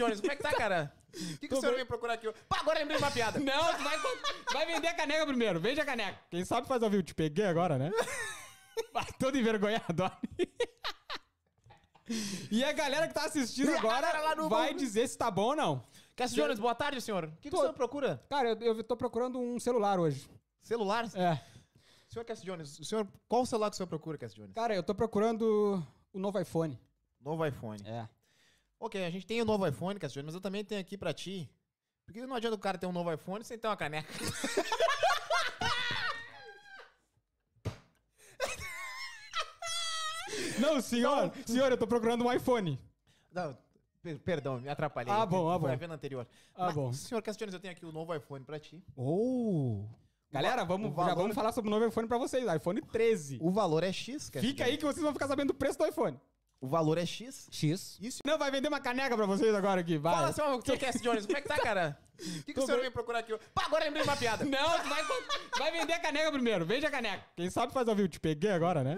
Jones, como é que tá, cara? O que, que o senhor veio procurar aqui? Pá, agora lembrei de uma piada. Não, tu vai, vai vender a caneca primeiro. Vende a caneca. Quem sabe faz ao vivo. Te peguei agora, né? Vai todo envergonhado. E a galera que tá assistindo agora no- vai dizer se tá bom ou não. Cássio Jones, boa tarde, senhor. O que, que Tô- o senhor procura? Cara, eu, eu tô procurando um celular hoje. Celular? É. Senhor Cássio Jones, o senhor, qual o celular que o senhor procura, Cássio Jones? Cara, eu tô procurando o novo iPhone. Novo iPhone. É. Ok, a gente tem o novo iPhone, Jones, mas eu também tenho aqui pra ti. Porque não adianta o cara ter um novo iPhone sem ter uma caneca. Não, senhor, senhor, eu tô procurando um iPhone. Não, per- perdão, me atrapalhei. Ah, bom, ah, Foi bom. a venda anterior. Ah, Mas, bom. Senhor Jones, eu tenho aqui o novo iPhone pra ti. Oh. Galera, vamos, o valor- já vamos falar sobre o novo iPhone pra vocês. iPhone 13. O valor é X, Cássio Fica aí que vocês vão ficar sabendo do preço do iPhone. O valor é X. X. Isso. Não, vai vender uma caneca pra vocês agora aqui, vai. Fala, senhor, senhor Cássio Jones, como é que tá, cara? O que, que o senhor veio procurar aqui? Pá, agora lembrei de uma piada. Não, tu vai, vai vender a caneca primeiro. Vende a caneca. Quem sabe faz ao vivo. Te peguei agora, né?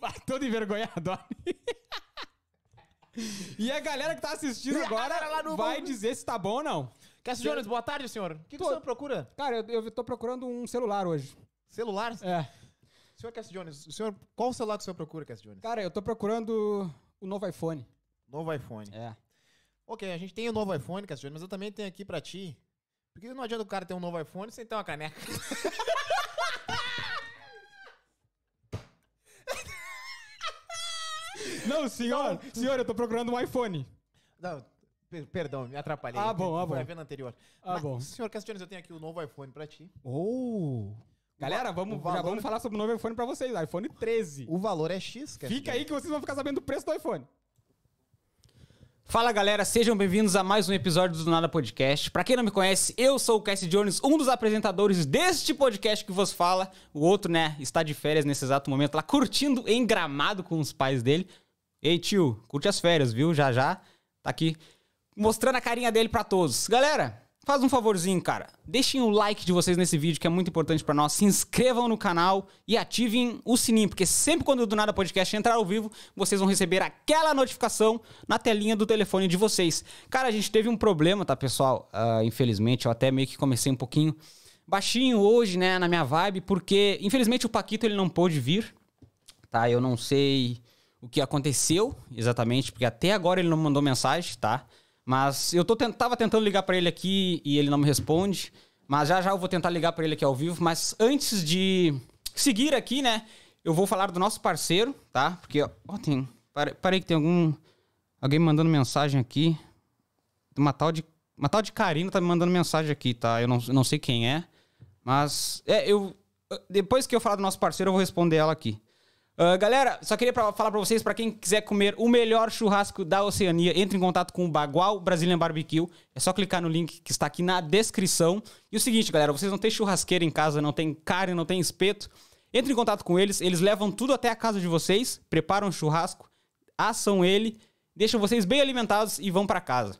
Vai todo envergonhado. ó. E a galera que tá assistindo E agora galera lá no- vai dizer se tá bom ou não. Cássio Jones, boa tarde, senhor. O que, que o senhor procura? Cara, eu, eu tô procurando um celular hoje. Celular? É. Senhor Cássio Jones, o senhor, qual o celular que o senhor procura, Cássio Jones? Cara, eu tô procurando o novo iPhone. Novo iPhone. É. Ok, a gente tem o novo iPhone, Cássio Jones, mas eu também tenho aqui pra ti. Porque não adianta o cara ter um novo iPhone sem ter uma caneca. Não, senhor, senhor, eu tô procurando um iPhone. Não, per- perdão, me atrapalhei. Ah, bom, ah, Foi a bom. venda anterior. Ah, bom. Senhor Cássio Jones, eu tenho aqui o novo iPhone pra ti. Oh. Galera, vamos, valor- já vamos falar sobre o novo iPhone pra vocês. iPhone 13. O valor é X, Cássio Fica aí que vocês vão ficar sabendo do preço do iPhone. Fala galera, sejam bem-vindos a mais um episódio do Nada Podcast. Pra quem não me conhece, eu sou o Cassie Jones, um dos apresentadores deste podcast que vos fala. O outro, né, está de férias nesse exato momento, lá curtindo em gramado com os pais dele. Ei tio, curte as férias, viu? Já já tá aqui mostrando a carinha dele pra todos. Galera, faz um favorzinho, cara. Deixem o like de vocês nesse vídeo, que é muito importante pra nós. Se inscrevam no canal e ativem o sininho, porque sempre quando o Do Nada Podcast entrar ao vivo, vocês vão receber aquela notificação na telinha do telefone de vocês. Cara, a gente teve um problema, tá, pessoal? Ah, infelizmente, eu até meio que comecei um pouquinho baixinho hoje, né, na minha vibe, porque infelizmente o Paquito ele não pôde vir, tá? Eu não sei o que aconteceu exatamente, porque até agora ele não mandou mensagem, tá? Mas eu tô tent- tava tentando ligar pra ele aqui e ele não me responde. Mas já já eu vou tentar ligar pra ele aqui ao vivo. Mas antes de seguir aqui, né? Eu vou falar do nosso parceiro, tá? Porque, ó, tem. Parei que tem algum. Alguém me mandando mensagem aqui. Uma tal de. Uma tal de Karina tá me mandando mensagem aqui, tá? Eu não, eu não sei quem é. Mas. É, eu. Depois que eu falar do nosso parceiro, eu vou responder ela aqui. Ah, galera, só queria pra- falar pra vocês, pra quem quiser comer o melhor churrasco da Oceania, entre em contato com o Bagual Brazilian Barbecue. É só clicar no link que está aqui na descrição. E o seguinte, galera, vocês não têm churrasqueira em casa, não tem carne, não tem espeto. Entre em contato com eles, eles levam tudo até a casa de vocês, preparam o churrasco, assam ele, deixam vocês bem alimentados e vão pra casa.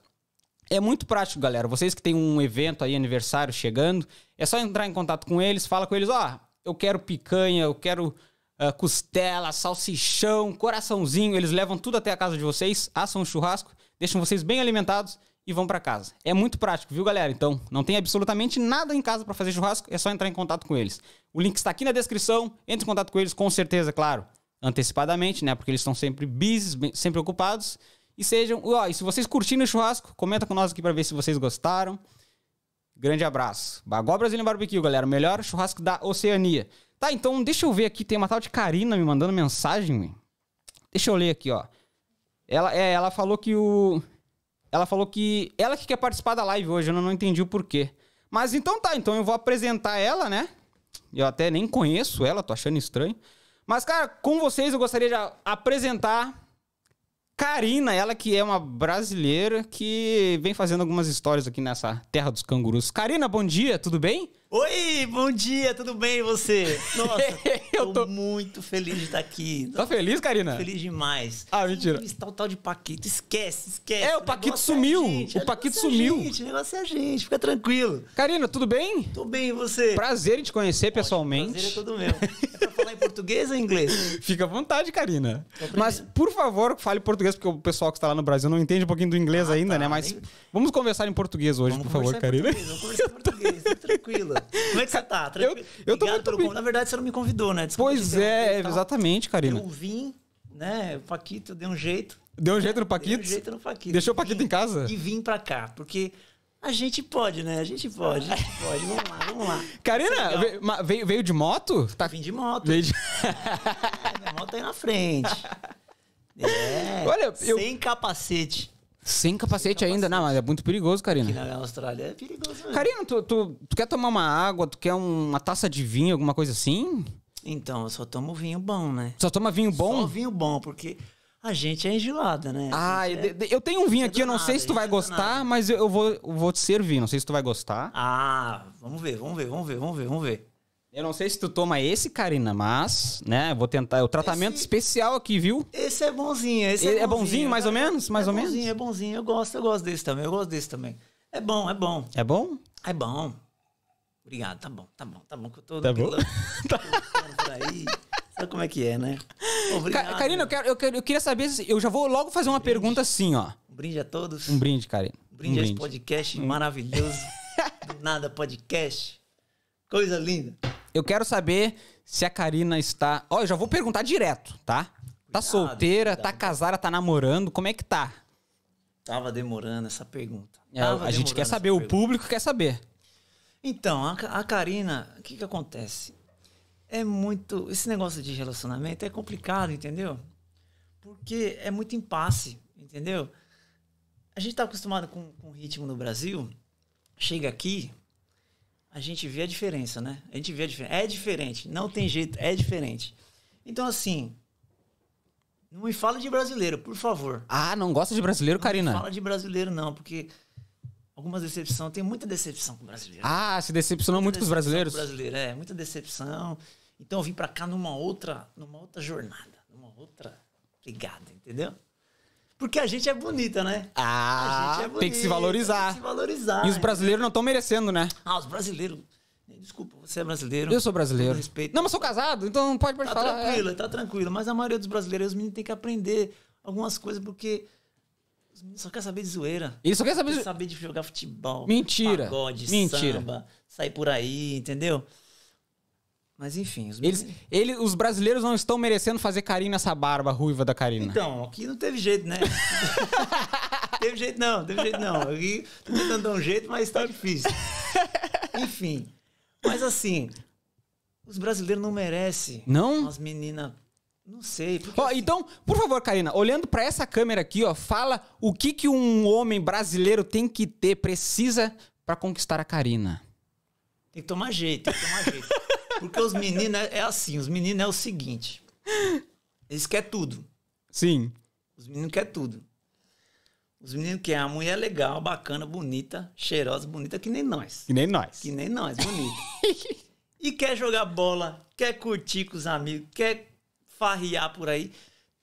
É muito prático, galera. Vocês que têm um evento aí, aniversário chegando, é só entrar em contato com eles, fala com eles, ó, eu quero picanha, eu quero ah, costela, salsichão, coraçãozinho. Eles levam tudo até a casa de vocês, assam um churrasco, deixam vocês bem alimentados e vão pra casa. É muito prático, viu, galera? Então, não tem absolutamente nada em casa pra fazer churrasco, é só entrar em contato com eles. O link está aqui na descrição, entre em contato com eles com certeza, claro, antecipadamente, né? Porque eles estão sempre busy, sempre ocupados. E sejam, ó, e se vocês curtiram o churrasco, comenta com nós aqui pra ver se vocês gostaram. Grande abraço. Bagó Brasília Barbecue, galera. Melhor churrasco da Oceania. Tá, então deixa eu ver aqui. Tem uma tal de Karina me mandando mensagem. Deixa eu ler aqui, ó. Ela, é, ela falou que o. Ela falou que. Ela que quer participar da live hoje, eu não, não entendi o porquê. Mas então tá, então eu vou apresentar ela, né? Eu até nem conheço ela, tô achando estranho. Mas, cara, com vocês eu gostaria de apresentar Karina, ela que é uma brasileira que vem fazendo algumas histórias aqui nessa terra dos cangurus. Karina, bom dia, tudo bem? Oi, bom dia, tudo bem e você? Nossa, eu tô, tô- muito feliz de estar aqui. Tá feliz, Karina? Feliz demais. Ah, mentira. Entrevistar o tal de Paquito. Esquece, esquece. É, o Paquito negócio sumiu. gente, O Paquito negócio é sumiu. gente, O negócio é a gente, fica tranquilo. Karina, tudo bem? Tô bem, e você? Prazer em te conhecer pessoalmente. Prazer é todo meu. Falar em português ou em inglês? Fica à vontade, Karina. Mas, por favor, fale português, porque o pessoal que está lá no Brasil não entende um pouquinho do inglês Ah, ainda, tá. né? Mas Nem- vamos conversar em português hoje, Vamos por favor, Karina. Vamos conversar em português, tranquilo. Como é que você tá? Tranquilo? eu tô Obrigado muito pelo. Na verdade, você não me convidou, né? Desculpa Pois é, exatamente, Karina. Eu vim, né? O Paquito deu um jeito. Deu um jeito no Deu Paquito? um jeito no Paquito. Deixou o Paquito vim- em casa? E vim pra cá, porque a gente pode, né? A gente pode, a gente pode. Vamos lá, vamos lá. Karina, Legal. veio, veio, veio de moto? Tá... Vim de moto. Veio de... Minha moto aí na frente. É. Olha, eu- Sem capacete. Sem capacete ainda. Não, mas é muito perigoso, Aqui Karina. na Austrália é perigoso mesmo. Karina, tu, tu, tu quer tomar uma água? Tu quer uma taça de vinho, alguma coisa assim? Então, eu só tomo vinho bom, né? Só toma vinho Só bom? vinho bom, porque a gente é enjoada, né? Ah, é- eu tenho um vinho é aqui, eu não do sei nada, se tu vai é gostar, nada. mas eu, eu vou, eu vou te servir. Não sei se tu vai gostar. Ah, vamos ver, vamos ver, vamos ver, vamos ver, vamos ver. Eu não sei se tu toma esse, Karina, mas, né, vou tentar. É o tratamento Esse- especial aqui, viu? Esse é bonzinho, esse é é bonzinho. bonzinho, mais ou menos? Mais é ou menos? bonzinho, É bonzinho, eu gosto, eu gosto desse também, eu gosto desse também. É bom, é bom, É bom? é bom. Obrigado, tá bom, tá bom, tá bom, que eu tô Tá bom? pilando por aí. Sabe como é que é, né? Obrigado. Karina, eu, quero, eu, quero- eu queria saber. se- Eu já vou logo fazer uma pergunta assim, ó. Um brinde a todos. Um brinde, Karina. Um brinde a esse podcast maravilhoso. Do Nada Podcast. Coisa linda. Eu quero saber se a Karina está. Ó, eu já vou perguntar direto, tá? Tá solteira, tá cuidado. casada, tá namorando, como é que tá? Tava demorando essa pergunta. É, a gente quer saber, o pergunta. público quer saber. Então, a, a Karina, o que que acontece? É muito. Esse negócio de relacionamento é complicado, entendeu? Porque é muito impasse, entendeu? A gente tá acostumado com, com ritmo no Brasil. Chega aqui, a gente vê a diferença, né? A gente vê a diferença. É diferente, não tem jeito, é diferente. Então, assim. Não me fala de brasileiro, por favor. Ah, não gosta de brasileiro, Não Karina? fala de brasileiro, não, porque algumas decepções, tem muita decepção com o brasileiro. Ah, se decepcionou muito com os brasileiros? com brasileiro, é, muita decepção. Então eu vim pra cá numa outra, numa outra jornada, numa outra pegada, entendeu? Porque a gente é bonita, né? Ah, A gente é tem que bonita, se valorizar. Tem que se valorizar. E os brasileiros não estão merecendo, né? Ah, os brasileiros. Desculpa, você é brasileiro. Eu sou brasileiro. Respeito. Não, mas sou casado, então pode, pode Tá falar. é. tranquilo, tá tranquilo. Mas a maioria dos brasileiros, os meninos têm que aprender algumas coisas, porque os meninos só querem saber de zoeira. Ele só quer saber. Quer saber de jogar futebol. Mentira. Pagode, Mentira. samba, sair por aí, entendeu? Mas enfim, os Eles, meninos- ele, os brasileiros não estão merecendo fazer carinho nessa barba ruiva da Karina. Então, aqui não teve jeito, né? teve jeito não, teve jeito não. Aqui tô tentando dar um jeito, mas tá difícil. Enfim. Mas assim, os brasileiros não merecem Não? umas meninas. Não sei. Porque, Ó, assim, então, por favor, Karina, olhando pra essa câmera aqui, ó, fala o que que um homem brasileiro tem que ter, precisa pra conquistar a Karina. Tem que tomar jeito, tem que tomar jeito. Porque os meninos é, é assim, os meninos é o seguinte. Eles querem tudo. Sim. Os meninos querem tudo. Os meninos querem a mulher legal, bacana, bonita, cheirosa, bonita, que nem nós. Que nem nós. Que nem nós, bonita. e quer jogar bola, quer curtir com os amigos, quer farriar por aí.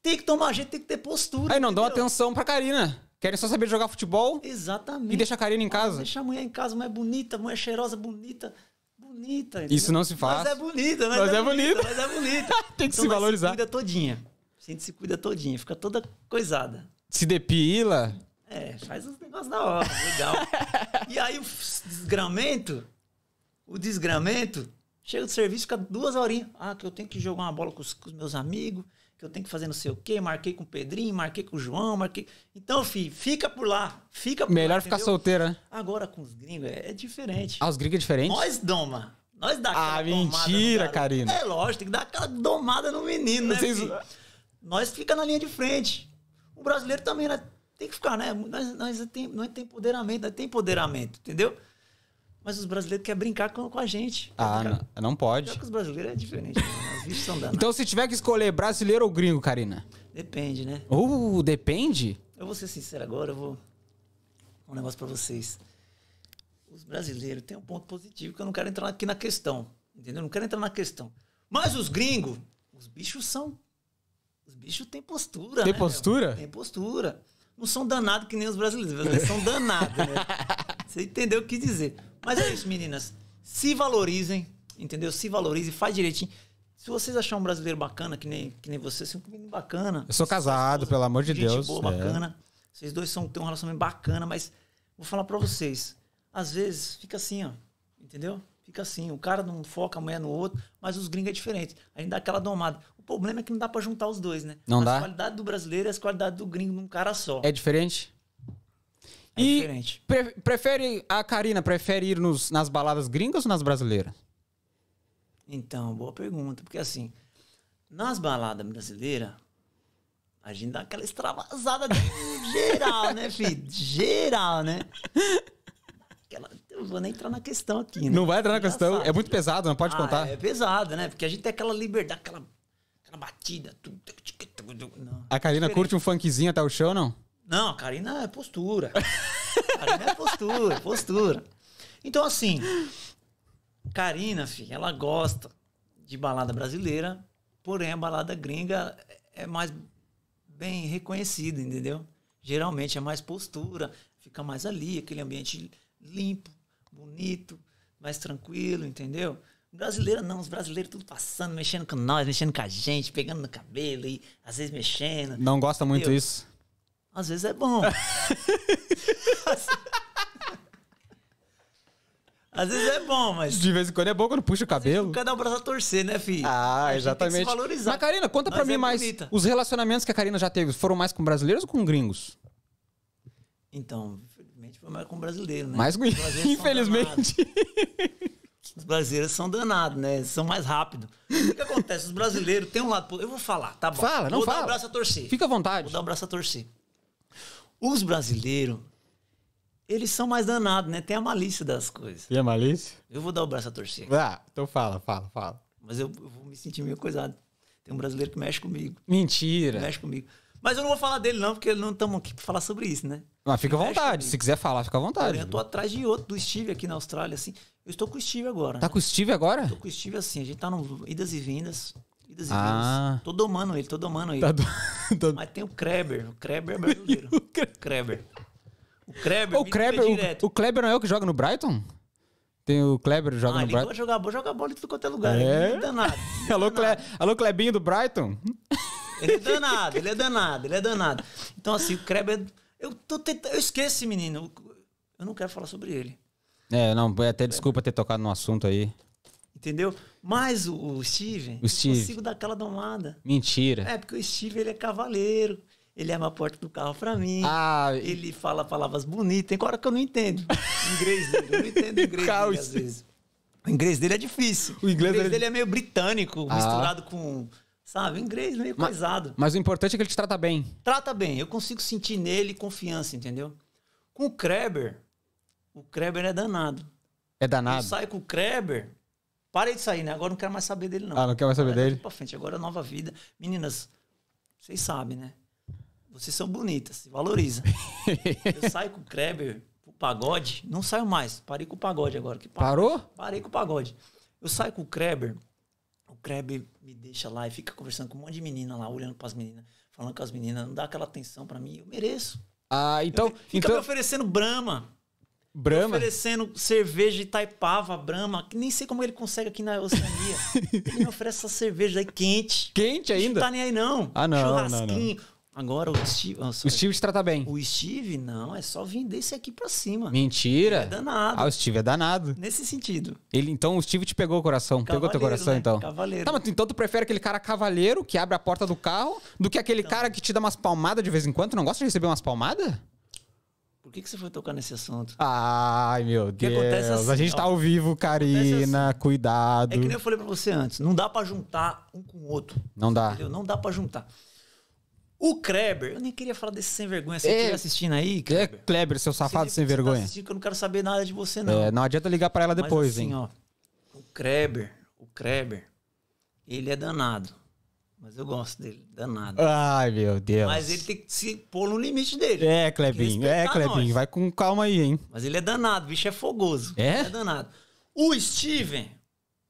Tem que tomar jeito, tem que ter postura. Aí não dão entendeu? atenção pra Karina. Querem só saber jogar futebol Exatamente. e deixa a Karina em casa. Deixa a mulher em casa, mulher bonita, mulher cheirosa, bonita. Bonita. entendeu? Isso não se faz. Nós é bonita, nós, Nós é, é bonita. Nós é bonita. Tem que se nós valorizar. Se cuida todinha. A gente se cuida todinha, fica toda coisada. Se depila. É, faz os negócios da hora, legal. e aí o desgramento, o desgramento, chega do serviço, fica duas horinhas. Ah, que eu tenho que jogar uma bola com os, com os meus amigos, que eu tenho que fazer não sei o quê, marquei com o Pedrinho, marquei com o João, marquei. Então, filho, fica por lá. Fica por Melhor lá, ficar entendeu? solteira. né? Agora com os gringos é, é diferente. Ah, os gringos é diferente? Nós doma. Nós dá Ah, aquela no mentira. Karina. É lógico, tem que dar aquela domada no menino, né? Vocês- filho? Nós fica na linha de frente. O brasileiro também né, tem que ficar, né? Nós, nós tem, nós tem empoderamento, nós tem empoderamento, entendeu? Mas os brasileiros querem brincar com, com a gente. Ah, não, não pode. Pior que os brasileiros é diferente. Né? Os bichos são danados. Então, se tiver que escolher brasileiro ou gringo, Karina? Depende, né? Uh, depende? Eu vou ser sincero agora, eu vou. Um negócio pra vocês. Os brasileiros têm um ponto positivo que eu não quero entrar aqui na questão. Entendeu? Eu não quero entrar na questão. Mas os gringos, os bichos são. Os bichos têm postura. Tem né, postura? meu? Tem postura. Não são danados que nem os brasileiros. Eles são danados, né? Você entendeu o que dizer. Mas é isso, meninas. Se valorizem, entendeu? Se valorizem, faz direitinho. Se vocês acharem um brasileiro bacana, que nem, que nem você, você é um menino bacana. Eu sou casado, esposa, pelo amor de gente Deus, boa, é. bacana. Vocês dois são, têm um relacionamento bacana, mas vou falar pra vocês. Às vezes fica assim, ó. Entendeu? Fica assim. O cara não foca a mulher no outro, mas os gringos é diferente. A gente dá aquela domada. O problema é que não dá pra juntar os dois, né? Não As dá? qualidades do brasileiro e as qualidades do gringo num cara só. É diferente? É e diferente. pre- prefere, a Karina prefere ir nos- nas baladas gringas ou nas brasileiras? Então, boa pergunta. Porque assim, nas baladas brasileiras, a gente dá aquela extravasada geral, né, filho? Geral, né? Aquela, eu vou nem entrar na questão aqui, né? Não vai entrar na questão, sabe. é muito pesado, não pode Ah, contar. É pesado, né? Porque a gente tem aquela liberdade, aquela, aquela batida. Não, A Karina diferente. curte um funkzinho até o chão, não? Não, a Karina é postura. A Karina é postura, postura. Então, assim, Karina, filho, ela gosta de balada brasileira, porém a balada gringa é mais bem reconhecida, entendeu? Geralmente é mais postura, fica mais ali, aquele ambiente limpo, bonito, mais tranquilo, entendeu? Brasileira não, os brasileiros tudo passando, mexendo com nós, mexendo com a gente, pegando no cabelo e às vezes mexendo. Não gosta muito isso. Às vezes é bom. Às vezes é bom, mas De vez em quando é bom quando puxa o cabelo. dá o braço a torcer, né, filho? Ah, exatamente. Tem que se valorizar. Mas, Karina, conta pra Nós mim é mais. bonita. Os relacionamentos que a Karina já teve foram mais com brasileiros ou com gringos? Então, infelizmente foi mais com brasileiro, né? Mais com. Infelizmente. Os brasileiros são danados, né? São mais rápidos. O que acontece? Os brasileiros têm um lado. Eu vou falar, tá bom? Fala, não vou dar fala. o braço a torcer. Fica à vontade. Vou dar o braço a torcer. Os brasileiros, eles são mais danados, né? Tem a malícia das coisas. E a malícia? Eu vou dar o braço a torcer. Ah, então fala, fala, fala. Mas eu, eu vou me sentir meio coisado. Tem um brasileiro que mexe comigo. Mentira. Mexe comigo. Mas eu não vou falar dele, não, porque não estamos aqui para falar sobre isso, né? Mas fica à vontade. Se quiser falar, fica à vontade. Eu tô atrás de outro, do Steve aqui na Austrália, assim. Eu estou com o Steve agora. Tá né? com o Steve agora? Tô com o Steve assim, a gente tá no idas e vindas. Idas e Ah. vindas. Tô domando ele, tô domando ele. Tá do... tá- Mas tem o Kreber. O Kreber é brasileiro. o Kreber. O Kreber. O Kleber, direto. o, o Kleber não é o que joga no Brighton? Tem o Kleber joga Ah, no Brighton. jogar bola, joga bola em tudo quanto é lugar. É? Ele é danado. ele é Alô, danado. Cle... Alô, Clebinho do Brighton? Ele é danado, ele é danado, ele é danado. Então, assim, o Kreber. Eu, tô tentando, eu esqueço esse menino. Eu não quero falar sobre ele. É, não, até desculpa ter tocado no assunto aí. Entendeu? Mas o, o Steven, O Steve. eu consigo dar aquela domada. Mentira. É, porque o Steve, ele é cavaleiro. Ele abre a porta do carro pra mim. Ah, Ele fala palavras bonitas. Tem hora que eu não entendo o inglês dele. Eu não entendo o inglês dele, às vezes. O inglês dele é difícil. O inglês dele- dele é meio britânico, Ah. misturado com... Sabe? O inglês meio Ma- coisado. mas o importante é que ele te trata bem. Trata bem. Eu consigo sentir nele confiança, entendeu? Com o Kreber, o Kreber é danado. É Eu danado. saio com o Kreber... Parei de sair, né? Agora não quero mais saber dele, não. Ah, não quer mais saber Agora é dele? Pra frente. Agora é nova vida. Meninas, vocês sabem, né? Vocês são bonitas, se valoriza. Eu saio com o Kreber pro pagode, não saio mais. Parei com o pagode agora. Que pa- Parou? Parei com o pagode. Eu saio com o Kreber, o Kreber me deixa lá e fica conversando com um monte de menina lá, olhando pras meninas, falando com as meninas, não dá aquela atenção pra mim. Eu mereço. Ah, então, Fica me então oferecendo Brahma. Brahma. Oferecendo cerveja de Taipava, Brahma, que nem sei como ele consegue aqui na Oceania. ele me oferece essa cerveja aí quente. Quente Não ainda? tá nem aí, não. Ah, não, Churrasquinho. Agora o Steve. oh, O. Steve te trata bem. O Steve, não, é só vir desse aqui pra cima. Mentira. É danado. Ah, o Steve é danado. Nesse sentido. Ele, então o Steve te pegou o coração. pegou teu Cavaleiro, coração, né? então. Cavaleiro. Tá, mas então tu prefere aquele cara cavaleiro que abre a porta do carro do que aquele Então. cara que te dá umas palmadas de vez em quando? Tu não gosta de receber umas palmadas? Por que, que você foi tocar nesse assunto? Ai, meu Deus. assim, a gente tá ó. ao vivo, Karina. Cuidado. É que nem eu falei pra você antes. Não dá pra juntar um com o outro. Não dá. Entendeu? Não dá pra juntar. O Kreber, eu nem queria falar desse sem vergonha. Você É. estiver assistindo aí, É, Kreber. Kleber, seu safado você- sem tá vergonha. assistindo que eu não quero saber nada de você, não. É, não adianta ligar pra ela Mas depois, assim, hein? ó, o Kreber, o Kreber, ele é danado. Mas eu gosto dele, danado. Ai, meu Deus. Mas ele tem que se pôr no limite dele. É, Clebinho. É, Clebinho. nós. Vai com calma aí, hein? Mas ele é danado, o bicho é fogoso. É? É danado. O Steven,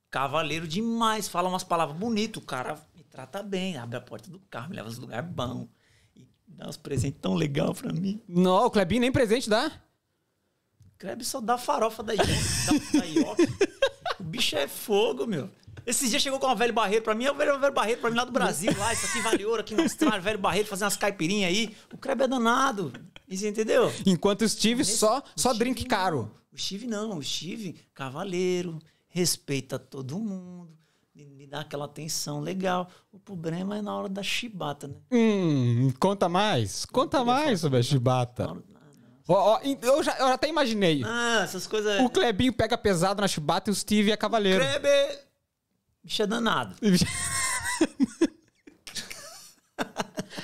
Cavaleiro demais, fala umas palavras bonitas. O cara me trata bem, abre a porta do carro, me leva nos lugares bons. E dá uns presentes tão legal pra mim. Não, o Clebinho nem presente dá. Kleber só dá farofa da Ioki. da, da Ioki. O bicho é fogo, meu. Esses dias chegou com uma velha barreiro pra mim, é o velho, velho barreiro pra mim lá do Brasil, lá, isso aqui vale ouro aqui na Austrália, velho barreiro, fazendo umas caipirinhas aí. O Kleber é danado. Isso entendeu? Enquanto o Steve só, O só Steve drink não. caro. O Steve não, o Steve, cavaleiro, respeita todo mundo, me, dá aquela atenção legal. O problema é na hora da chibata, né? Hum, conta mais. Conta mais sobre a chibata. hora- Ó, ó, eu, já, eu até imaginei. Ah, essas coisas. O Clebinho pega pesado na chibata e o Steve é cavaleiro. Kleber, bicho é danado.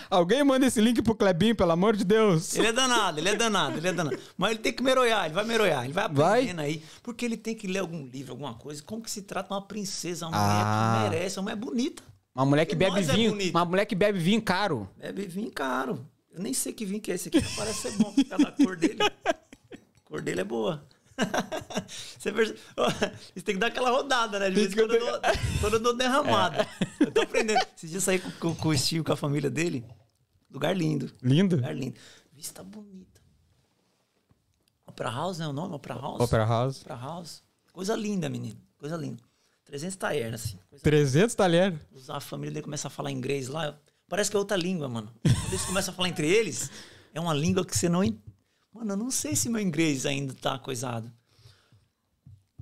Alguém manda esse link pro Clebinho, pelo amor de Deus. Ele é danado, ele é danado, ele é danado. Mas ele tem que meroiar, ele vai meroiar, ele vai Vai? aprendendo aí. Porque ele tem que ler algum livro, alguma coisa. Como que se trata uma princesa, uma Ah. mulher que merece, uma mulher bonita. Uma mulher que bebe é vinho. bonito. uma mulher que bebe vinho caro. Bebe vinho caro. Eu nem sei que vinho que é esse aqui, parece ser bom por causa da cor dele. A cor dele é boa. Você tem que dar aquela rodada, né? De vez quando eu dou, quando eu dou derramada. Eu tô aprendendo. Esses dias saí com, com, com o Steve, com a família dele. Lugar lindo. Lindo. Lugar lindo. Vista bonita. Opera House, né? O nome? Opera House? Opera House. Opera House. Coisa linda, menino. Coisa linda. 300 talheres, assim. Coisa 300 talheres. a família dele começa a falar inglês lá. Parece que é outra língua, mano. Quando eles começam a falar entre eles, é uma língua que você não. en- Mano, eu não sei se meu inglês ainda tá coisado.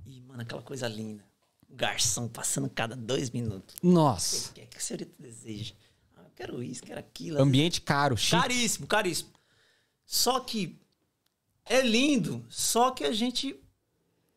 E, mano, aquela coisa linda. O garçom passando cada dois minutos. Nossa. O que é que a senhorita deseja? Ah, eu quero isso, quero aquilo. Ambiente caro, chique. Caríssimo, caríssimo. Só que é lindo, só que a gente.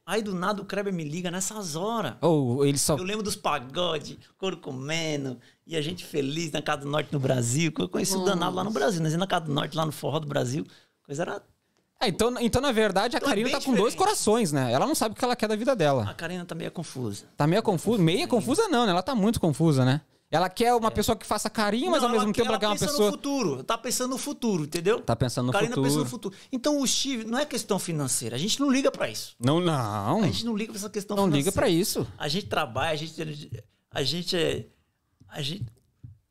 Aí do nada o Kleber me liga nessas horas. Ou ele só. Eu lembro dos pagodes, couro comendo, e a gente feliz na Casa do Norte no Brasil. Eu conheci o danado lá no Brasil, nós ia na Casa do Norte, lá no Forró do Brasil. Coisa era. É, então, então, na verdade, a Então é Karina bem tá com dois diferente. corações, né? Ela não sabe o que ela quer da vida A dela. Karina tá meio confusa. Tá meio confusa. Meia confusa não, né? Ela tá muito confusa, né? Ela quer uma pessoa que faça carinho, mas É. Não, ao mesmo tempo ela quer uma pensa pessoa. no futuro. Tá pensando no futuro, entendeu? Tá pensando no Karina pensa futuro. no futuro. Então o Steve não é questão financeira. A gente não liga pra isso. Não, não. A gente não liga pra essa questão Não financeira. liga pra isso. A gente trabalha, a gente. A gente é. A gente,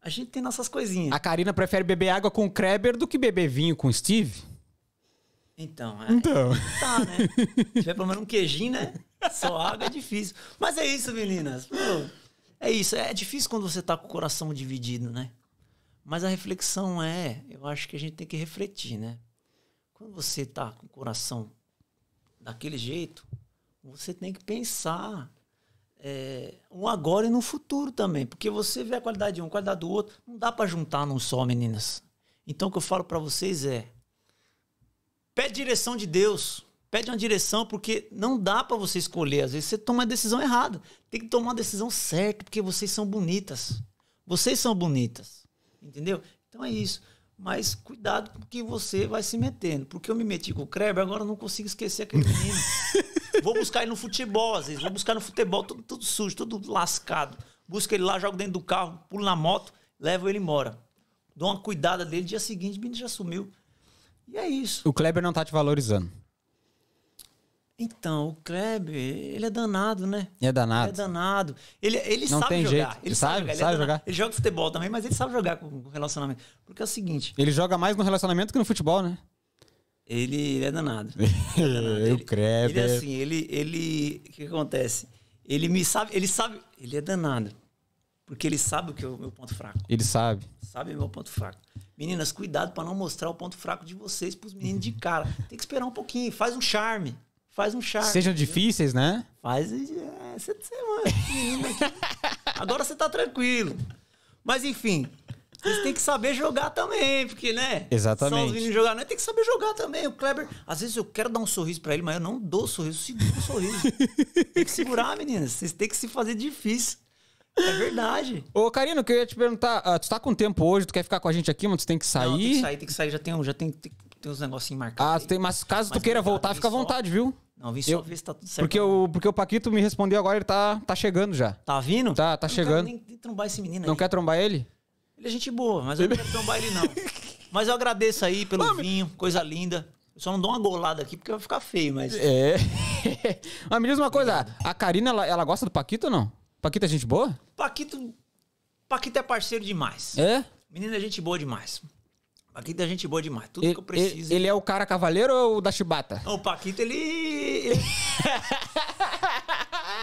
a gente tem nossas coisinhas. A Karina prefere beber água com o Kreber do que beber vinho com o Steve? Então, é, Então. tá, né? Se tiver pelo menos um queijinho, né? Só água é difícil. Mas é isso, meninas. Pô, é isso. É difícil quando você tá com o coração dividido, né? Mas a reflexão é, eu acho que a gente tem que refletir, né? Quando você tá com o coração daquele jeito, você tem que pensar é, um agora e no futuro também. Porque você vê a qualidade de um, a qualidade do outro. Não dá pra juntar num só, meninas. Então o que eu falo pra vocês é, Pede direção de Deus. Pede uma direção, porque não dá pra você escolher. Às vezes você toma a decisão errada. Tem que tomar a decisão certa, porque vocês são bonitas. Vocês são bonitas. Entendeu? Então é isso. Mas cuidado com o que você vai se metendo. Porque eu me meti com o Kleber, agora eu não consigo esquecer aquele menino. vou buscar ele no futebol, às vezes. Vou buscar no futebol, tudo, tudo sujo, tudo lascado. Busco ele lá, jogo dentro do carro, pulo na moto, levo ele embora. Dou uma cuidada dele, dia seguinte o menino já sumiu. E é isso. O Kleber não tá te valorizando. Então, o Kleber, ele é danado, né? É danado. Ele é danado. Ele, ele Não sabe tem jogar. jeito. Ele Sabe? sabe, jogar. Ele, Sabe é danado. jogar. ele joga futebol também, mas ele sabe jogar com, com relacionamento. Porque é o seguinte, Ele joga mais no relacionamento que no futebol, né? ele, ele é danado. o Kleber. Ele é assim, ele, ele, o que acontece? Ele me sabe, ele sabe, ele é danado. Porque ele sabe o que é o meu ponto fraco. Ele sabe. Sabe o meu ponto fraco. Meninas, cuidado para não mostrar o ponto fraco de vocês pros meninos de cara. Tem que esperar um pouquinho, faz um charme. Faz um charme. Sejam entendeu? difíceis, né? Faz. É, você, você, mano. Agora você tá tranquilo. Mas enfim, vocês têm que saber jogar também, porque, né? Exatamente. São os meninos jogar, né? Tem que saber jogar também. O Kleber, às vezes eu quero dar um sorriso pra ele, mas eu não dou sorriso, eu seguro o sorriso. tem que segurar, meninas. Vocês têm que se fazer difícil. É verdade. Ô, Karina, eu queria te perguntar, ah, tu tá com tempo hoje, tu quer ficar com a gente aqui, mas tu tem que sair? Não, tem que sair, tem que sair. Já tem, já tem, tem, tem uns negocinhos marcados. Ah, aí. tem, mas caso Mas tu queira voltar, fica à só. vontade, viu? Não, vim só Eu- ver se tá tudo certo. Porque o, porque o Paquito me respondeu agora, ele tá, tá chegando já. Tá vindo? Tá, tá Eu não chegando. quero nem, trombar esse menino aí. Não quer trombar ele? Ele é gente boa, mas eu não quero trombar ele, não. Mas eu agradeço aí pelo vinho, coisa linda. Eu só não dou uma golada aqui porque vai ficar feio, mas. É. Mas me diz uma coisa, a Karina, ela, ela gosta do Paquito ou não? Paquito é gente boa? Paquito. Paquito é parceiro demais. É? Menina é gente boa demais. Paquito é gente boa demais. Tudo Ele, que eu preciso. ele- ele é o cara cavaleiro ou o da chibata? O Paquito, ele.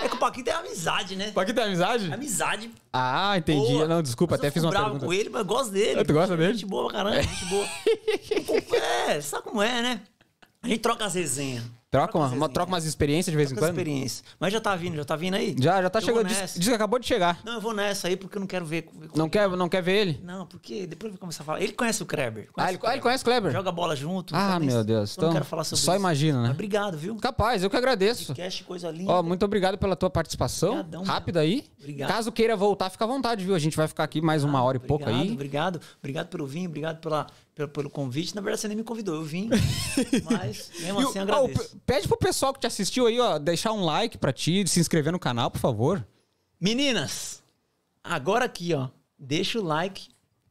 é que o Paquito é amizade, né? Paquito é amizade? Amizade. Ah, entendi. boa. Não, desculpa, Mas até eu fiz uma bravo pergunta. com ele, mas eu gosto dele. Tu gosta dele? Gente boa pra caramba, gente boa. é, sabe como é, né? A gente troca as resenhas. Troca, uma, uma- troca umas experiências de vez em Troca as quando? experiências. Mas já tá vindo, já tá vindo aí? Já, já tá Eu chegando. Diz, diz que acabou de chegar. Não, eu vou nessa aí porque eu não quero ver. ver Não quer, não quer ver ele? Não, porque depois eu vou começar a falar. Ele conhece o Kleber. Ah, ele, o ah, ele conhece o Kleber? Joga bola junto. Ah, então meu Deus. Eu não Então, quero falar sobre só isso. imagina, né? Mas obrigado, viu? Capaz, eu que agradeço. Podcast, coisa linda. Ó, muito obrigado pela tua participação. Obrigadão, Rápida aí. Obrigado. Caso queira voltar, fica à vontade, viu? A gente vai ficar aqui mais uma hora e pouco obrigado, aí. Obrigado, obrigado pelo vinho, obrigado pela, pelo, pelo convite. Na verdade, você nem me convidou, eu vim. mas, mesmo assim, ó, agradeço. Pede pro pessoal que te assistiu aí, ó, deixar um like pra ti, se inscrever no canal, por favor. Meninas, agora aqui, ó, deixa o like,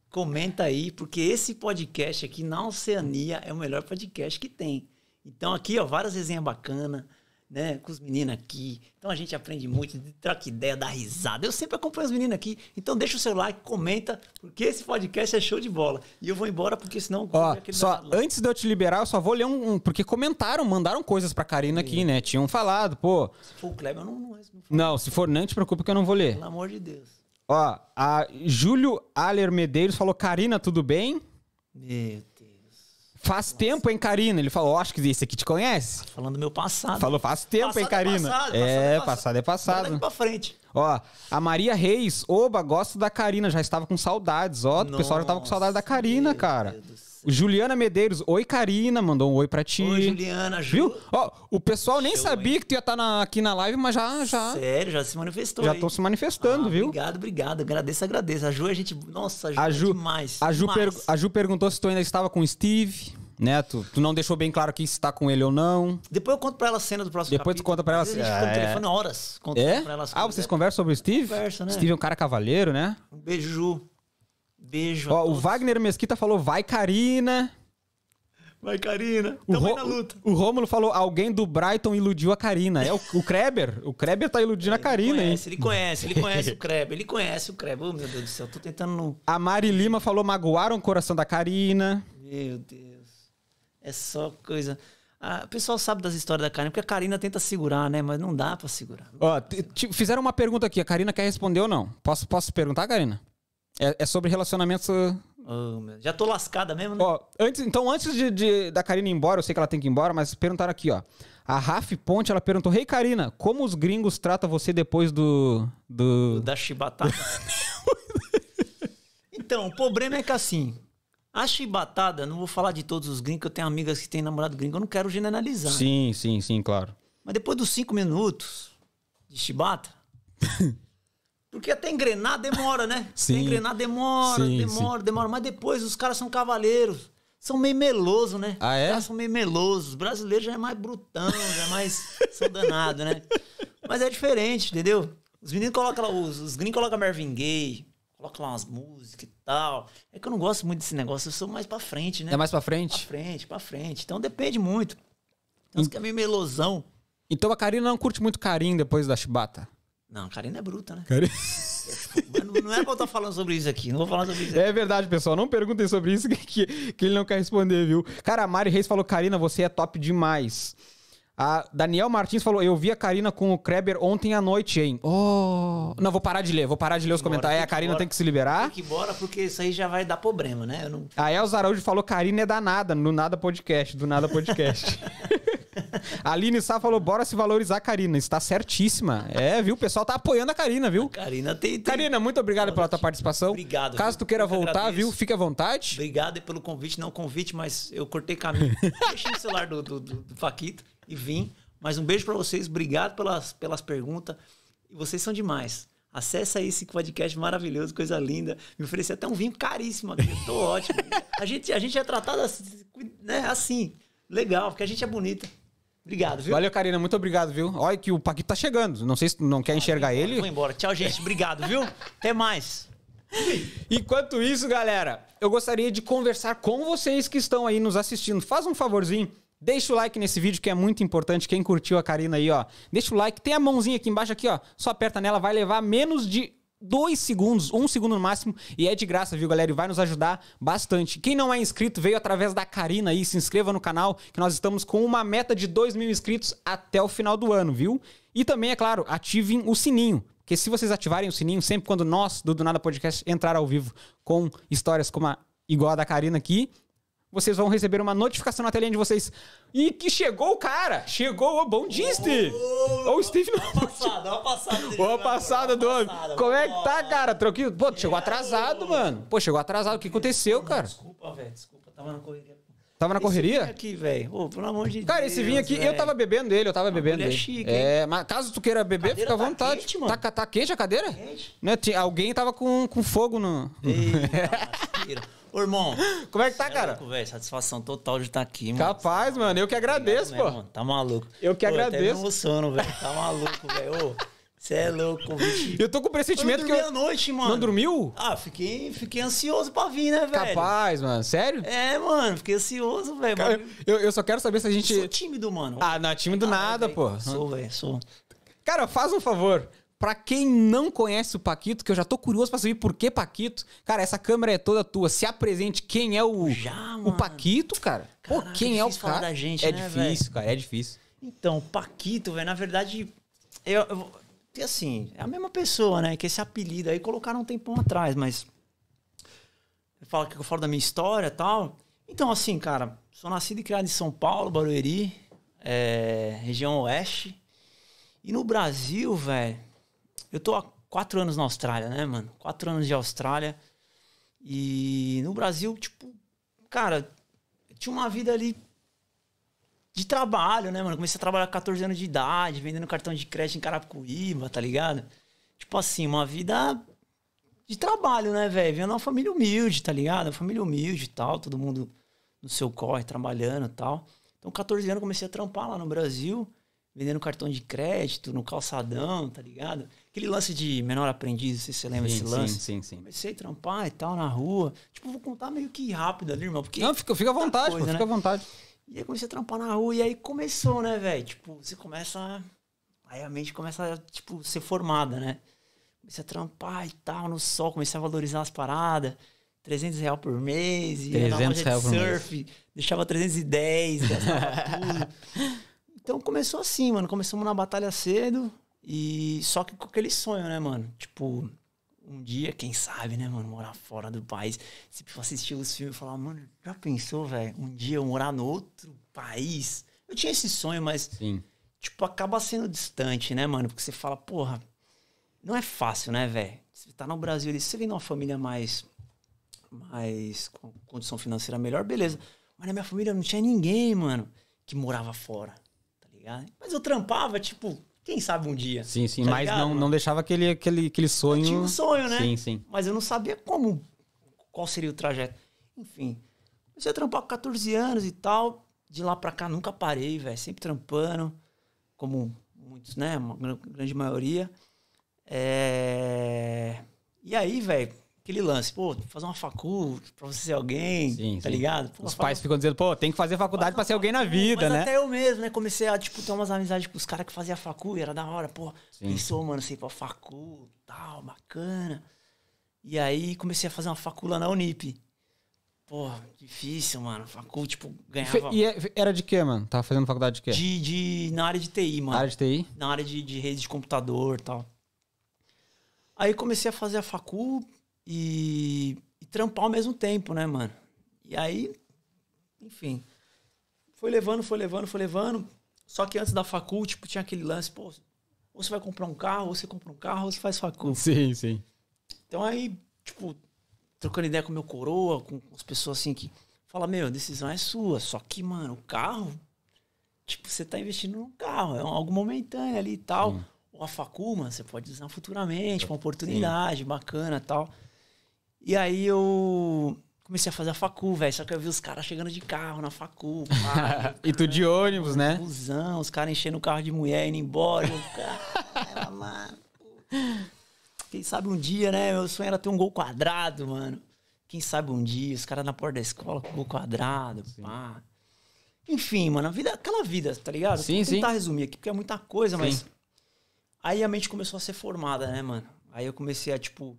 comenta aí, porque esse podcast aqui na Oceania é o melhor podcast que tem. Então aqui, ó, várias resenhas bacanas, né, com os meninos aqui. Então a gente aprende muito, troca ideia, dá risada. Eu sempre acompanho os meninos aqui. Então deixa o seu like, comenta, porque esse podcast é show de bola. E eu vou embora porque senão... Ó, só antes de eu te liberar, eu só vou ler um, um- porque comentaram, mandaram coisas pra Karina aqui, né? Tinham falado, pô. Se for o Kleber, eu não, não, não Não, se for, não te preocupe que eu não vou ler. Pelo amor de Deus. Ó, a Júlio Aller Medeiros falou: Karina, tudo bem? Meu Deus. Faz tempo, hein, Karina? Ele falou: Acho que esse aqui te conhece. Falando do meu passado. Falou: Faz tempo, hein, Passado é Karina? passado, é, passado é passado é passado. daqui pra frente. Ó, a Maria Reis, oba, gosto da Karina, já estava com saudades. Ó, o pessoal já tava com saudade da Nossa, Karina, meu cara. Deus do céu. Juliana Medeiros, oi, Karina, mandou um oi pra ti. Oi, Juliana. Ju. Viu? Ó, o pessoal nem Show, sabia que tu ia estar aqui na live, mas já, já, Sério, já se manifestou. já tô se manifestando, Ah, viu? Obrigado, obrigado. Agradeço, agradeço. A Ju, a gente. Nossa, a Ju, A é Ju, demais. a, Ju demais. per- a Ju perguntou se tu ainda estava com o Steve, né? Tu, tu não deixou bem claro aqui se tá com ele ou não. Depois eu conto pra ela a cena do próximo Depois tu capítulo. conta pra ela Às vezes a A gente fica no cena. telefone horas. Conto É? pra ela as Ah, vocês conversam sobre o Steve? Conversa, né? Steve é um cara cavaleiro, né? Um beijo, Ju. Beijo. a Ó, o. Wagner Mesquita falou, vai, Karina. Vai, Karina. O, Tamo na luta. o Rômulo falou, alguém do Brighton iludiu a Karina. É o, o Kreber. O Kreber tá iludindo a Karina, ele hein? conhece, ele conhece, ele conhece o Kleber. Ele conhece o Kleber. Oh, meu Deus do céu. Tô tentando. no- A Mari Lima falou, magoaram o coração da Karina. Meu Deus. É só coisa. Ah, o pessoal sabe das histórias da Karina, porque a Karina tenta segurar, né? Mas não dá pra segurar. Ó, fizeram uma pergunta aqui, a Karina quer responder ou não? Posso, posso perguntar, Karina? É, é sobre relacionamentos... Oh, Já tô lascada mesmo, né? Ó, antes, então, antes de, de- da Karina ir embora, eu sei que ela tem que ir embora, mas perguntaram aqui, ó. A Raf Ponte, ela perguntou, Hey, Karina, como os gringos tratam você depois do... do... Da chibatada. então, o problema é que assim, a chibatada, não vou falar de todos os gringos, eu tenho amigas que têm namorado gringo, eu não quero generalizar. Sim, sim, sim, claro. Mas depois dos cinco minutos de chibata. Porque até engrenar demora, né? Sim. Até engrenar demora, Sim, demora, demora. Mas depois os caras são cavaleiros. São meio melosos, né? Ah, é? Os caras são meio melosos. Os brasileiros já é mais brutão, já é mais. são danados, né? Mas é diferente, entendeu? Os meninos colocam lá, os, os gringos colocam Marvin Gaye, colocam lá umas músicas e tal. É que eu não gosto muito desse negócio, eu sou mais pra frente, né? É mais pra Pra frente? frente, pra frente. Então depende muito. Então, que é meio melosão. Então a Karina não curte muito carinho depois da chibata. Não, a Karina é bruta, né? Karina... Não, não é pra eu estar falando sobre isso aqui. Não vou falar sobre isso aqui. É verdade, pessoal. Não perguntem sobre isso que, que, ele não quer responder, viu? Cara, a Mari Reis falou: Karina, você é top demais. A Daniel Martins falou: Eu vi a Karina com o Kreber ontem à noite, hein? Oh. Não, vou parar de ler, vou parar de ler os Embora, comentários. É, a Karina embora. tem que se liberar. Tem que ir embora porque isso aí já vai dar problema, né? Eu não... A Elza Araújo falou: Karina é danada, no Nada Podcast, do Nada Podcast. a Aline Sá falou: Bora se valorizar, Karina. Está certíssima. É, viu? O pessoal tá apoiando a Karina, viu? Karina tem. tem... Karina, muito obrigado pela tua participação. Obrigado, Caso tu queira voltar, agradeço. viu? Fique à vontade. Obrigado pelo convite. Não convite, mas eu cortei caminho. Deixei o celular do, do, do, do Paquito e vim. Mas um beijo pra vocês. Obrigado pelas, pelas perguntas. E vocês são demais. Acesse aí esse podcast maravilhoso, coisa linda. Me ofereci até um vinho caríssimo aqui. Eu tô ótimo. A gente, a gente é tratado assim, né, assim. Legal, porque a gente é bonita. Obrigado, viu? Valeu, Karina. Muito obrigado, viu? Olha que o Paquito tá chegando. Não sei se não quer enxergar Vou ele. embora. Tchau, gente. Obrigado, viu? Até mais. Enquanto isso, galera, eu gostaria de conversar com vocês que estão aí nos assistindo. Faz um favorzinho. Deixa o like nesse vídeo que é muito importante. Quem curtiu a Karina aí, ó. Deixa o like. Tem a mãozinha aqui embaixo aqui, ó. Só aperta nela, vai levar menos de dois segundos, um segundo no máximo, e é de graça, viu, galera? E vai nos ajudar bastante. Quem não é inscrito, veio através da Karina aí, se inscreva no canal, que nós estamos com uma meta de 2 mil inscritos até o final do ano, viu? E também, é claro, ativem o sininho. Porque se vocês ativarem o sininho, sempre quando nós, do Do Nada Podcast, entrar ao vivo com histórias como a igual a da Karina aqui, vocês vão receber uma notificação na telinha de vocês. E que chegou o cara! Chegou o Bom dia, Steve! Ô, o Steve não. Passada, uma passada. dele, Boa vai, passada do homem. passada, Como é que tá, cara? Tranquilo? Pô, tu chegou atrasado, mano. Pô, chegou atrasado. O que aconteceu, cara? Desculpa, velho, desculpa, tava na correria. Tava na Esse correria? aqui, velho. Ô, pelo amor de Deus. Cara, esse vinho aqui, eu velho. tava bebendo dele, eu tava bebendo bagulho é dele. chique, é, mas caso tu queira beber, fica à tá vontade. quente, mano. Tá, tá quente a cadeira? Quente. Né, alguém tava com, com fogo no. Lasqueira. Ô, irmão. Como é que tá, é cara? velho. Satisfação total de estar aqui, mano. Capaz, mano. Eu que agradeço, pô. Tá maluco. Eu que Pô, agradeço. me emociono, velho. Tá maluco, velho. Você é louco, bicho. Eu tô com o Eu não pressentimento que eu. à noite, mano. Não dormiu? Ah, fiquei, fiquei ansioso pra vir, né, velho? Capaz, mano. Sério? É, mano, fiquei ansioso, velho. Eu, eu só quero saber se a Eu gente. Sou tímido, mano. Ah, não, time do Ah, nada, velho, pô. Sou, velho, sou. Cara, faz um favor. Pra quem não conhece o Paquito, que eu já tô curioso pra saber por que Paquito. Cara, essa câmera é toda tua. Se apresente quem é o, Já, o. Paquito, cara. Pô, Caraca, quem é o cara? da gente, é né, difícil, cara, é difícil. Então, o Paquito, velho, na verdade, eu, eu- assim, é a mesma pessoa, né? Que esse apelido aí colocaram um tempão atrás, mas. Fala que eu falo da minha história e tal. Então, assim, cara, sou nascido e criado em São Paulo, Barueri, é, região oeste. E no Brasil, velho, eu tô há quatro anos na Austrália, né, mano? Quatro anos de Austrália. E no Brasil, tipo, cara, tinha uma vida ali de trabalho, né, mano? Comecei a trabalhar com 14 anos de idade, vendendo cartão de crédito em Carapicuíba, tá ligado? Tipo assim, uma vida de trabalho, né, velho? Vendo uma família humilde, tá ligado? Uma família humilde e tal, todo mundo no seu corre, trabalhando e tal. Então, 14 anos, comecei a trampar lá no Brasil, vendendo cartão de crédito, no calçadão, tá ligado? Aquele lance de menor aprendiz, não sei se você lembra sim, desse sim, lance. sim, sim. Comecei a trampar e tal na rua. Tipo, vou contar meio que rápido ali, irmão, porque Não, fica, fica à vontade, coisa, pô, né? fica à vontade. e aí comecei a trampar na rua, e aí começou, né, velho? Tipo, você começa. Aí a mente começa a, tipo, ser formada, né? Comecei a trampar e tal, no sol, comecei a valorizar as paradas. 300 reais por mês, ia na 300 loja de reais por mês. surf, deixava 310, gastava tudo. Então começou assim, mano. Começamos na batalha cedo, e só que com aquele sonho, né, mano? Tipo, um dia, quem sabe, né, mano, morar fora do país. Se for assistir os filmes e falar, mano, já pensou, velho, um dia eu morar no outro país? Eu tinha esse sonho, mas, Sim. tipo, acaba sendo distante, né, mano? Porque você fala, porra, não é fácil, né, velho? Você tá no Brasil ali, se você vem numa família mais, mais com condição financeira melhor, beleza. Mas na minha família não tinha ninguém, mano, que morava fora, ligado? Mas eu trampava, tipo, quem sabe um dia. Sim, sim. Tá mas ligado, não, mano? não deixava aquele, aquele, aquele sonho. Eu tinha um sonho, né? Sim, sim. Mas eu não sabia como, qual seria o trajeto. Enfim, comecei a trampar com 14 anos e tal. De lá pra cá nunca parei, velho. Sempre trampando, como muitos, né? Uma gran- grande maioria. É... E aí, velho, aquele lance, pô, fazer uma facul pra você ser alguém, Sim, tá sim. ligado? Pô, Os pais ficam dizendo, pô, tem que fazer faculdade pra ser alguém na vida, mas né? até eu mesmo, né? Comecei a, tipo, ter umas amizades com os caras que faziam facu e era da hora, pô. Sim. Pensou, mano, sei pra facu, tal, bacana. E aí comecei a fazer uma facu lá na Unip. Pô, difícil, mano. Facu, tipo, ganhava E é- era de quê, mano? Tava fazendo faculdade de quê? de, de, na área de TI, mano. área de TI? Na área de, de rede de computador e tal. Aí comecei a fazer a facu e, e trampar ao mesmo tempo, né, mano? E aí, enfim, foi levando, foi levando, foi levando. Só que antes da facu, tipo, tinha aquele lance, pô, ou você vai comprar um carro, ou você compra um carro, ou você faz facu. Sim, sim. Então aí, tipo, trocando ideia com meu coroa, com, as pessoas assim que fala, meu, a decisão é sua. Só que, mano, o carro, tipo, você tá investindo num carro, é algo momentâneo ali e tal. Sim. Ou a facu, mano, você pode usar futuramente, uma oportunidade bacana e tal. E aí eu comecei a fazer a facu, velho. Só que eu vi os caras chegando de carro na facu. E tu de ônibus, né? Busão, os caras enchendo o carro de mulher indo embora. Cara, mano. Quem sabe um dia, né? Meu sonho era ter um gol quadrado, mano. Quem sabe um dia, os caras na porta da escola com gol quadrado, pá. Enfim, mano, a vida, aquela vida, tá ligado? Sim, Vou tentar sim. resumir aqui, porque é muita coisa, mas. Sim. Aí a mente começou a ser formada, né, mano? Aí eu comecei a, tipo.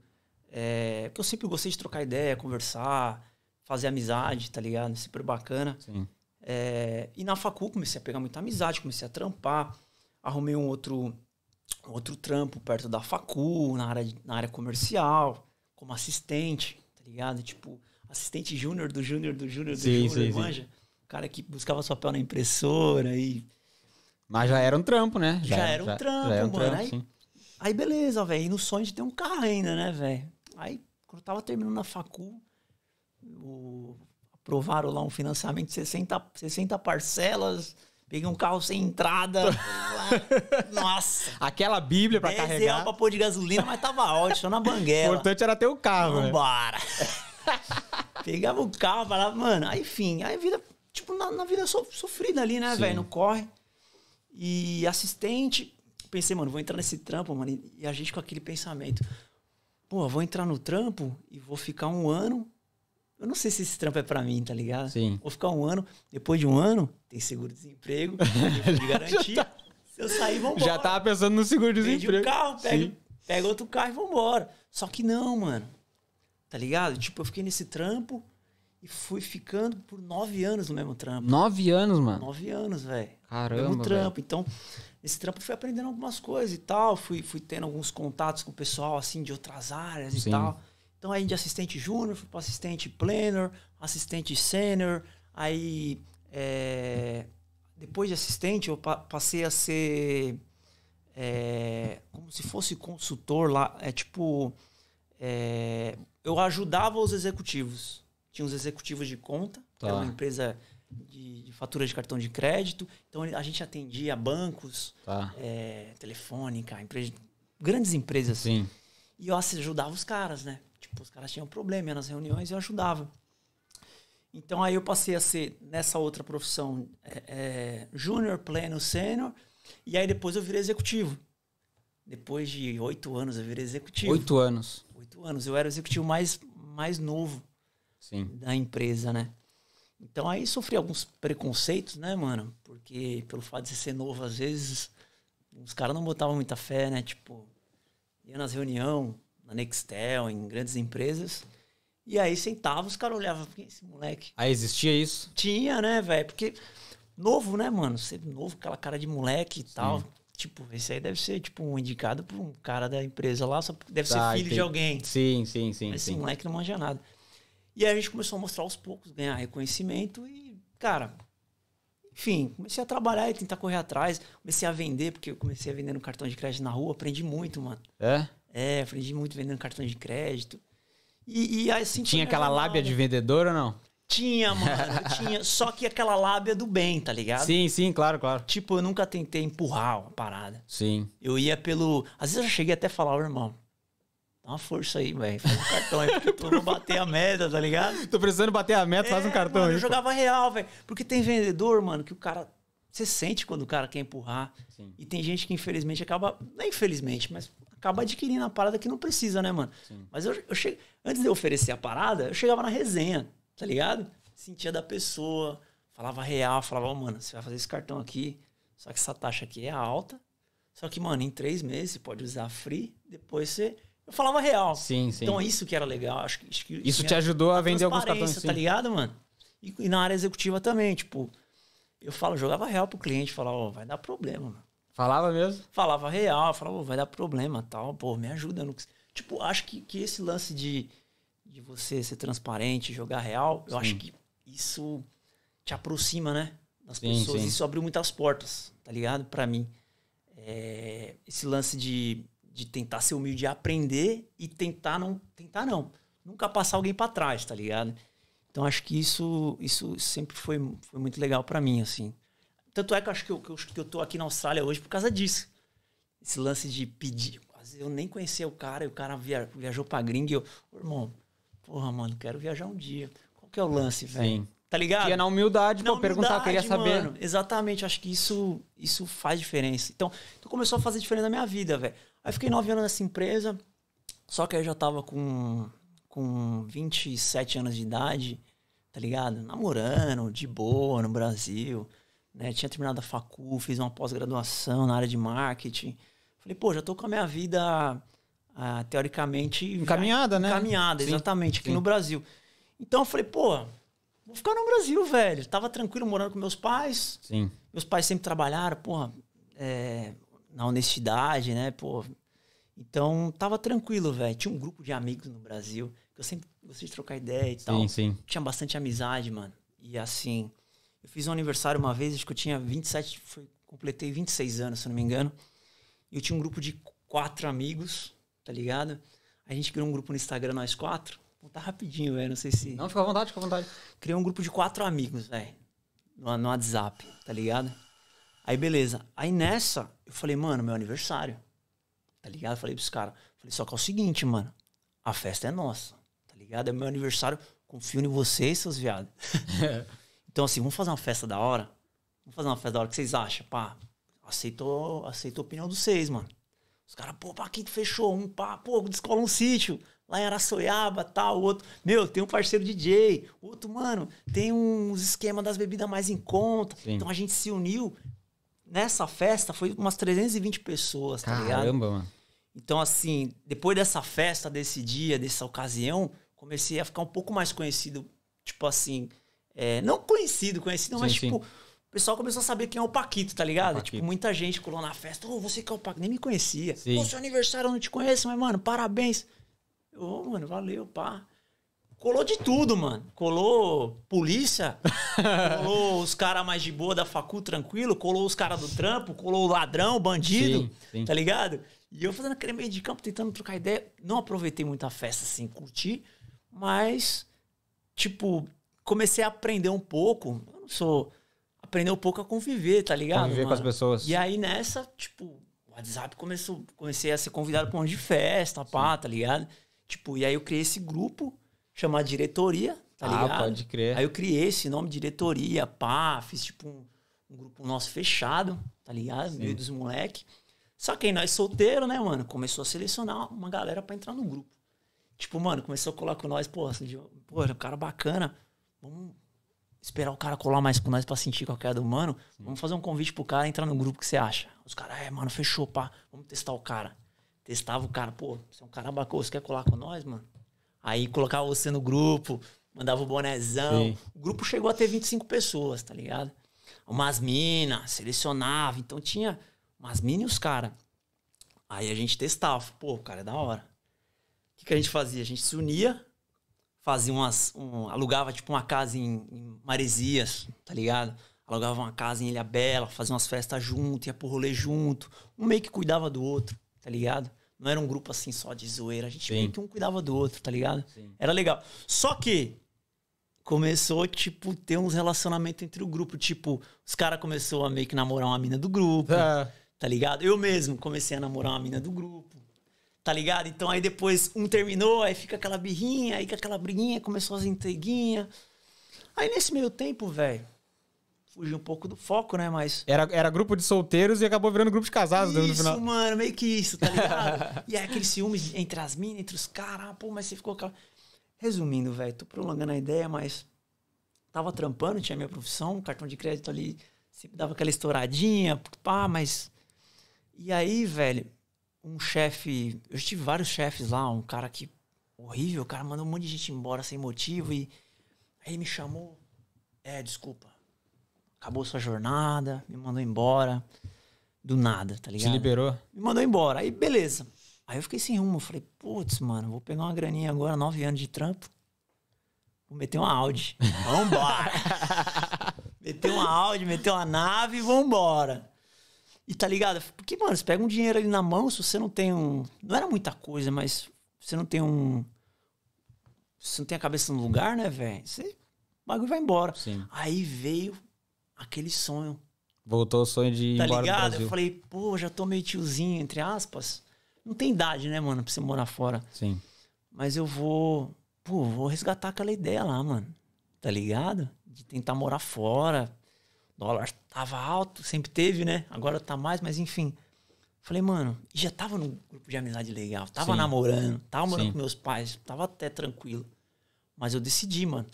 É... Porque eu sempre gostei de trocar ideia, conversar, fazer amizade, tá ligado? Super bacana. É, e na facu comecei a pegar muita amizade, comecei a trampar. Arrumei um outro, um outro trampo perto da facu, na área, na área comercial, como assistente, tá ligado? Tipo, assistente júnior do júnior do júnior do júnior, manja? O cara que buscava papel na impressora e... Mas já era um trampo, né? Já era um trampo, mano. Aí- sim. Aí beleza, velho. E no sonho de ter um carro ainda, né, velho? Aí, quando eu tava terminando a facu, o- aprovaram lá um financiamento de 60, 60 parcelas, peguei um carro sem entrada. Nossa! Aquela bíblia pra 10 reais carregar. pra pôr de gasolina, mas tava ótimo, só na O banguela. importante era ter o carro, né? Vambora! Pegava o carro, falava, mano, aí enfim, aí vida, tipo, na, na vida so- sofrida ali, né, velho, no corre. E assistente, pensei, mano, vou entrar nesse trampo, mano, e a gente com aquele pensamento, pô, vou entrar no trampo e vou ficar um ano. Eu não sei se esse trampo é pra mim, tá ligado? Sim. Vou ficar um ano, depois de um ano, tem seguro-desemprego, de garantia. Se eu sair, vambora. Já tava pensando no Vende o seguro-desemprego. carro, pega, pega outro carro e vambora. Só que não, mano. Tá ligado? Tipo, eu fiquei nesse trampo e fui ficando por nove anos no mesmo trampo. Nove anos, mano. Nove anos, velho. Caramba, Mesmo velho. trampo. Então, nesse trampo fui aprendendo algumas coisas e tal. Fui, fui tendo alguns contatos com o pessoal, assim, de outras áreas Sim. e tal. Então, aí de assistente júnior, fui para assistente planner, assistente sênior. Aí, é, depois de assistente, eu pa- passei a ser é, como se fosse consultor lá. É tipo, é, eu ajudava os executivos. Tinha os executivos de conta, que era Tá. uma empresa de, de fatura de cartão de crédito. Então a gente atendia bancos, Tá. é, telefônica, empresa, grandes empresas. Sim. E eu ajudava os caras, né? Tipo, os caras tinham problema ia nas reuniões e eu ajudava. Então aí eu passei a ser, nessa outra profissão, é, é, júnior, pleno, sênior. E aí depois eu virei executivo. Depois de oito anos eu virei executivo. Oito anos. Oito anos. Eu era o executivo mais, mais novo Sim. da empresa, né? Então aí sofri alguns preconceitos, né, mano? Porque pelo fato de você ser novo, às vezes, os caras não botavam muita fé, né? Tipo, ia nas reuniões, na Nextel, em grandes empresas. E aí sentava, os caras olhavam, quem é esse moleque? Aí existia isso? Tinha, né, velho? Porque novo, né, mano? Ser novo, aquela cara de moleque e tal. Tipo, esse aí deve ser, tipo, um indicado por um cara da empresa lá, só deve Tá, ser filho de alguém. Sim, sim, sim. Mas esse sim. moleque não manja nada. E aí a gente começou a mostrar aos poucos, ganhar reconhecimento e, cara, enfim, comecei a trabalhar e tentar correr atrás. Comecei a vender, porque eu comecei a vender no cartão de crédito na rua, aprendi muito, mano. É? É, aprendi muito vendendo cartão de crédito. E, e assim foi Tinha aquela jornada. lábia de vendedor ou não? Tinha, mano, tinha. Só que aquela lábia do bem, tá ligado? Sim, sim, claro, claro. Tipo, eu nunca tentei empurrar uma parada. Sim. Eu ia pelo. Às vezes eu cheguei até a falar, ô irmão, dá uma força aí, velho. Faz um cartão aí, porque vou bater a meta, tá ligado? Tô precisando bater a meta, faz um É, cartão mano, aí. Eu pô. jogava real, velho. Porque tem vendedor, mano, que o cara. Você sente quando o cara quer empurrar. Sim. E tem gente que, infelizmente, acaba. Não é infelizmente, mas acaba adquirindo a parada que não precisa, né, mano? Sim. Mas eu, eu che... antes de eu oferecer a parada, eu chegava na resenha, tá ligado? Sentia da pessoa, falava real, falava, ó, mano, você vai fazer esse cartão aqui, só que essa taxa aqui é alta. Só que, mano, em três meses você pode usar free, depois você. Eu falava real. Sim, sim. Então isso que era legal. Acho que, acho que Isso me te ajudou a vender alguns cartões, sim. tá ligado, mano? E, e na área executiva também, tipo, eu falo, jogava real pro cliente, falava, ó, vai dar problema, mano. Falava mesmo? Falava real, falava, ó, vai dar problema, tal, pô, me ajuda. Não... Tipo, acho que, que esse lance de, de você ser transparente, jogar real, eu Sim. acho que isso te aproxima, né? Das Sim, pessoas. sim. Isso abriu muitas portas, tá ligado? Pra mim. É, esse lance de, de tentar ser humilde e aprender e tentar não. Tentar não. Nunca passar alguém pra trás, tá ligado? Então acho que isso, isso sempre foi, foi muito legal pra mim, assim. Tanto é que eu acho que eu, que, eu, que eu tô aqui na Austrália hoje por causa disso. Esse lance de pedir. Eu nem conhecia o cara e o cara via, viajou pra gringa e eu, "Ô, irmão, porra, mano, quero viajar um dia. Qual que é o lance, velho? Tá ligado? Ia na humildade, Na pô, perguntar, eu queria saber. mano. Exatamente, acho que isso, isso faz diferença. Então, então começou a fazer diferença na minha vida, velho. Aí fiquei nove anos nessa empresa, só que aí eu já tava com, com 27 anos de idade, tá ligado? Namorando, de boa no Brasil, né? Tinha terminado a facu, fiz uma pós-graduação na área de marketing. Falei, pô, já tô com a minha vida, ah, teoricamente... Encaminhada, né? Encaminhada, exatamente, aqui sim. no Brasil. Então eu falei, pô, vou ficar no Brasil, velho. Tava tranquilo morando com meus pais, Sim. meus pais sempre trabalharam, porra, é, na honestidade, né, pô. Então, tava tranquilo, velho. Tinha um grupo de amigos no Brasil, que eu sempre gostei de trocar ideia e tal. Sim, sim. Tinha bastante amizade, mano. E assim, eu fiz um aniversário uma vez, acho que eu tinha 27, foi, completei 26 anos, se não me engano. E eu tinha um grupo de quatro amigos, tá ligado? A gente criou um grupo no Instagram, nós quatro. Vou contar rapidinho, velho, não sei se... Não, fica à vontade, fica à vontade. Criei um grupo de quatro amigos, velho. No, no WhatsApp, tá ligado? Aí, beleza. Aí nessa, eu falei, mano, meu aniversário. Tá ligado? Falei pros caras. Falei, só que é o seguinte, mano. A festa é nossa. Tá ligado? É meu aniversário. Confio em vocês, seus viados. então, assim, vamos fazer uma festa da hora? Vamos fazer uma festa da hora. O que vocês acham? Pá, aceitou, aceitou a opinião dos seis, mano. Os caras, pô, Paquito fechou um, pá, pô, descola um sítio. Lá em Araçoiaba, tal, outro. Meu, tem um parceiro DJ. Outro, mano, tem uns esquemas das bebidas mais em conta. Sim. Então a gente se uniu. Nessa festa foi umas 320 pessoas, tá ligado? Caramba, mano. Então, assim, depois dessa festa, desse dia, dessa ocasião, comecei a ficar um pouco mais conhecido. Tipo assim, é, não conhecido, conhecido, mas Sim, sim. tipo, o pessoal começou a saber quem é o Paquito, tá ligado? Paquito. Tipo, muita gente colou na festa, ô, você que é o Paquito, nem me conhecia. Sim. Pô, seu aniversário eu não te conheço, mas, mano, parabéns. Ô, mano, valeu, pá. Colou de tudo, mano. Colou polícia, colou os caras mais de boa da facu, tranquilo, colou os caras do trampo, colou o ladrão, bandido, Sim, sim. tá ligado? E eu fazendo aquele meio de campo, tentando trocar ideia. Não aproveitei muito a festa, assim, curti, mas, tipo, comecei a aprender um pouco. Eu não sou. Aprender um pouco a conviver, tá ligado? Conviver com as mano? pessoas. E aí nessa, tipo, o WhatsApp começou, comecei a ser convidado pra um monte de festa, pá, tá ligado? Tipo, e aí eu criei esse grupo chamado Diretoria, tá Ah, ligado? pode crer. Aí eu criei esse nome Diretoria, pá, fiz tipo um, um grupo nosso fechado, tá ligado? Meio dos moleque. Só que aí nós solteiros, né, mano? Começou a selecionar uma galera pra entrar no grupo. Tipo, mano, começou a colar com nós, pô, assim, pô, um cara bacana. Vamos esperar o cara colar mais com nós pra sentir qualquer é do mano. Vamos fazer um convite pro cara entrar no grupo, que você acha? Os caras, é, mano, fechou, pá. Vamos testar o cara. Testava o cara, pô, você é um cara bacana, você quer colar com nós, mano? Aí colocava você no grupo, mandava o bonezão. Sim. O grupo chegou a ter 25 pessoas, tá ligado? Umas minas, selecionava. Então tinha umas minas e os caras. Aí a gente testava. Pô, o cara é da hora. O que, que a gente fazia? A gente se unia, fazia umas. um- alugava tipo uma casa em, em Maresias, tá ligado? Alugava uma casa em Ilha Bela, fazia umas festas junto, ia pro rolê junto. Um meio que cuidava do outro, tá ligado? Não era um grupo assim só de zoeira. A gente meio que um cuidava do outro, tá ligado? Sim. Era legal. Só que começou, tipo, ter uns relacionamentos entre o grupo. Tipo, os caras começaram a meio que namorar uma mina do grupo, Ah, tá ligado? Eu mesmo comecei a namorar uma mina do grupo, tá ligado? Então aí depois um terminou, aí fica aquela birrinha, aí com aquela briguinha, começou as intriguinhas. Aí nesse meio tempo, velho, fugi um pouco do foco, né? Mas era, era grupo de solteiros e acabou virando grupo de casados no isso, final. mano, meio que isso, tá ligado? e aí aquele ciúmes entre as minas, entre os caras, ah, pô, mas você ficou... Resumindo, velho, tô prolongando a ideia, mas tava trampando, tinha minha profissão, cartão de crédito ali, sempre dava aquela estouradinha, pá, mas... E aí, velho, um chefe... Eu tive vários chefes lá, um cara que... Horrível, o cara mandou um monte de gente embora sem motivo e... Aí me chamou... É, desculpa. Acabou sua jornada, me mandou embora. Do nada, tá Te ligado? liberou. Me mandou embora. Aí, beleza. Aí eu fiquei sem rumo. Eu falei, putz, mano, vou pegar uma graninha agora, nove anos de trampo. Vou meter uma Audi. Vambora. meter uma Audi, meter uma nave e vambora. E tá ligado? Porque, mano, você pega um dinheiro ali na mão, se você não tem um. Não era muita coisa, mas você não tem um. Se você não tem a cabeça no lugar, né, velho? Você. O bagulho vai embora. Sim. Aí veio aquele sonho Voltou o sonho de ir tá embora do ligado? Eu falei, pô, já tô meio tiozinho, entre aspas. Não tem idade, né, mano, pra você morar fora. Sim. Mas eu vou, pô, vou resgatar aquela ideia lá, mano. Tá ligado? De tentar morar fora. O dólar tava alto, sempre teve, né? Agora tá mais, mas enfim. Falei, mano, já tava num grupo de amizade legal. Tava Sim. namorando, tava morando Sim. com meus pais, tava até tranquilo. Mas eu decidi, mano.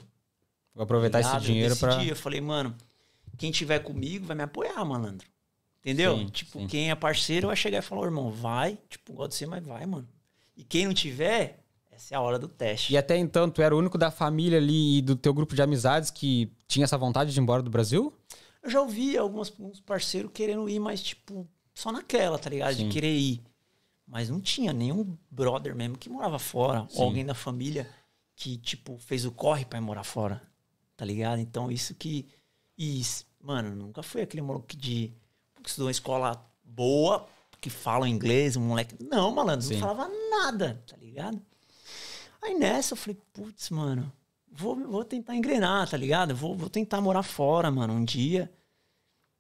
Vou aproveitar esse ligado? dinheiro Nesse pra. dia eu falei, mano, quem tiver comigo vai me apoiar, malandro. Entendeu? Sim, tipo, sim. quem é parceiro vai chegar e falar, "Ô, irmão, vai. Tipo, gosto de você, mas vai, mano. E quem não tiver, essa é a hora do teste. E até então, tu era o único da família ali e do teu grupo de amizades que tinha essa vontade de ir embora do Brasil? Eu já ouvi alguns, parceiros querendo ir, mas, tipo, só naquela, tá ligado? Sim. De querer ir. Mas não tinha nenhum brother mesmo que morava fora. Ou alguém da família que, tipo, fez o corre pra ir morar fora. Tá ligado? Então, isso que. E, mano, nunca fui aquele maluco de. Que estudou em escola boa, que fala inglês, um moleque. Não, malandro, Sim. não falava nada, tá ligado? Aí nessa eu falei, putz, mano, vou, vou tentar engrenar, tá ligado? Vou, vou tentar morar fora, mano, um dia.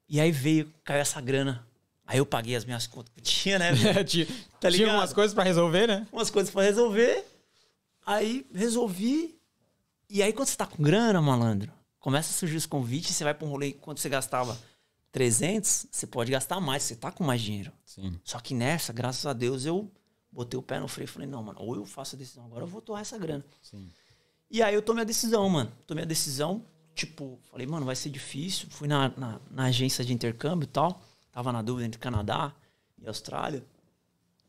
E aí veio, caiu essa grana. Aí eu paguei as minhas contas que eu tinha, né? velho? tinha Tá tinha umas coisas pra resolver, né? umas coisas pra resolver. Aí resolvi. E aí, quando você tá com grana, malandro, começa a surgir os convites, você vai pra um rolê, quando você gastava 300, você pode gastar mais, você tá com mais dinheiro. Sim. Só que nessa, graças a Deus, eu botei o pé no freio e falei, não, mano, ou eu faço a decisão agora, eu vou torrar essa grana. Sim. E aí eu tomei a decisão, mano. Tomei a decisão, tipo, falei, mano, vai ser difícil. Fui na, na, na agência de intercâmbio e tal. Tava na dúvida entre Canadá e Austrália.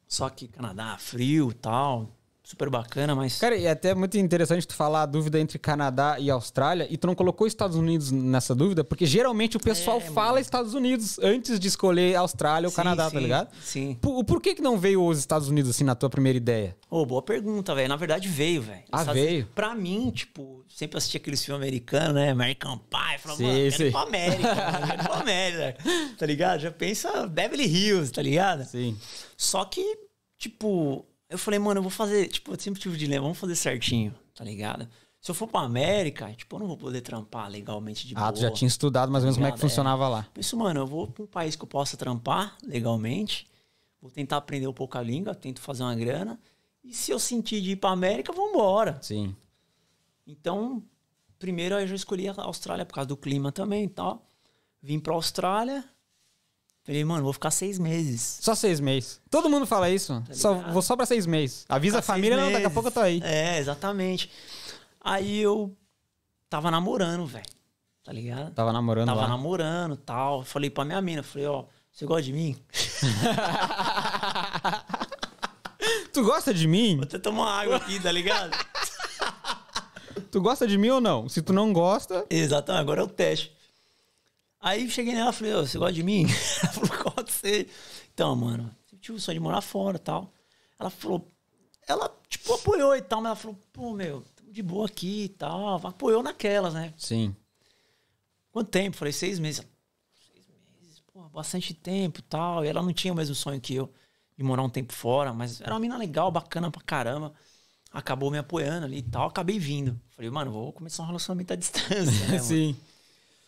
Só que Canadá, frio e tal. Super bacana, mas. Cara, e é até muito interessante tu falar a dúvida entre Canadá e Austrália, e tu não colocou Estados Unidos nessa dúvida, porque geralmente o pessoal É, fala mano. Estados Unidos antes de escolher Austrália ou Sim, Canadá, sim, tá ligado? Sim. Por, o porquê que não veio os Estados Unidos assim na tua primeira ideia? Ô, boa pergunta, velho. Na verdade, veio, velho. Ah, veio? Pra mim, tipo, sempre assisti aqueles filmes americanos, né? American Pie. Falava, Sim, mano, sim. pra América, mano, pra América. Tá ligado? Já pensa Beverly Hills, tá ligado? Sim. Só que, tipo, eu falei, mano, eu vou fazer. Tipo, eu sempre tive o dilema, vamos fazer certinho, tá ligado? Se eu for pra América, tipo, eu não vou poder trampar legalmente de boa. Ah, tu já tinha estudado mais ou menos como é que é. funcionava lá. Penso, mano, eu vou pra um país que eu possa trampar legalmente, vou tentar aprender um pouco a língua, tento fazer uma grana. E se eu sentir de ir pra América, vambora. Sim. Então, primeiro eu já escolhi a Austrália por causa do clima também e tal. Vim pra Austrália. Falei, mano, vou ficar seis meses. Só seis meses. Todo mundo fala isso. só, Tá ligado? vou só pra seis meses. Avisa a Ficar família, seis não, daqui a pouco eu tô aí. É, exatamente. Aí eu tava namorando, velho. Tá ligado? Tava namorando Tava lá. namorando tal. Falei pra minha mina, falei, ó, você gosta de mim? tu gosta de mim? Vou até tomar água aqui, tá ligado? Tu gosta de mim ou não? Se tu não gosta, Exatamente, agora é o teste. Aí cheguei nela e falei, você gosta de mim? Ela falou, pode ser. Então, mano, eu tive o sonho de morar fora e tal. Ela falou, ela, tipo, apoiou e tal, mas ela falou, pô, meu, de boa aqui e tal. Apoiou naquelas, né? sim. Quanto tempo? Falei, seis meses. Seis meses, pô, bastante tempo e tal. E ela não tinha o mesmo sonho que eu, de morar um tempo fora, mas era uma mina legal, bacana pra caramba. Acabou me apoiando ali e tal, acabei vindo. Falei, mano, vou começar um relacionamento à distância. né? Sim.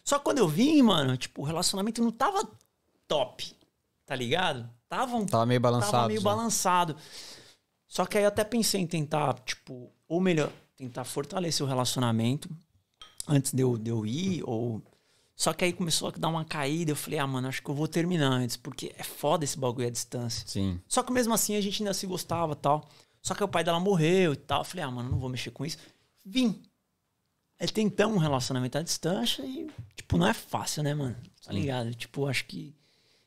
Só que quando eu vim, mano, tipo, o relacionamento não tava top, tá ligado? Tava, um, Tava meio balançado. tava meio já. balançado. Só que aí eu até pensei em tentar, tipo, ou melhor, tentar fortalecer o relacionamento antes de eu, de eu ir, ou. Só que aí começou a dar uma caída. Eu falei, ah, mano, acho que eu vou terminar antes, porque é foda esse bagulho à distância. Sim. Só que mesmo assim a gente ainda se gostava tal. Só que o pai dela morreu e tal. Eu falei, ah, mano, não vou mexer com isso. Vim. É tentamos um relacionamento à distância e, tipo, não é fácil, né, mano? Tá ligado? Tipo, acho que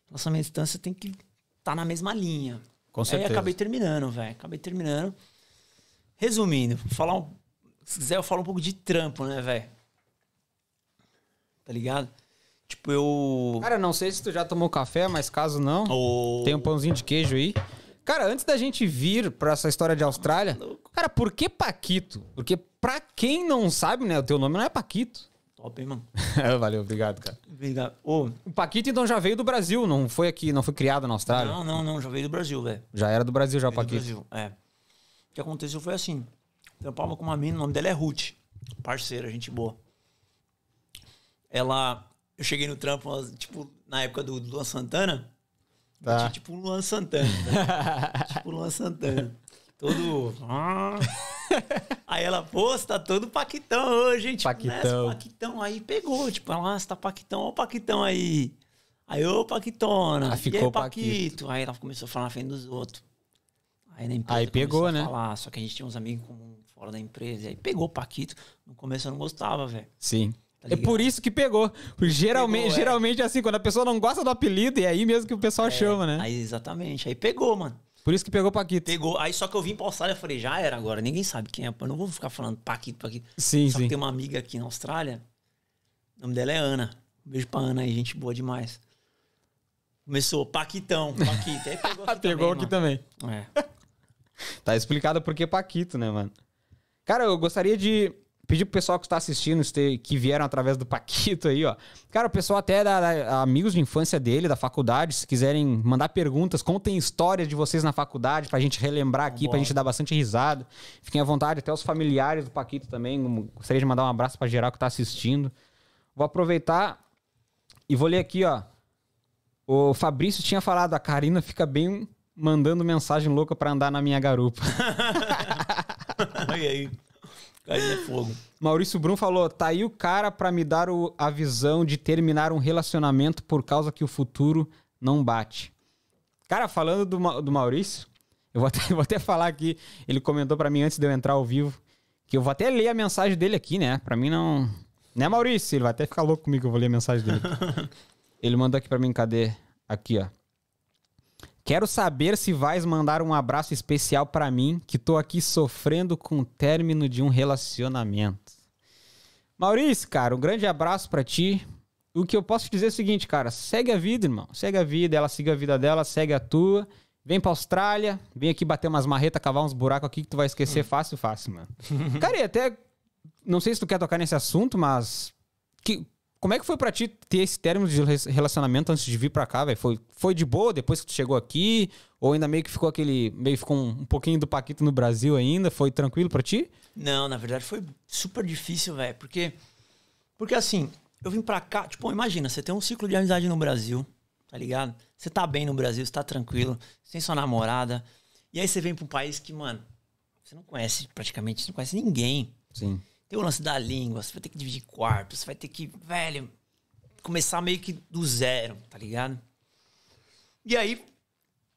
relacionamento à distância tem que estar na mesma linha. Com Aí certeza. acabei terminando, velho. Acabei terminando. Resumindo, falar um, se quiser eu falo um pouco de trampo, né, velho? Tá ligado? Tipo, eu. Cara, não sei se tu já tomou café, mas caso não, Ô, tem um pãozinho de queijo aí. Cara, antes da gente vir pra essa história de Austrália, cara, por que Paquito? Porque pra quem não sabe, né, o teu nome não é Paquito. Top, hein, mano? Valeu, obrigado, cara. Obrigado. Ô, O Paquito então já veio do Brasil, não foi aqui, não foi criado na Austrália. não, não, não, já veio do Brasil, velho. Já era do Brasil já o Veio do Paquito. Brasil, é. O que aconteceu foi assim. Trampava com uma mina, o nome dela é Ruth. Parceira, gente boa. Ela. Eu cheguei no trampo, tipo, na época do Luan Santana. Tá. Tipo Luan Santana. tá? tipo Luan Santana. Todo. Aí ela, pô, você tá todo paquitão hoje, hein? Tipo, Paquitão. Nessa, paquitão. Aí pegou, tipo, ela, ah, você tá paquitão, ó paquitão aí. Aí, ô, paquitona. E ficou aí, Paquito. paquito. Aí ela começou a falar na frente dos outros. Aí na empresa Aí pegou, né? Falar, só que a gente tinha uns amigos comum. fora da empresa. E aí pegou o Paquito. No começo eu não gostava, velho. Sim. Tá é por isso que pegou. Porque geralmente, Pegou, é. geralmente é assim, quando a pessoa não gosta do apelido, é aí mesmo que o pessoal chama, né? Aí, exatamente. Aí pegou, mano. Por isso que pegou Paquito. Pegou. Aí só que eu vim pra Austrália e falei, já era agora. Ninguém sabe quem é. Eu não vou ficar falando Paquito, Paquito. Sim, Só sim. que tem uma amiga aqui na Austrália. O nome dela é Ana. Um beijo pra Ana aí, gente boa demais. Começou Paquitão, Paquito. Aí pegou aqui Pegou aqui também. também. mano. É. Tá explicado por que Paquito, né, mano? Cara, eu gostaria de pedir pro pessoal que está assistindo, que vieram através do Paquito aí, ó. Cara, o pessoal até da, da- amigos de infância dele, da faculdade, se quiserem mandar perguntas, contem histórias de vocês na faculdade pra gente relembrar aqui, pra gente dar bastante risada. Fiquem à vontade, até os familiares do Paquito também. Gostaria de mandar um abraço pra geral que tá assistindo. Vou aproveitar e vou ler aqui, ó. O Fabrício tinha falado, a Karina fica bem mandando mensagem louca pra andar na minha garupa. Olha aí. Carinha é fogo. Maurício Brum falou: tá aí o cara pra me dar o- a visão de terminar um relacionamento por causa que o futuro não bate. Cara, falando do, do Maurício, eu vou até, vou até falar aqui. Ele comentou pra mim antes de eu entrar ao vivo que eu vou até ler a mensagem dele aqui, né? Pra mim não. Né, Maurício? Ele vai até ficar louco comigo que eu vou ler a mensagem dele. Ele mandou aqui pra mim, cadê? Aqui, ó. Quero saber se vais mandar um abraço especial pra mim, que tô aqui sofrendo com o término de um relacionamento. Maurício, cara, um grande abraço pra ti. O que eu posso te dizer é o seguinte, cara, segue a vida, irmão. Segue a vida, ela siga a vida dela, segue a tua. Vem pra Austrália, vem aqui bater umas marretas, cavar uns buracos aqui que tu vai esquecer fácil, fácil, mano. cara, e até não sei se tu quer tocar nesse assunto, mas que, como é que foi pra ti ter esse término de re- relacionamento antes de vir pra cá, velho? Foi, foi de boa depois que tu chegou aqui? Ou ainda meio que ficou aquele. Meio ficou um, um pouquinho do Paquito no Brasil ainda? Foi tranquilo pra ti? Não, na verdade foi super difícil, velho. Porque, porque assim, eu vim pra cá, tipo, imagina, você tem um ciclo de amizade no Brasil, tá ligado? Você tá bem no Brasil, você tá tranquilo, você tem sua namorada. E aí você vem pra um país que, mano, você não conhece praticamente, você não conhece ninguém. Sim. Tem o lance da língua, você vai ter que dividir quarto, você vai ter que, velho, começar meio que do zero, tá ligado? E aí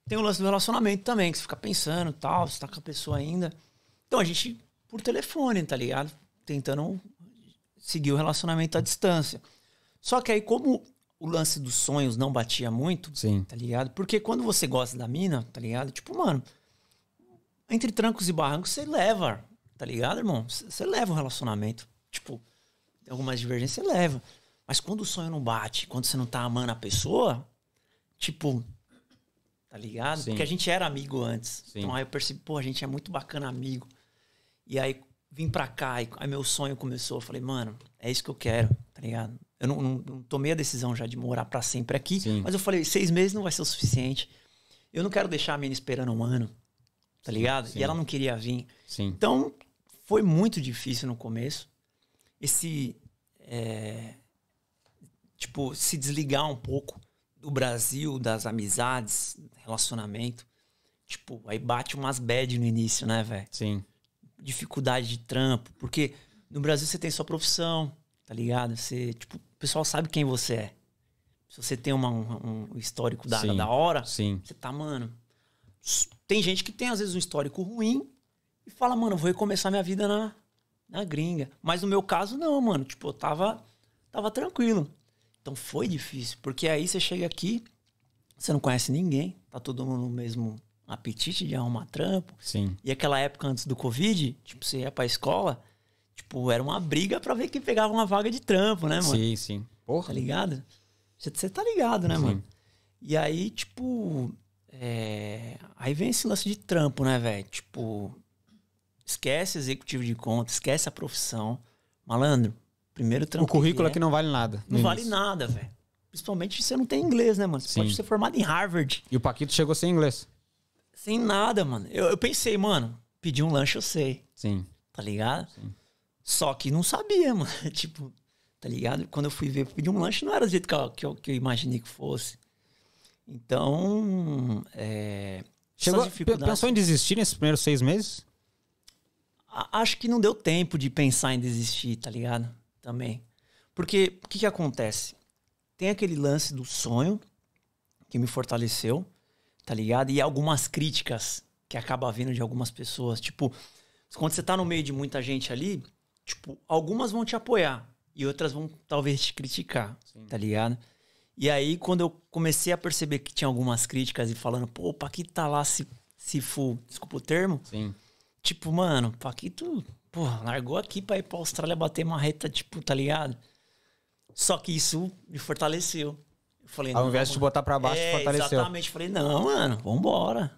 tem o lance do relacionamento também, que você fica pensando e tal, você tá com a pessoa ainda. Então a gente, por telefone, tá ligado? Tentando seguir o relacionamento à distância. Só que aí, como o lance dos sonhos não batia muito, Sim. tá ligado? Porque quando você gosta da mina, tá ligado? Tipo, mano, entre trancos e barrancos você leva, tá ligado, irmão? Você leva o relacionamento. Tipo, tem algumas divergências, você leva. Mas quando o sonho não bate, quando você não tá amando a pessoa, tipo, tá ligado? Sim. Porque a gente era amigo antes. Sim. Então aí eu percebi, pô, a gente é muito bacana amigo. E aí vim pra cá, e aí meu sonho começou. Eu falei, mano, é isso que eu quero, tá ligado? Eu não, não- não tomei a decisão já de morar pra sempre aqui, Sim. mas eu falei, seis meses não vai ser o suficiente. Eu não quero deixar a mina esperando um ano, tá ligado? E ela não queria vir. Sim. Então, foi muito difícil no começo. Esse. é, tipo, se desligar um pouco do Brasil, das amizades, relacionamento. Tipo, aí bate umas bad no início, né, velho? Sim. Dificuldade de trampo. Porque no Brasil você tem sua profissão, tá ligado? Você, tipo, o pessoal sabe quem você é. Se você tem uma- um, um histórico da, Sim. da hora, Sim. você tá, mano. Tem gente que tem, às vezes, um histórico ruim e fala, mano, eu vou recomeçar minha vida na, na gringa. Mas no meu caso, não, mano. Tipo, eu tava, tava tranquilo. Então foi difícil. Porque aí você chega aqui, você não conhece ninguém, tá todo mundo no mesmo apetite de arrumar trampo. Sim. E aquela época antes do Covid, tipo, você ia pra escola, tipo, era uma briga pra ver quem pegava uma vaga de trampo, né, mano? Sim, sim. Tá Porra. ligado? Você- Você tá ligado, né, Sim. mano? E aí, tipo. é, Aí vem esse lance de trampo, né, velho? Tipo. Esquece executivo de conta, esquece a profissão. Malandro, primeiro trampo. O currículo que aqui não vale nada. não vale início. nada, velho. Principalmente se você não tem inglês, né, mano? Você Sim. pode ser formado em Harvard. E o Paquito chegou sem inglês. Sem nada, mano. Eu, eu pensei, mano, pedir um lanche eu sei, Sim. tá ligado? Sim. Só que não sabia, mano. tipo, tá ligado? Quando eu fui ver, pedir um lanche não era do jeito que eu, que eu, que eu imaginei que fosse. Então, é, Chegou, pensou em desistir nesses primeiros seis meses? Acho que não deu tempo de pensar em desistir, tá ligado? Também. Porque o que, que acontece? Tem aquele lance do sonho que me fortaleceu, tá ligado? E algumas críticas que acaba vindo de algumas pessoas. Tipo, Quando você tá no meio de muita gente ali, tipo, algumas vão te apoiar e outras vão talvez te criticar, tá ligado? E aí, quando eu comecei a perceber que tinha algumas críticas e falando, pô, o Paquito tá lá se, se fu, desculpa o termo, Sim. Tipo, mano, o Paquito, pô, largou aqui pra ir pra Austrália bater marreta, tipo, tá ligado? Só que isso me fortaleceu. Eu falei, Ao invés de botar pra baixo, é, fortaleceu. Exatamente. Falei, não, mano, vambora.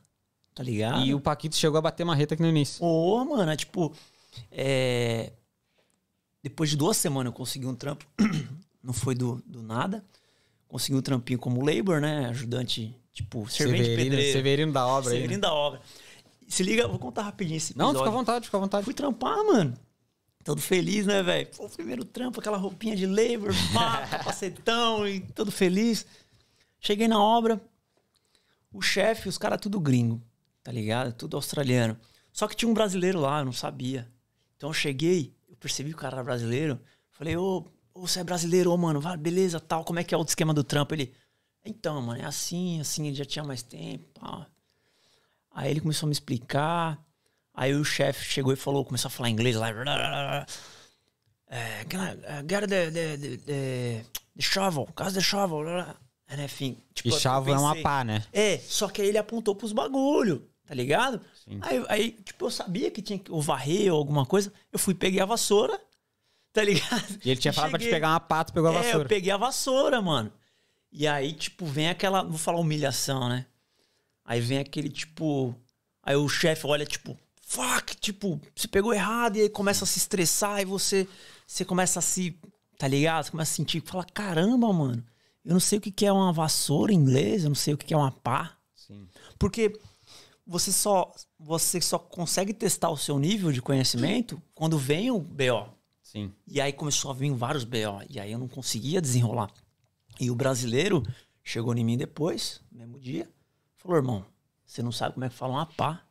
Tá ligado? E o Paquito chegou a bater marreta aqui no início. Pô, mano, é tipo. é, Depois de duas semanas eu consegui um trampo. Não foi do, do nada. Consegui um trampinho como labor, né? Ajudante, tipo, servente Severino, pedreiro. Severino da obra aí. Severino né? da obra. Se liga, vou contar rapidinho esse Não, episódio. fica à vontade, fica à vontade. Fui trampar, mano. Todo feliz, né, velho? Pô, primeiro trampo, aquela roupinha de labor, pá, capacetão e todo feliz. Cheguei na obra, o chefe, os caras tudo gringo, tá ligado? Tudo australiano. Só que tinha um brasileiro lá, eu não sabia. Então eu cheguei, eu percebi que o cara era brasileiro. Falei, ô, ô, você é brasileiro, ô, mano, vai, beleza, tal, como é que é o esquema do trampo? Ele, então, mano, é assim, assim, ele já tinha mais tempo, pá. Aí ele começou a me explicar. Aí o chefe chegou e falou, começou a falar inglês lá. É, can I, uh, get the, the, the, the, the shovel, cause the shovel. And enfim, tipo, E eu chavo é uma pensei- pá, né? É, só que aí ele apontou pros bagulho, tá ligado? Aí, aí, tipo, eu sabia que tinha que ou varrer ou alguma coisa. Eu fui, peguei a vassoura, tá ligado? E ele tinha falado pra te cheguei. pegar uma pá, tu pegou a É, eu vassoura. peguei a vassoura, mano. E aí, tipo, vem aquela. Vou falar humilhação, né? Aí vem aquele, tipo. Aí o chefe olha, tipo, fuck, tipo, você pegou errado, e aí começa a se estressar, e você. Você começa a se. Tá ligado? Você começa a sentir, fala, caramba, mano. Eu não sei o que é uma vassoura em inglês, eu não sei o que que é uma pá. Sim. Porque você só, você só consegue testar o seu nível de conhecimento quando vem o BO. Sim. E aí começou a vir vários BO. E aí eu não conseguia desenrolar. E o brasileiro chegou em mim depois, no mesmo dia, falou: irmão, você não sabe como é que fala uma pá.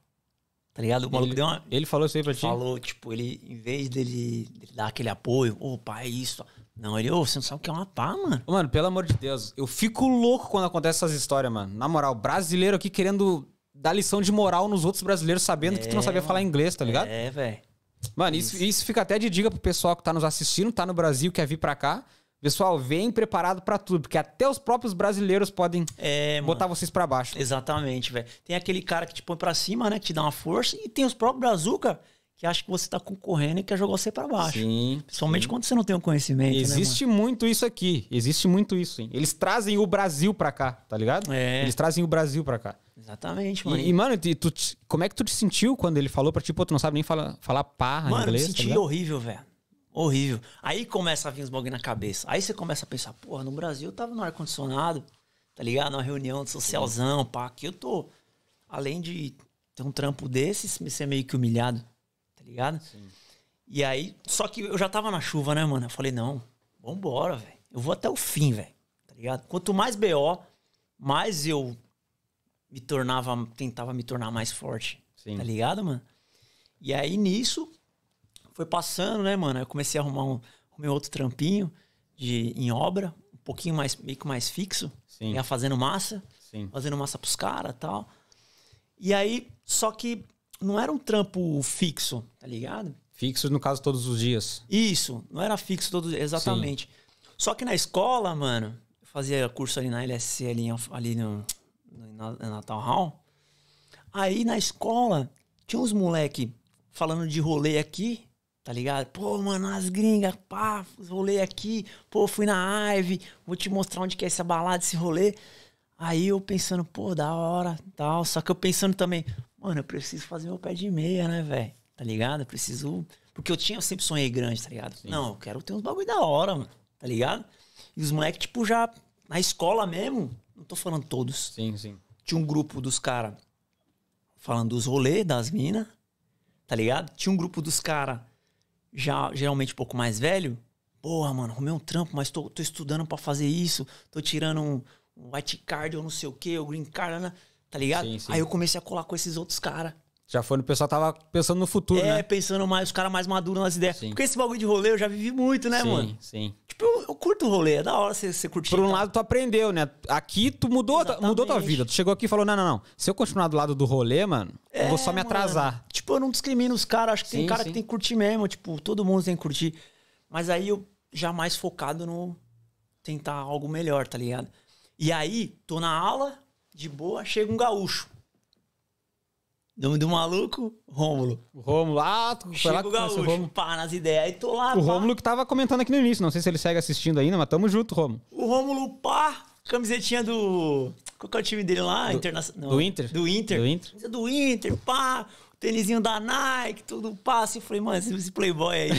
Tá ligado? O maluco Ele, deu uma. ele falou isso aí pra ti? Falou, tipo, ele, em vez dele, dele dar aquele apoio, ô, pá, é isso. Não, ele, ô, você não sabe o que é uma pá, mano. Mano, pelo amor de Deus, eu fico louco quando acontece essas histórias, mano. Na moral, brasileiro aqui querendo dar lição de moral nos outros brasileiros, sabendo que tu não É, sabia falar mano. inglês, tá ligado? É, velho. Mano, isso, isso fica até de dica pro pessoal que tá nos assistindo, tá no Brasil, quer vir pra cá. Pessoal, vem preparado pra tudo, porque até os próprios brasileiros podem É, mano. botar vocês pra baixo. Exatamente, velho. Tem aquele cara que te põe pra cima, né? Que te dá uma força. E tem os próprios brazuca que acham que você tá concorrendo e quer jogar você pra baixo. Sim. Principalmente quando você não tem o conhecimento, né, Existe muito isso aqui. Existe muito isso, hein? Eles trazem o Brasil pra cá, tá ligado? É. Eles trazem o Brasil pra cá. mano? Exatamente, mano. E, e, mano, tu, como é que tu te sentiu quando ele falou pra ti, pô, tu não sabe nem falar, falar parra em Mano, inglês? me tá senti ligado? horrível, velho. Horrível. Aí começa a vir os bagulho na cabeça. Aí você começa a pensar, porra, no Brasil eu tava no ar-condicionado, tá ligado? Numa reunião de socialzão, pá. Aqui eu tô, além de ter um trampo desses, me ser meio que humilhado, tá ligado? E aí, só que eu já tava na chuva, né, mano? Eu falei, não, vambora, velho. Eu vou até o fim, velho. Tá ligado? Quanto mais BO, mais eu me tornava, tentava me tornar mais forte. Sim. Tá ligado, mano? E aí nisso, foi passando, né, mano? Eu comecei a arrumar um, arrumei outro trampinho de, em obra, um pouquinho mais, meio que mais fixo. Sim. Ia fazendo massa, Sim. fazendo massa pros caras e tal. E aí, só que não era um trampo fixo, tá ligado? Fixo, no caso, todos os dias. Isso, não era fixo todo exatamente. Só que na escola, mano, eu fazia curso ali na LSC, ali, ali no, na, na Natal Hall. Aí na escola, tinha uns moleque falando de rolê aqui, tá ligado? Pô, mano, as gringas, pá, rolê aqui. Pô, fui na Ive, vou te mostrar onde que é essa balada, esse rolê. Aí eu pensando, pô, da hora, tal. Só que eu pensando também, mano, eu preciso fazer meu pé de meia, né, velho? Tá ligado? Eu preciso. Porque eu tinha, eu sempre sonhei grande, tá ligado? Não, eu quero ter uns bagulho da hora, mano, tá ligado? E os moleques, tipo, já na escola mesmo, não tô falando todos. Sim, sim. Tinha um grupo dos caras falando dos rolês das minas, tá ligado? Tinha um grupo dos caras já geralmente um pouco mais velho. Porra, mano, arrumei um trampo, mas tô, tô estudando pra fazer isso. Tô tirando um, um white card ou não sei o que, o green card, né? tá ligado? Sim, sim. Aí eu comecei a colar com esses outros caras. Já foi no pessoal tava pensando no futuro, É, né? pensando mais, os caras mais maduros nas ideias. Sim. Porque esse bagulho de rolê eu já vivi muito, né, sim, mano? sim. Tipo, eu, eu curto o rolê, é da hora você, você curtir. Por um tal. lado, tu aprendeu, né? Aqui tu mudou, Exatamente. mudou tua vida. Tu chegou aqui e falou: não, não, não. Se eu continuar do lado do rolê, mano, eu vou só me É, atrasar. mano. Tipo, eu não discrimino os caras. Acho que tem Sim, cara sim. que tem que curtir mesmo. Tipo, todo mundo tem que curtir. Mas aí eu já mais focado no tentar algo melhor, tá ligado? E aí, tô na aula, de boa, chega um gaúcho. Nome do maluco, Rômulo. O Rômulo. Ah, tu foi lá que o gaúcho, o Rômulo. pá, nas ideias. Aí tô lá, O pá. Rômulo que tava comentando aqui no início. Não sei se ele segue assistindo ainda, mas tamo junto, Rômulo. O Rômulo, pá, camisetinha do... Qual que é o time dele lá? Internacional. do Inter? Do Inter. Do Inter. Do Inter, pá. Tênisinho da Nike, tudo pá. Assim, eu falei, mano, esse, esse playboy aí.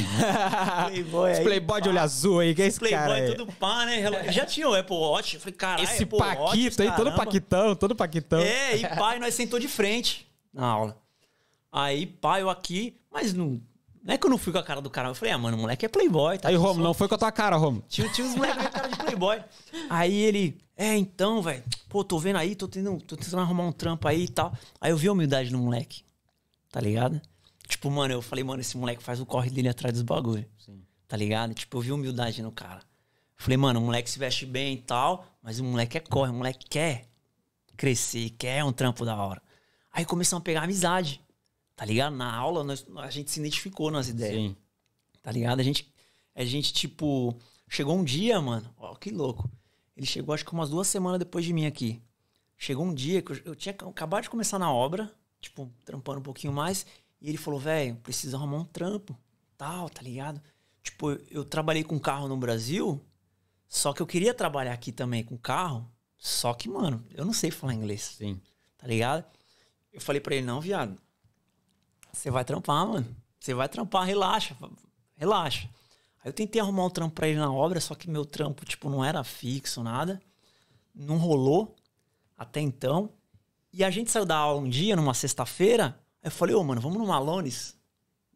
playboy Esse aí. playboy de olho azul aí, que é esse Playboy cara aí? tudo pá, né? Já tinha o Apple Watch. Eu falei, caralho, Esse Apple Watch, Paquito aí, todo caramba. Paquitão, todo Paquitão. É, e pai, nós sentou de frente na aula. Aí, pai, eu aqui, mas não. Não é que eu não fui com a cara do cara. Eu falei, ah, mano, o moleque é playboy, tá? Aí, só- não foi com a tua cara, Rômulo. Tinha, tinha uns moleques com cara de playboy. Aí ele, é, então, velho, pô, tô vendo aí, tô, tendo, tô tentando arrumar um trampo aí e tal. Aí eu vi a humildade no moleque, tá ligado? Tipo, mano, eu falei, mano, esse moleque faz o corre dele atrás dos bagulho. Tá ligado? Tipo, eu vi humildade no cara. Eu falei, mano, o moleque se veste bem e tal, mas o moleque é corre, o moleque quer crescer, quer um trampo da hora. Aí começamos a pegar amizade, tá ligado? Na aula, nós- a gente se identificou nas ideias Sim. tá ligado? A gente, a gente, tipo, chegou um dia, mano, ó, que louco. Ele chegou, acho que umas duas semanas depois de mim aqui. Chegou um dia que eu, eu tinha acabado de começar na obra, tipo, trampando um pouquinho mais, e ele falou, velho, preciso arrumar um trampo, tal, tá ligado? Tipo, eu, eu trabalhei com carro no Brasil, só que eu queria trabalhar aqui também com carro, só que, mano, eu não sei falar inglês Sim. tá ligado? Eu falei pra ele, não, viado. Você vai trampar, mano. Você vai trampar, relaxa, relaxa. Aí eu tentei arrumar um trampo pra ele na obra, só que meu trampo, tipo, não era fixo, nada. Não rolou até então. E a gente saiu da aula um dia, numa sexta-feira. Aí eu falei, ô, mano, vamos no Malones?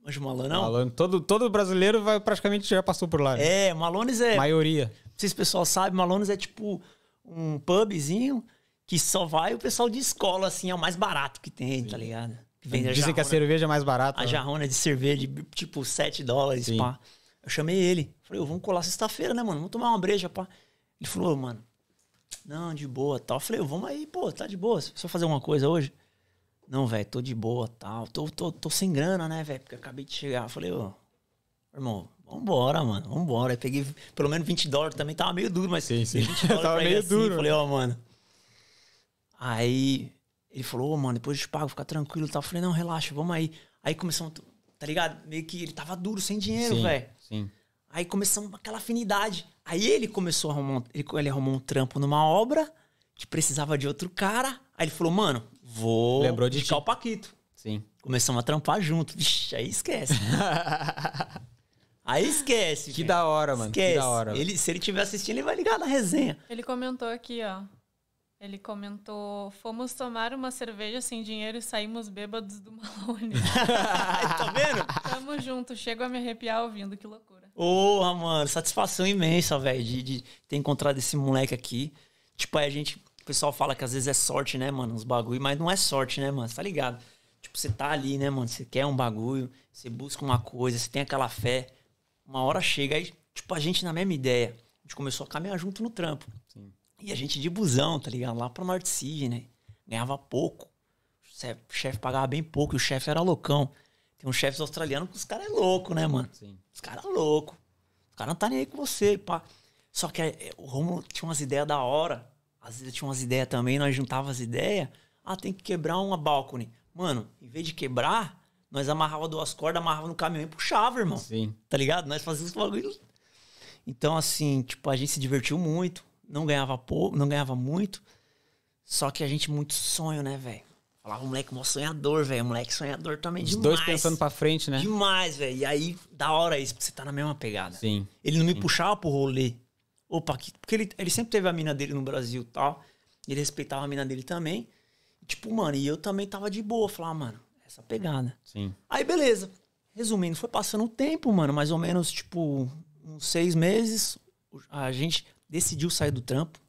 Mas o Malone não? Falando, todo, todo brasileiro vai, praticamente já passou por lá. né? É, Malones é. Maioria. Não sei se o pessoal sabe, Malones é tipo um pubzinho que só vai o pessoal de escola, assim, é o mais barato que tem, tá ligado? Que vende a Dizem que a jarrona- cerveja é mais barata. a né? jarrona de cerveja de tipo 7 dólares, Sim. pá. Eu chamei ele. Falei, ô, vamos colar sexta-feira, né, mano? Vamos tomar uma breja, pá. Ele falou, mano, não, de boa, tal. Eu falei, ô, vamos aí, pô, tá de boa. Você vai fazer alguma coisa hoje? Não, velho, tô de boa, tal. Tô, tô, tô sem grana, né, velho? Porque eu acabei de chegar. Eu falei, ô, irmão, vambora, mano, vambora. Aí peguei pelo menos 20 dólares, também tava meio duro, mas Sim, sim. dei 20 dólares Tava meio assim, duro. Falei, ó, mano. Aí ele falou, ô, mano, depois eu te pago, fica tranquilo e tal. Eu falei, não, relaxa, vamos aí. Aí começamos, tá ligado? Meio que ele tava duro, sem dinheiro, Sim, velho. Sim. Aí começamos aquela afinidade. Aí ele começou a arrumar, um- ele, ele arrumou um trampo numa obra que precisava de outro cara. Aí ele falou, mano, vou Lembrou de indicar ti. o Paquito. Sim. Começamos a trampar junto. Vixe, aí esquece. aí esquece. Que da hora, mano. Esquece. Que da hora. Ele, se ele estiver assistindo, ele vai ligar na resenha. Ele comentou aqui, ó. Ele comentou: fomos tomar uma cerveja sem dinheiro e saímos bêbados do Malone. tá vendo? Tamo junto, chego a me arrepiar ouvindo, que loucura. Porra, mano, satisfação imensa, velho, de, de ter encontrado esse moleque aqui. Tipo, aí a gente. O pessoal fala que às vezes é sorte, né, mano? Uns bagulho, mas não é sorte, né, mano? Você tá ligado? Tipo, você tá ali, né, mano? Você quer um bagulho, você busca uma coisa, você tem aquela fé. Uma hora chega aí, tipo, a gente na mesma ideia. A gente começou a caminhar junto no trampo. E a gente de busão, tá ligado? Lá pra Norte City, né? Ganhava pouco. O chefe- pagava bem pouco e o chefe era loucão. Tem uns chefes australianos que os caras é louco, né, mano? Sim. Os caras loucos. Os caras não tá nem aí com você, pá. Só que é, o Romulo tinha umas ideias da hora. Às vezes tinha umas ideias também, nós juntava as ideias. Ah, tem que quebrar uma balcony. Mano, em vez de quebrar, nós amarrava duas cordas, amarrava no caminhão e puxava, irmão. Sim. Tá ligado? Nós fazíamos bagulho. Então, assim, tipo, a gente se divertiu muito. Não ganhava pouco, não ganhava muito. Só que a gente muito sonho, né, velho? Falava, moleque, mó sonhador, velho. Moleque sonhador também Os demais. dois pensando pra frente, né? Demais, velho. E aí, da hora isso, porque você tá na mesma pegada. Sim. Ele não me puxava pro rolê. Opa, que- porque ele, ele sempre teve a mina dele no Brasil e tal. Ele respeitava a mina dele também. Tipo, mano, e eu também tava de boa. Falava, mano, essa pegada. Sim. Aí, beleza. Resumindo, foi passando um tempo, mano, mais ou menos, tipo, uns seis meses. A gente decidiu sair do trampo.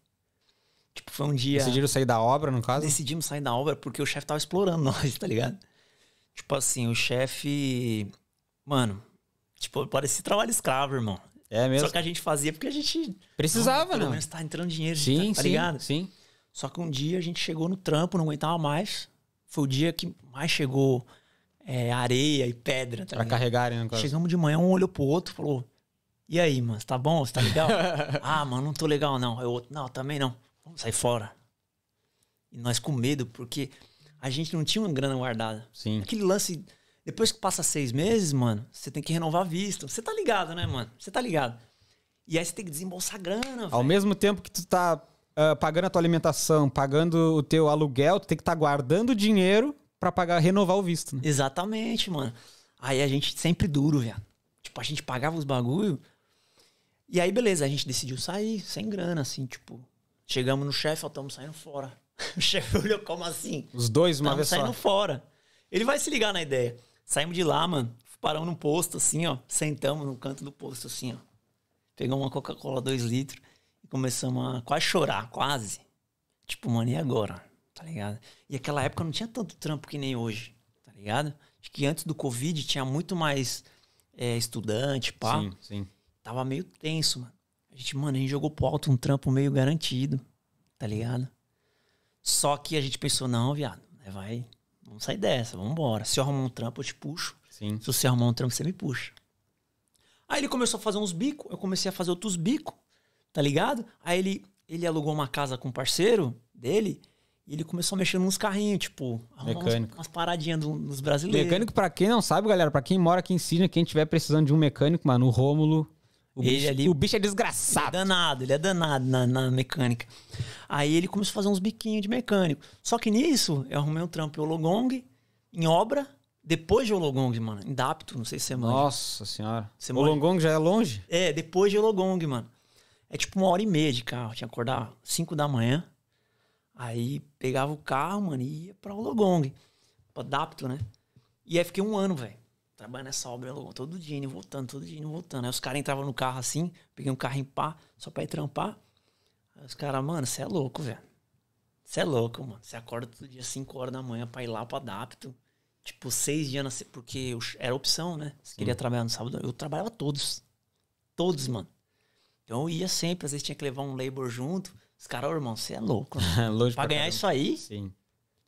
Tipo, foi um dia. Decidiram sair da obra, no caso? Decidimos sair da obra porque o chefe tava explorando nós, tá ligado? Tipo assim, o chefe. Mano, tipo, parecia trabalho escravo, irmão. É mesmo. Só que a gente fazia porque a gente. Precisava, Pelo não? menos tá entrando dinheiro, Sim, tá, tá sim, ligado? sim. Só que um dia a gente chegou no trampo, não aguentava mais. Foi o dia que mais chegou é, areia e pedra. Tá Pra ligado? carregarem, né? Chegamos de manhã, um olhou pro outro e falou: E aí, mano, você tá bom? Você tá legal? ah, mano, não tô legal, não. Aí o outro, não, também não. Vamos sair fora. E nós com medo, porque a gente não tinha uma grana guardada. Sim. Aquele lance, depois que passa seis meses, mano, você tem que renovar a vista. Você tá ligado, né, mano? Você tá ligado. E aí você tem que desembolsar grana, Ao mesmo tempo que tu tá ah, pagando a tua alimentação, pagando o teu aluguel, tu tem que estar guardando dinheiro pra pagar, renovar o visto, né? Exatamente, mano. Aí a gente sempre duro, velho. Tipo, a gente pagava os bagulho. E aí, beleza, a gente decidiu sair, sem grana, assim, tipo. Chegamos no chefe, ó, estamos saindo fora. O chefe olhou como assim? Os dois uma vez saindo só. fora. Ele vai se ligar na ideia. Saímos de lá, mano. Paramos num posto, assim, ó. Sentamos no canto do posto, assim, ó. Pegamos uma Coca-Cola 2 litros e começamos a quase chorar, quase. Tipo, mano, e agora? Tá ligado? E aquela época não tinha tanto trampo que nem hoje, tá ligado? Acho que antes do Covid tinha muito mais é, estudante, pá. Sim, sim. Tava meio tenso, mano. A gente, mano, a gente jogou pro alto um trampo meio garantido, tá ligado? Só que a gente pensou, não, viado, né, vai, vamos sair dessa, vamos embora. Se eu arrumar um trampo, eu te puxo. Sim. Se você arrumar um trampo, você me puxa. Aí ele começou a fazer uns bicos, eu comecei a fazer outros bicos, tá ligado? Aí ele, ele alugou uma casa com um parceiro dele e ele começou a mexer nos carrinhos, tipo, umas, Mecânico. umas paradinhas do- dos brasileiros. Mecânico, pra quem não sabe, galera, pra quem mora aqui em Sydney, quem tiver precisando de um mecânico, mano, o Rômulo. O Ele bicho, ali- o bicho é Ele é desgraçado. danado, ele é danado na, na mecânica. Aí ele começou a fazer uns biquinhos de mecânico. Só que nisso, eu arrumei um trampo em Ologong, em obra, depois de Ologong, mano, em Dapto, não sei se você manja. Nossa senhora. Você o mora- Longong já é longe? É, depois de Ologong, mano. É tipo uma hora e meia de carro. Tinha que acordar 5 da manhã. Aí pegava o carro, mano, e ia pra Ologong. Pra Dapto, né? E aí fiquei um ano, velho. Trabalhando nessa obra. Todo dia indo voltando, todo dia indo voltando. Aí os caras entravam no carro assim, peguei um carro em pá, só pra ir trampar. Aí os caras, mano, você é louco, velho. Você é louco, mano. Você acorda todo dia 5 horas da manhã pra ir lá pra Dapto. Tipo, seis dias na Porque eu- era opção, né? Você queria trabalhar no sábado. Eu trabalhava todos. Todos, mano. Então eu ia sempre, às vezes tinha que levar um labor junto. Os caras, ô irmão, você é louco. Mano. longe pra ganhar caramba. isso aí, Sim.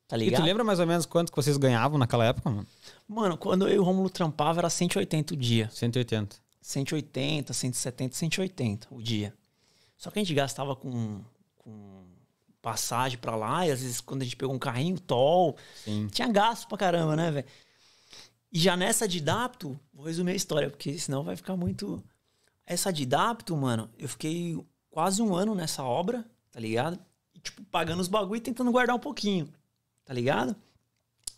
Tá E ligado? tu lembra mais ou menos quanto que vocês ganhavam naquela época, mano? Mano, quando eu e o Romulo trampava era 180 o dia. 180. 180, 170, 180 o dia. Só que a gente gastava com, com passagem pra lá, e às vezes quando a gente pegou um carrinho, toll, Sim. tinha gasto pra caramba, né, velho? E já nessa de Dapto, vou resumir a história, porque senão vai ficar muito. Essa de Dapto, mano, eu fiquei quase um ano nessa obra, tá ligado? E, tipo, pagando os bagulho e tentando guardar um pouquinho, tá ligado?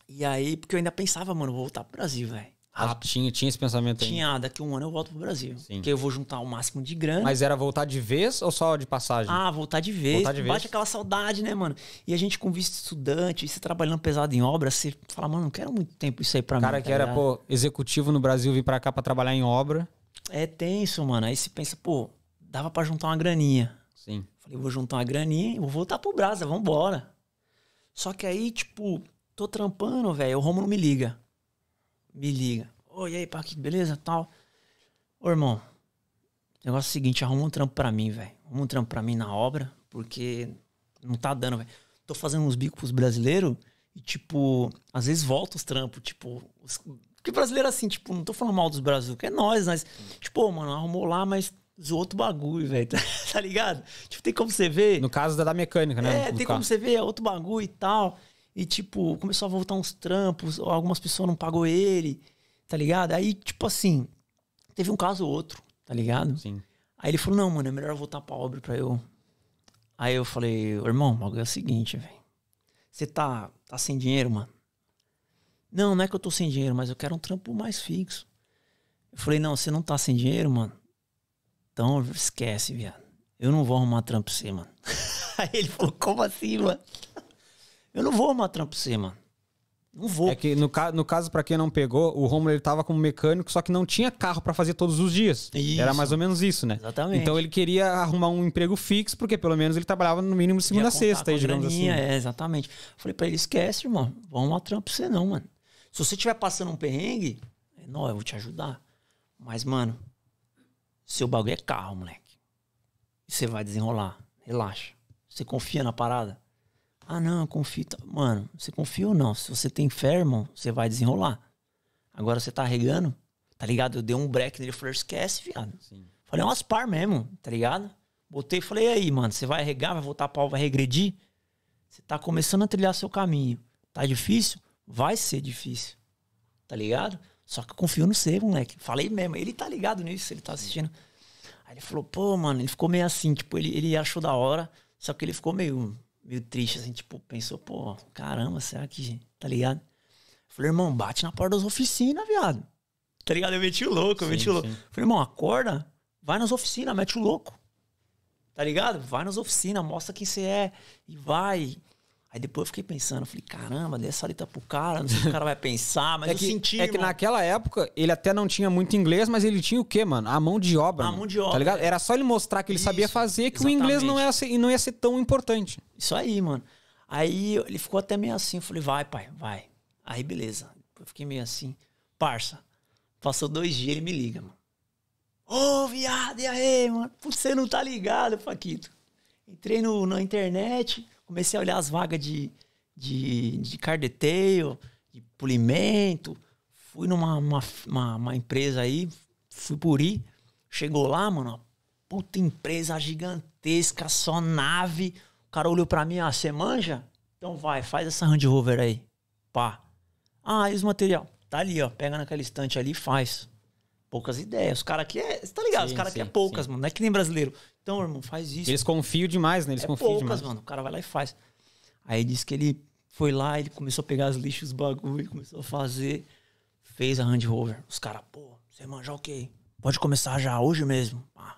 E aí, porque eu ainda pensava, mano, vou voltar pro Brasil, velho. Ah, tinha, tinha esse pensamento aí. Tinha, daqui a um ano eu volto pro Brasil. Sim. Porque eu vou juntar o máximo de grana. Mas era voltar de vez ou só de passagem? Ah, voltar de vez. Voltar de vez. Bate aquela saudade, né, mano? E a gente com visto estudante, você trabalhando pesado em obra, você fala, mano, não quero muito tempo isso aí pra o mim. cara tá que era, ligado? pô, executivo no Brasil, vir pra cá pra trabalhar em obra. É tenso, mano. Aí você pensa, pô, dava pra juntar uma graninha. Sim. Falei, vou juntar uma graninha e vou voltar pro Brasa, vambora. Só que aí, tipo, tô trampando, velho, o Romulo me liga. Me liga. Oi, e aí, Paquito, beleza? Tal. Ô, irmão, negócio é o seguinte, arruma um trampo pra mim, velho. Arruma um trampo pra mim na obra, porque não tá dando, velho. Tô fazendo uns bicos pros brasileiros e, tipo, às vezes volta os trampos, tipo... Os... Porque brasileiro, assim, tipo, não tô falando mal dos brasileiros, que é nós, mas... Tipo, mano, arrumou lá, mas zoou outro bagulho, velho. tá ligado? Tipo, tem como você ver... No caso da, da mecânica, né? É, tem como você ver, é outro bagulho e tal. E, tipo, começou a voltar uns trampos, algumas pessoas não pagou ele, tá ligado? Aí, tipo assim, teve um caso ou outro, tá ligado? Sim. Aí ele falou, não, mano, é melhor eu voltar pra obra pra eu. Aí eu falei, "Ô, irmão, o bagulho é o seguinte, velho. Você tá, tá sem dinheiro, mano? Não, não é que eu tô sem dinheiro, mas eu quero um trampo mais fixo. Eu falei, não, você não tá sem dinheiro, mano? Então esquece, viado. Eu não vou arrumar trampo pra você, mano. Aí ele falou, como assim, mano? Eu não vou arrumar trampo pra você, mano. Não vou. É que no, ca- no caso, pra quem não pegou, o Romulo ele tava como mecânico, só que não tinha carro pra fazer todos os dias. Isso. Era mais ou menos isso, né? Exatamente. Então ele queria arrumar um emprego fixo, porque pelo menos ele trabalhava no mínimo de segunda a sexta, aí, digamos assim. graninha, É, exatamente. Falei pra ele, esquece, irmão. Vamos arrumar trampo pra você não, mano. Se você estiver passando um perrengue, é, não, eu vou te ajudar. Mas, mano, seu bagulho é carro, moleque. E você vai desenrolar. Relaxa. Você confia na parada? Ah, não, eu confio. Mano, você confia ou não? Se você tem fé, irmão, você vai desenrolar. Agora você tá regando, tá ligado? Eu dei um break nele, eu falei, esquece, viado. Falei, umas par mesmo, tá ligado? Botei e falei, e aí, mano, você vai regar, vai voltar pau, vai regredir? Você tá começando a trilhar seu caminho. Tá difícil? Vai ser difícil. Tá ligado? Só que eu confio no você, moleque. Falei mesmo. Ele tá ligado nisso, ele tá assistindo. Aí ele falou, pô, mano, ele ficou meio assim, tipo, ele, ele achou da hora, só que ele ficou meio, meio triste, assim, tipo, pensou, pô, caramba, será que. Tá ligado? Eu falei, irmão, bate na porta das oficinas, viado. Tá ligado? Eu meti o louco, eu Sim, meti o louco. sim. Falei, irmão, acorda, vai nas oficinas, mete o louco. Tá ligado? Vai nas oficinas, mostra quem você é e vai. Aí depois eu fiquei pensando, eu falei, caramba, dei essa letra pro cara, não sei o que o cara vai pensar, mas É eu que, senti, é que irmão. naquela época ele até não tinha muito inglês, mas ele tinha o quê, mano? A mão de obra. A mano. mão de obra, Tá ligado? é. Era só ele mostrar que ele sabia Isso, fazer que o inglês não exatamente. ia, ser, não ia ser tão importante. Isso aí, mano. Aí ele ficou até meio assim. Eu falei, vai, pai, vai. Aí, beleza. Eu fiquei meio assim. Parça, passou dois dias, ele me liga, mano. Ô, viado, e aí, mano? Putz, Você não tá ligado, Paquito. Entrei no, na internet, comecei a olhar as vagas de, de, de car detail, de polimento. Fui numa uma, uma, uma empresa aí, fui por ir. Chegou lá, mano, puta empresa gigantesca, só nave. O cara olhou pra mim, ah, você manja? Então vai, faz essa Land Rover aí. Pá. Ah, e os material? Tá ali, ó. Pega naquela estante ali e faz. Poucas ideias. Os caras aqui é. Você tá ligado? Sim, os caras aqui é poucas, sim. mano. Não é que nem brasileiro. Então, irmão, faz isso. Eles confiam demais, né? Eles é confiam poucas, demais. mano. O cara vai lá e faz. Aí disse que ele foi lá, ele começou a pegar as lixos, os bagulho, começou a fazer. Fez a Land Rover. Os caras, pô, você manja ok. Pode começar já, hoje mesmo. Pá.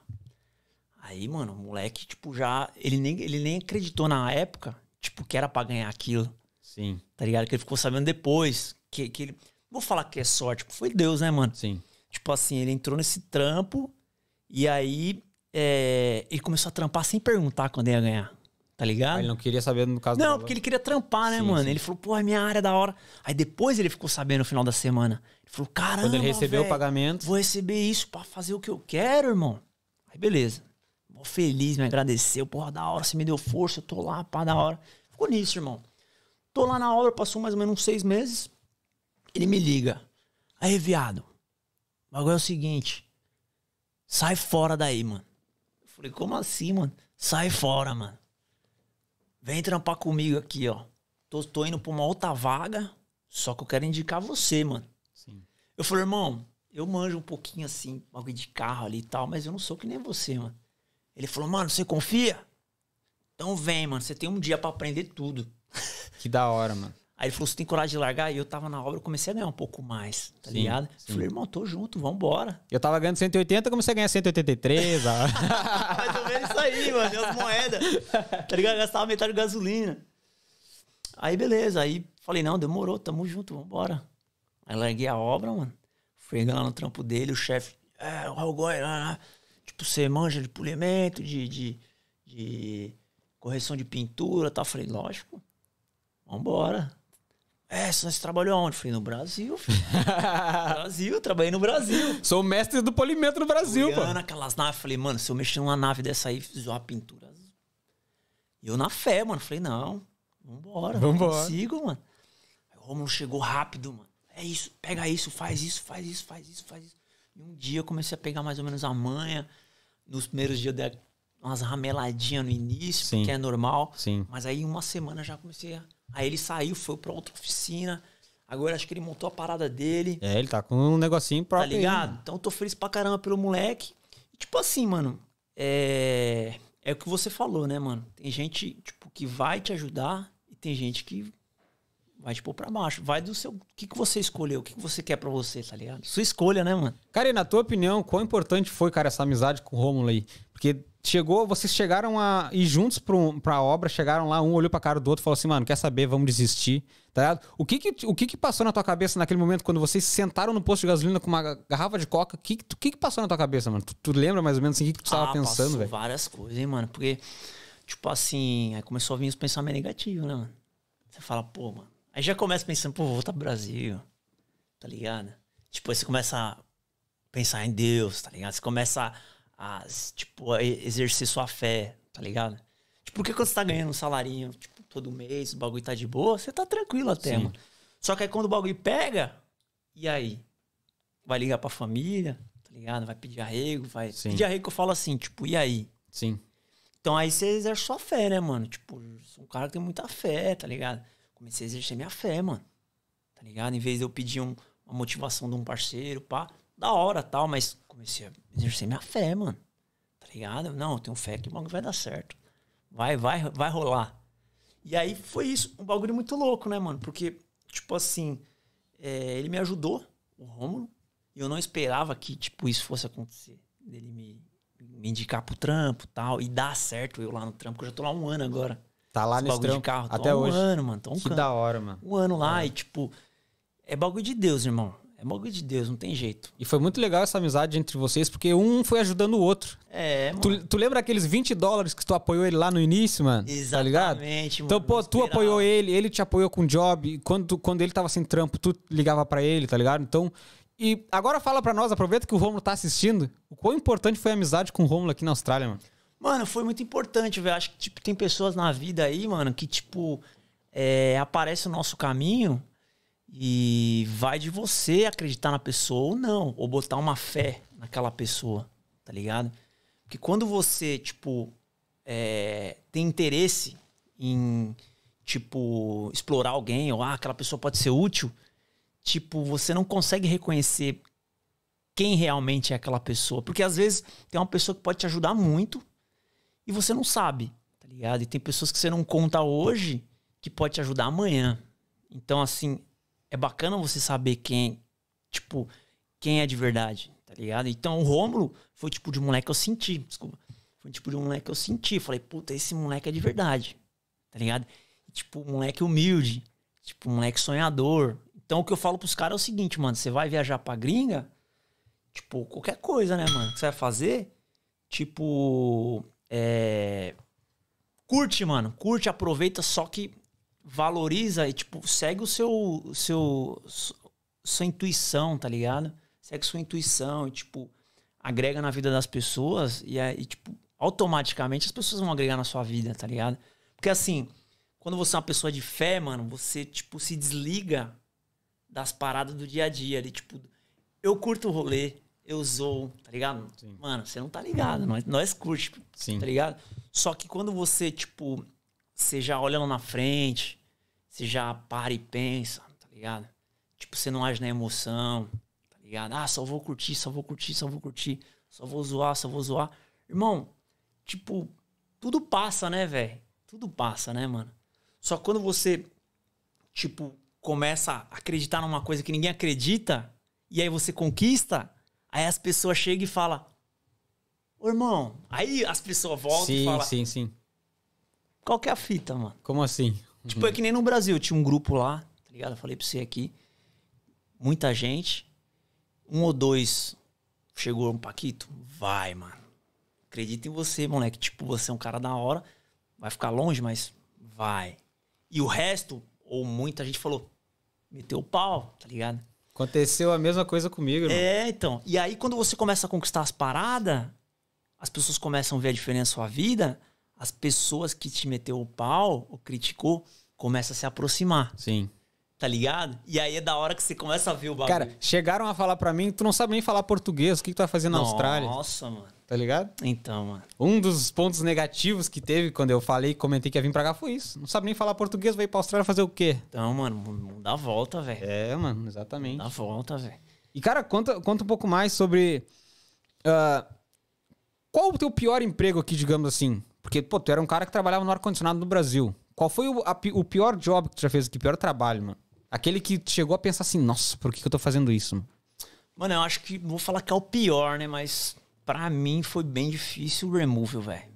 Aí, mano, o moleque, tipo, já. Ele nem, ele nem acreditou na época, tipo, que era pra ganhar aquilo. Sim, Tá ligado? Que ele ficou sabendo depois. Que, que ele. Vou falar que é sorte, tipo, foi Deus, né, mano? sim. Tipo assim, ele entrou nesse trampo e aí é, ele começou a trampar sem perguntar quando ia ganhar. Tá ligado? Ele não queria saber no caso Não, porque ele queria trampar, né, Sim, mano? sim. Ele falou, pô, é minha área é da hora. Aí depois ele ficou sabendo no final da semana. Ele falou, caramba. Quando ele recebeu o velho, pagamento. Vou receber isso pra fazer o que eu quero, irmão. Aí beleza. Mó feliz, me agradeceu. Porra, da hora, você me deu força, eu tô lá, pá, da hora. Ficou nisso, irmão. Tô lá na obra, passou mais ou menos uns seis meses. Ele me liga. Aí, viado, o bagulho é o seguinte. Sai fora daí, mano. Eu falei, como assim, mano? Sai fora, mano. Vem trampar comigo aqui, ó. Tô, tô indo pra uma outra vaga, só que eu quero indicar você, mano. Sim. Eu falei, irmão, eu manjo um pouquinho assim, bagulho de carro ali e tal, mas eu não sou que nem você, mano. Ele falou, mano, você confia? Então vem, mano, você tem um dia pra aprender tudo. Que da hora, mano. Aí ele falou, você tem coragem de largar? E eu tava na obra, eu comecei a ganhar um pouco mais, tá Sim, ligado? sim. Falei, irmão, tô junto, vambora. Eu tava ganhando 180, comecei a ganhar 183. ó. Mais ou menos isso aí, mano, as moedas. Tá ligado? Eu gastava metade de gasolina. Aí beleza, aí falei, não, demorou, tamo junto, vambora. Aí larguei a obra, mano. Fui lá no trampo dele, o chefe, é, o lá. tipo, você manja de polimento, de, de, de correção de pintura tal. Falei, lógico, vambora. É, você trabalhou onde? Falei, no Brasil, filho. Brasil, trabalhei no Brasil. Sou mestre do polimento no Brasil, pô. Olhando aquelas naves, falei, mano, se eu mexer numa nave dessa aí, fizer uma pintura. E eu na fé, mano. Falei, não, vambora. Vambora. Consigo, mano. Aí o Romulo chegou rápido, mano. É isso, pega isso, faz isso, faz isso, faz isso, faz isso. E um dia eu comecei a pegar mais ou menos a manha. Nos primeiros dias eu dei umas rameladinhas no início, Sim. porque é normal. Sim. Mas aí uma semana já comecei a. Aí ele saiu, foi pra outra oficina. Agora acho que ele montou a parada dele. É, ele tá com um negocinho Tá próprio. aí. ligado? Então eu tô feliz pra caramba pelo moleque. E, tipo assim, mano, é. É o que você falou, né, mano? Tem gente, tipo, que vai te ajudar e tem gente que vai te pôr pra baixo. Vai do seu. O que, que você escolheu? O que, que você quer pra você, tá ligado? Sua escolha, né, mano? Cara, e na tua opinião, quão importante foi, cara, essa amizade com o Rômulo aí? Porque chegou, vocês chegaram a ir juntos pra, um, pra obra, chegaram lá, um olhou pra cara do outro e falou assim, mano, quer saber, vamos desistir, tá ligado? O que que, o que que passou na tua cabeça naquele momento quando vocês sentaram no posto de gasolina com uma garrafa de coca? O que, que, que que passou na tua cabeça, mano? Tu, tu lembra mais ou menos assim, o que, que tu tava Ah, pensando, velho? várias coisas, hein, mano? Porque, tipo assim, aí começou a vir os pensamentos negativos, né, mano? Você fala, pô, mano. Aí já começa pensando, pô, vou voltar pro Brasil, tá ligado? Tipo, aí você começa a pensar em Deus, tá ligado? Você começa a, tipo, a exercer sua fé, tá ligado? Tipo, porque quando você tá ganhando um salarinho, tipo, todo mês, o bagulho tá de boa, você tá tranquilo até, Sim. mano. Só que aí quando o bagulho pega, e aí? vai ligar pra família, tá ligado? Vai pedir arrego, vai. Sim. Pedir arrego que eu falo assim, tipo, e aí? Sim. Então aí você exerce sua fé, né, mano? Tipo, sou um cara que tem muita fé, tá ligado? Comecei a exercer minha fé, mano. Tá ligado? Em vez de eu pedir um- uma motivação de um parceiro, pá, da hora tal, mas comecei a exercer minha fé, mano. Tá ligado? Não, eu tenho fé que o bagulho vai dar certo. Vai, vai, vai rolar. E aí foi isso, um bagulho muito louco, né, mano? Porque, tipo assim, é, ele me ajudou, o Rômulo, e eu não esperava que, tipo, isso fosse acontecer. Dele me, me indicar pro trampo tal, e dar certo eu lá no trampo, que eu já tô lá um ano agora. Tá lá Esse nesse bagulho trampo de carro. Tô até há um hoje. ano, mano. Tô há um, Que can- da hora, mano. um ano lá e, tipo, é bagulho de Deus, irmão. É bagulho de Deus, não tem jeito. E foi muito legal essa amizade entre vocês, porque um foi ajudando o outro. É, mano. Tu, tu lembra aqueles 20 dólares que tu apoiou ele lá no início, mano? Tá ligado? Exatamente, Então, mano, pô, não tu apoiou ele, ele te apoiou com job. e Quando, tu- quando ele tava sem trampo, tu ligava pra ele, tá ligado? Então. E agora fala pra nós, aproveita que o Romulo tá assistindo, o quão importante foi a amizade com o Romulo aqui na Austrália, mano. Mano, foi muito importante, velho. Acho que, tipo, tem pessoas na vida aí, mano, que, tipo, é, aparece o nosso caminho e vai de você acreditar na pessoa ou não. Ou botar uma fé naquela pessoa, tá ligado? Porque quando você, tipo, é, tem interesse em, tipo, explorar alguém, ou ah, aquela pessoa pode ser útil, tipo, você não consegue reconhecer quem realmente é aquela pessoa. Porque às vezes tem uma pessoa que pode te ajudar muito e você não sabe, tá ligado? E tem pessoas que você não conta hoje que pode te ajudar amanhã. Então, assim, é bacana você saber quem, tipo, quem é de verdade, tá ligado? Então, o Rômulo foi tipo de moleque que eu senti, desculpa. Foi tipo de moleque que eu senti. Falei, puta, esse moleque é de verdade, tá ligado? E, tipo, moleque humilde, tipo, moleque sonhador. Então, o que eu falo pros caras é o seguinte, mano, você vai viajar pra gringa, tipo, qualquer coisa, né, mano, que você vai fazer, tipo, é... Curte, mano. Curte, aproveita, só que valoriza e, tipo, segue o seu, seu, su- sua intuição, tá ligado? Segue sua intuição e, tipo, agrega na vida das pessoas e, aí, tipo, automaticamente as pessoas vão agregar na sua vida, tá ligado? Porque, assim, quando você é uma pessoa de fé, mano, você, tipo, se desliga das paradas do dia a dia. Ali, tipo, eu curto o rolê, eu zoo, tá ligado? Mano, você não tá ligado, nós, nós curte, Sim. tá ligado? Só que quando você, tipo, você já olha lá na frente, você já para e pensa, tá ligado? Tipo, você não age na emoção, tá ligado? Ah, só vou curtir, só vou curtir, só vou curtir, só vou zoar, só vou zoar. Irmão, tipo, tudo passa, né, velho? Tudo passa, né, mano? Só que quando você, tipo, começa a acreditar numa coisa que ninguém acredita, e aí você conquista, aí as pessoas chegam e falam, ô irmão, aí as pessoas voltam e sim, falam, sim, sim. qual que é a fita, mano? Como assim? Tipo, é que nem no Brasil, tinha um grupo lá, tá ligado? Eu falei pra você aqui. Muita gente. Um ou dois chegou um Paquito. Vai, mano. Acredita em você, moleque. Tipo, você é um cara da hora. Vai ficar longe, mas vai. E o resto, ou muita gente falou, meteu o pau, tá ligado? Aconteceu a mesma coisa comigo, irmão. É, então. E aí, quando você começa a conquistar as paradas, as pessoas começam a ver a diferença na sua vida, as pessoas que te meteu o pau ou criticou começam a se aproximar, Sim. Tá ligado? E aí é da hora que você começa a ver o bagulho. Cara, chegaram a falar pra mim, tu não sabe nem falar português, o que, que tu vai fazer na Austrália? Nossa, mano. Tá ligado? Então, mano. Um dos pontos negativos que teve quando eu falei, comentei que ia vir pra cá, foi isso. Não sabe nem falar português, veio pra Austrália fazer o quê? Então, mano, dá volta, velho. É, mano, exatamente. Dá volta, velho. E, cara, conta, conta um pouco mais sobre. ah, qual o teu pior emprego aqui, digamos assim? Porque, pô, tu era um cara que trabalhava no ar-condicionado no Brasil. Qual foi o, a o pior job que tu já fez aqui? Pior trabalho, mano? Aquele que chegou a pensar assim, nossa, por que, que eu tô fazendo isso, mano? Eu acho que. Vou falar que é o pior, né? Mas pra mim foi bem difícil o removal, velho.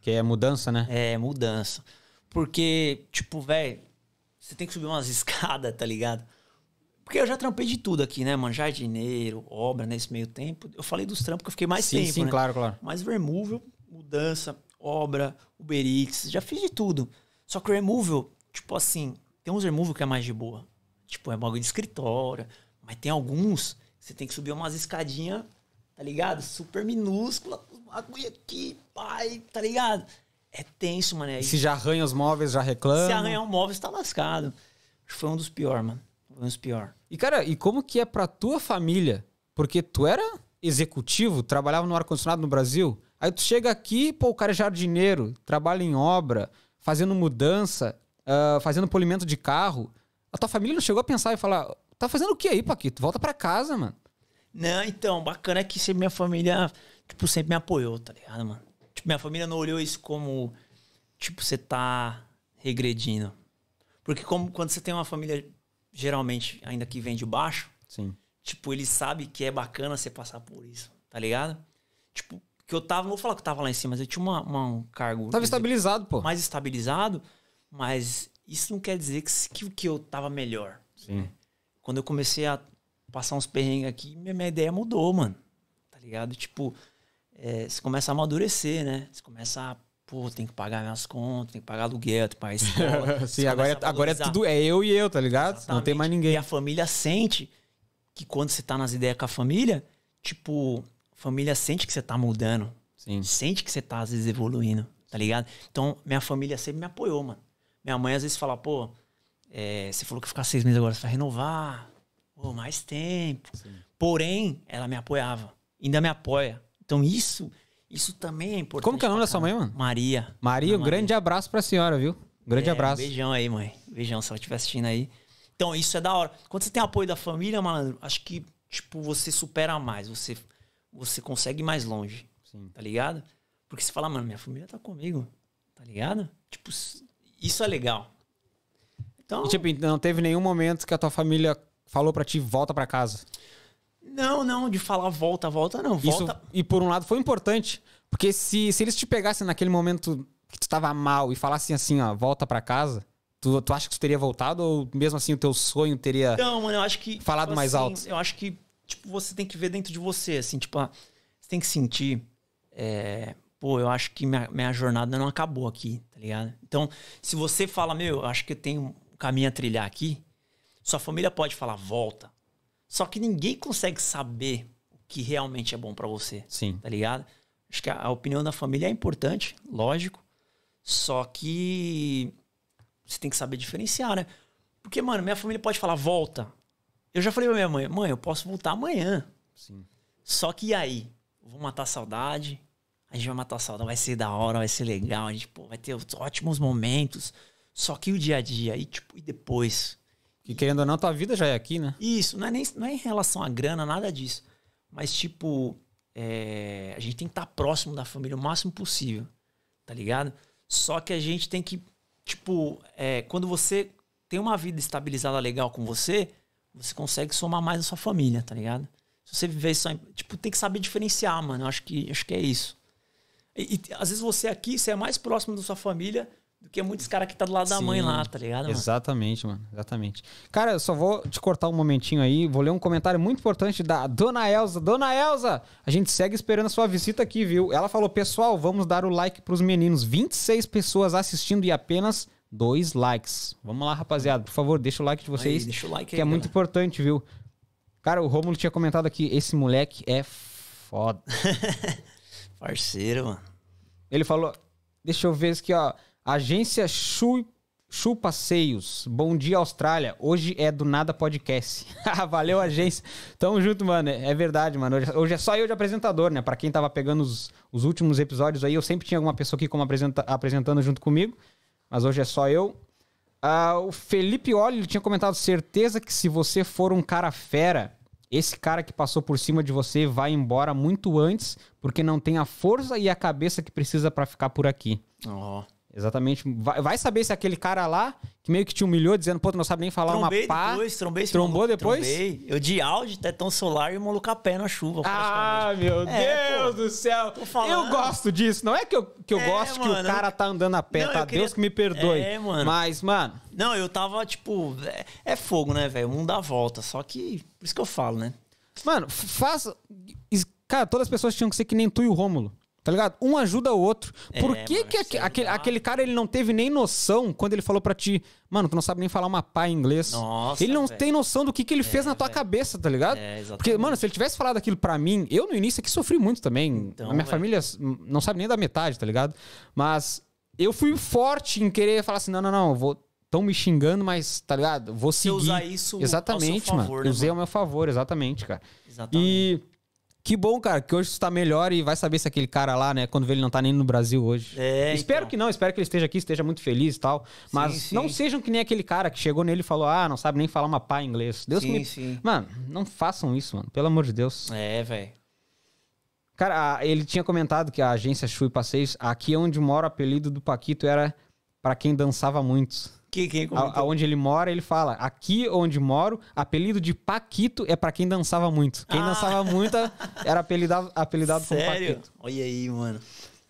Que é mudança, né? É, mudança. Porque, tipo, velho, você tem que subir umas escadas, tá ligado? Porque eu já trampei de tudo aqui, né, mano? Jardineiro, obra nesse meio tempo. Eu falei dos trampos que eu fiquei mais sim, tempo, sim, né? claro, claro. Mas removal, mudança, obra, Uber Eats, já fiz de tudo. Só que o removal, tipo assim, tem uns removal que é mais de boa. Tipo, é bagulho de escritório. Mas tem alguns que você tem que subir umas escadinhas, tá ligado? Super minúscula, bagulho aqui, pai, tá ligado? É tenso, mano. E se já arranha os móveis, já reclama. se arranhar um móvel, você tá lascado. Foi um dos piores, mano. Foi um dos piores. E, cara, e como que é pra tua família? porque tu era executivo, trabalhava no ar-condicionado no Brasil. Aí tu chega aqui, pô, o cara é jardineiro, trabalha em obra, fazendo mudança, ah, fazendo polimento de carro. A tua família não chegou a pensar e falar: tá fazendo o que aí, Paquito? Volta pra casa, mano. Não, então, bacana é que sempre minha família, tipo, sempre me apoiou, tá ligado, mano? Tipo, minha família não olhou isso como, tipo, você tá regredindo. Porque como quando você tem uma família, geralmente, ainda que vem de baixo, Sim. tipo, eles sabem que é bacana você passar por isso, tá ligado? Tipo, que eu tava, não vou falar que eu tava lá em cima, mas eu tinha uma, uma- um cargo Tava estabilizado, pô. mais estabilizado, mas isso não quer dizer que, que, que eu tava melhor. Sim. Quando eu comecei a passar uns perrengues aqui, minha, minha ideia mudou, mano. Tá ligado? Tipo, é, você começa a amadurecer, né? Você começa a, pô, tem que pagar minhas contas, tem que pagar aluguel, tem que pagar escola. Sim, agora é, agora é tudo. É eu e eu, tá ligado? Não tem Exatamente. mais ninguém. E a família sente que quando você tá nas ideias com a família, tipo, a família sente que você tá mudando. Sim. Sente que você tá, às vezes, evoluindo, tá ligado? Então, minha família sempre me apoiou, mano. Minha mãe, às vezes, fala, pô, é, você falou que ficar seis meses agora, você vai renovar. Pô, mais tempo. Porém, ela me apoiava. Ainda me apoia. Então, isso, isso também é importante. Como que é o nome da sua mãe, mano? Maria. Maria, um grande abraço pra senhora, viu? Um grande é, abraço. Beijão aí, mãe. Beijão, se ela estiver assistindo aí. Então, isso é da hora. Quando você tem apoio da família, malandro, acho que, tipo, você supera mais. Você, você consegue ir mais longe. Sim. Tá ligado? Porque você fala, mano, minha família tá comigo. Tá ligado? Tipo, isso é legal. Então, E, tipo, não teve nenhum momento que a tua família falou pra ti, volta pra casa. não, não, de falar volta, volta, não. Isso, Volta. e por um lado foi importante, porque se, se eles te pegassem naquele momento que tu tava mal e falassem assim, ó, volta pra casa, tu, tu acha que tu teria voltado ou mesmo assim o teu sonho teria... Então, mano, eu acho que. Falado tipo mais assim, alto. Eu acho que, tipo, você tem que ver dentro de você, assim, tipo, ah, você tem que sentir. é, pô, eu acho que minha, minha jornada não acabou aqui, tá ligado? Então, se você fala, meu, eu acho que eu tenho um caminho a trilhar aqui, sua família pode falar, volta. Só que ninguém consegue saber o que realmente é bom pra você Sim. tá ligado? Acho que a, a opinião da família é importante, lógico. Só que você tem que saber diferenciar, né? Porque, mano, minha família pode falar, volta. Eu já falei pra minha mãe, mãe, eu posso voltar amanhã. Sim. Só que e aí? Vou matar a saudade. A gente vai matar a saudade, vai ser da hora, vai ser legal, a gente pô, vai ter os ótimos momentos. Só que o dia a dia, e tipo, e depois? Que querendo ou não, tua vida já é aqui, né? Isso, não é, nem, não é em relação à grana, nada disso. Mas, tipo, é, a gente tem que estar próximo da família o máximo possível, tá ligado? Só que a gente tem que, tipo, é, quando você tem uma vida estabilizada legal com você, você consegue somar mais a sua família, tá ligado? Se você viver só. em- Tipo, tem que saber diferenciar, mano. Eu acho que, acho que é isso. E, e, às vezes você aqui, você é mais próximo da sua família do que muitos caras que tá do lado da mãe Sim, lá, tá ligado, mano? Exatamente, mano. Exatamente. Cara, eu só vou te cortar um momentinho aí. Vou ler um comentário muito importante da Dona Elza. Dona Elza, a gente segue esperando a sua visita aqui, viu? Ela falou, pessoal, vamos dar o like pros meninos. 26 pessoas assistindo e apenas dois likes. Vamos lá, rapaziada. Por favor, deixa o like de vocês. Aí, deixa o like que aí, é muito importante, viu? Cara, o Romulo tinha comentado aqui, esse moleque é foda. Parceiro, mano. Ele falou, deixa eu ver aqui, ó. Agência Chu, Passeios. Bom dia, Austrália. Hoje é do Nada Podcast. Valeu, agência. Tamo junto, mano. É verdade, mano. Hoje, é só eu de apresentador, né? Pra quem tava pegando os, os últimos episódios aí, eu sempre tinha alguma pessoa aqui como apresenta, apresentando junto comigo. Mas hoje é só eu. Ah, o Felipe ele tinha comentado certeza que se você for um cara fera, esse cara que passou por cima de você vai embora muito antes, porque não tem a força e a cabeça que precisa pra ficar por aqui. Ó. Exatamente. Vai, vai saber se aquele cara lá, que meio que te humilhou, dizendo, pô, tu não sabe nem falar Trombei uma pá. depois, trombei Trombou maluco, depois? Trombei. Eu de áudio, tetão solar e o maluco a pé na chuva, Ah, meu É, Deus pô. do céu. Eu gosto disso. Não é que eu, que eu É, gosto que o mano. cara tá andando a pé, Não, tá? queria- Deus que me perdoe. É, mano. Mas, mano, Não, eu tava, tipo... É, é fogo, né, velho? O mundo dá volta. Só que... Por isso que eu falo, né? Mano, f- faz. is- Cara, todas as pessoas tinham que ser que nem tu e o Rômulo. Tá ligado? Um ajuda o outro. Por É, que, mano, que aí aquele, aquele cara ele não teve nem noção quando ele falou pra ti, mano, tu não sabe nem falar uma pá em inglês? Nossa, ele não velho. tem noção do que, que ele fez na tua velho. cabeça, tá ligado? É, exatamente. Porque, mano, se ele tivesse falado aquilo pra mim, eu no início aqui sofri muito também. Então, a minha velho. família não sabe nem da metade, tá ligado? Mas eu fui forte em querer falar assim: não, não, não, vou tão me xingando, mas, tá ligado? Vou Você seguir. usar isso ao Exatamente, seu favor, mano. né, Usei mano? ao meu favor, exatamente, cara. Exatamente. E que bom, cara, que hoje você tá melhor e vai saber se aquele cara lá, né, quando vê ele não tá nem no Brasil hoje. É, espero então. que não, espero que ele esteja aqui, esteja muito feliz e tal. Mas sim. não sejam que nem aquele cara que chegou nele e falou: ah, não sabe nem falar uma pá em inglês. Deus que Sim, me. sim. Mano, não façam isso, mano. Pelo amor de Deus. É, velho. Cara, ele tinha comentado que a agência Chui Passeios, aqui onde mora o apelido do Paquito era pra quem dançava muito. Que, quem comentou? Aonde ele mora, ele fala: aqui onde moro, apelido de Paquito é pra quem dançava muito. Quem Ah. dançava muito era apelidado, apelidado como Sério? Paquito. Olha aí, mano.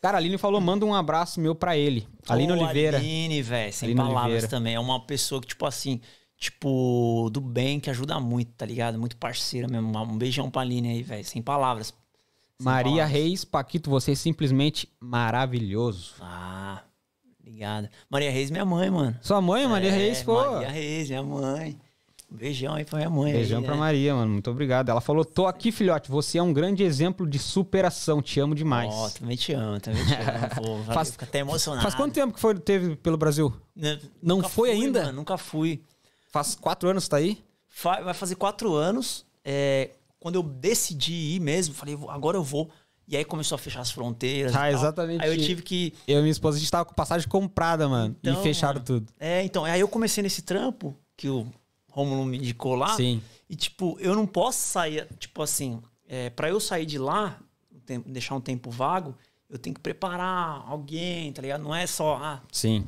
Cara, a Aline falou: manda um abraço meu pra ele. Aline Ô, Oliveira. Aline, velho. Sem Aline palavras Oliveira. também. É uma pessoa que, tipo assim, tipo, do bem, que ajuda muito, tá ligado? Muito parceira mesmo. Um beijão pra Aline aí, velho. Sem palavras. Sem Maria palavras. Reis, Paquito, você é simplesmente maravilhoso. Ah, obrigado. Maria Reis, minha mãe, mano. Sua mãe, Maria É, Reis, pô. Maria Reis, minha mãe. Um beijão aí pra minha mãe. Beijão aí, pra né? Maria, mano. Muito obrigado. Ela falou: tô aqui, filhote. Você é um grande exemplo de superação. Te amo demais. Ó, também te amo, também te amo. Pô, Faz- fico até emocionado. Faz quanto tempo que foi, teve pelo Brasil? Né, Não nunca foi fui, ainda? mano, nunca fui. Faz quatro anos que tá aí? Fa- Vai fazer quatro anos. é, quando eu decidi ir mesmo, falei, "Vou- agora eu vou. E aí começou a fechar as fronteiras. Ah, exatamente. Aí eu tive que. Eu e minha esposa, a gente tava com passagem comprada, mano. Então, e fecharam mano, tudo. É, então. Aí eu comecei nesse trampo que o Romulo me indicou lá. Sim. E, tipo, eu não posso sair, tipo assim, é, para eu sair de lá, deixar um tempo vago, eu tenho que preparar alguém, tá ligado? Não é só. Ah, Sim.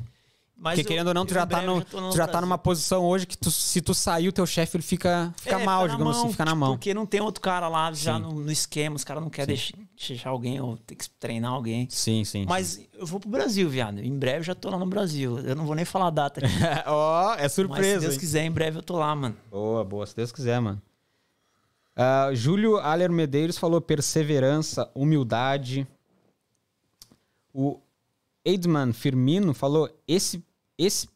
mas Porque eu- querendo ou não, tu já tá, no, já no tu já tá numa posição hoje que tu- se tu sair, o teu chefe ele fica, fica É, mal, na digamos assim, mão, fica na tipo, mão. Porque não tem outro cara lá já no, no esquema, os caras não querem deixar, deixar alguém ou ter que treinar alguém. Sim, sim. Mas eu vou pro Brasil, viado. Em breve já tô lá no Brasil. Eu não vou nem falar a data aqui. Ó, é mas se surpresa. Deus hein? quiser, em breve eu tô lá, mano. Boa, boa, se Deus quiser, mano. Ah, Júlio Aller Medeiros falou perseverança, humildade. O Edman Firmino falou esse, esse,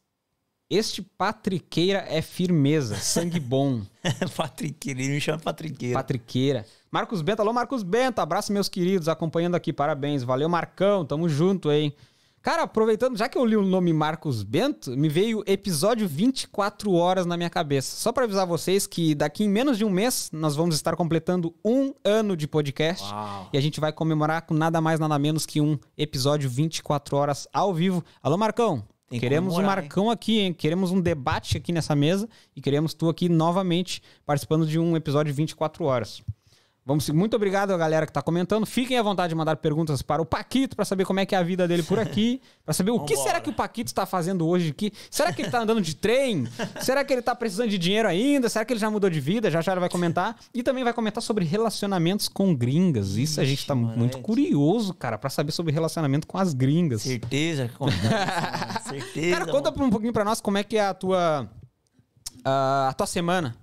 este patriqueira é firmeza, sangue bom. Patriqueiro, ele me chama Patriqueiro. Patriqueira. Marcos Bento, alô Marcos Bento, abraço meus queridos, acompanhando aqui, parabéns. Valeu Marcão, tamo junto, hein. Cara, aproveitando, já que eu li o nome Marcos Bento, me veio episódio 24 horas na minha cabeça. Só pra avisar vocês que daqui em menos de um mês nós vamos estar completando um ano de podcast. Uau. E a gente vai comemorar com nada mais, nada menos que um episódio 24 horas ao vivo. Alô, Marcão. Tem que queremos um comemorar, Marcão aqui, hein? Queremos um debate aqui nessa mesa e queremos tu aqui novamente participando de um episódio 24 horas. Vamos, muito obrigado a galera que tá comentando. Fiquem à vontade de mandar perguntas para o Paquito para saber como é que é a vida dele por aqui, para saber o que será que o Paquito está fazendo hoje aqui. Será que ele tá andando de trem? será que ele tá precisando de dinheiro ainda? Será que ele já mudou de vida? Já já ele vai comentar e também vai comentar sobre relacionamentos com gringas. Isso a gente tá mano, muito curioso, cara, para saber sobre relacionamento com as gringas. Certeza. Certeza. Cara, conta um pouquinho pra nós como é que é a tua a tua semana,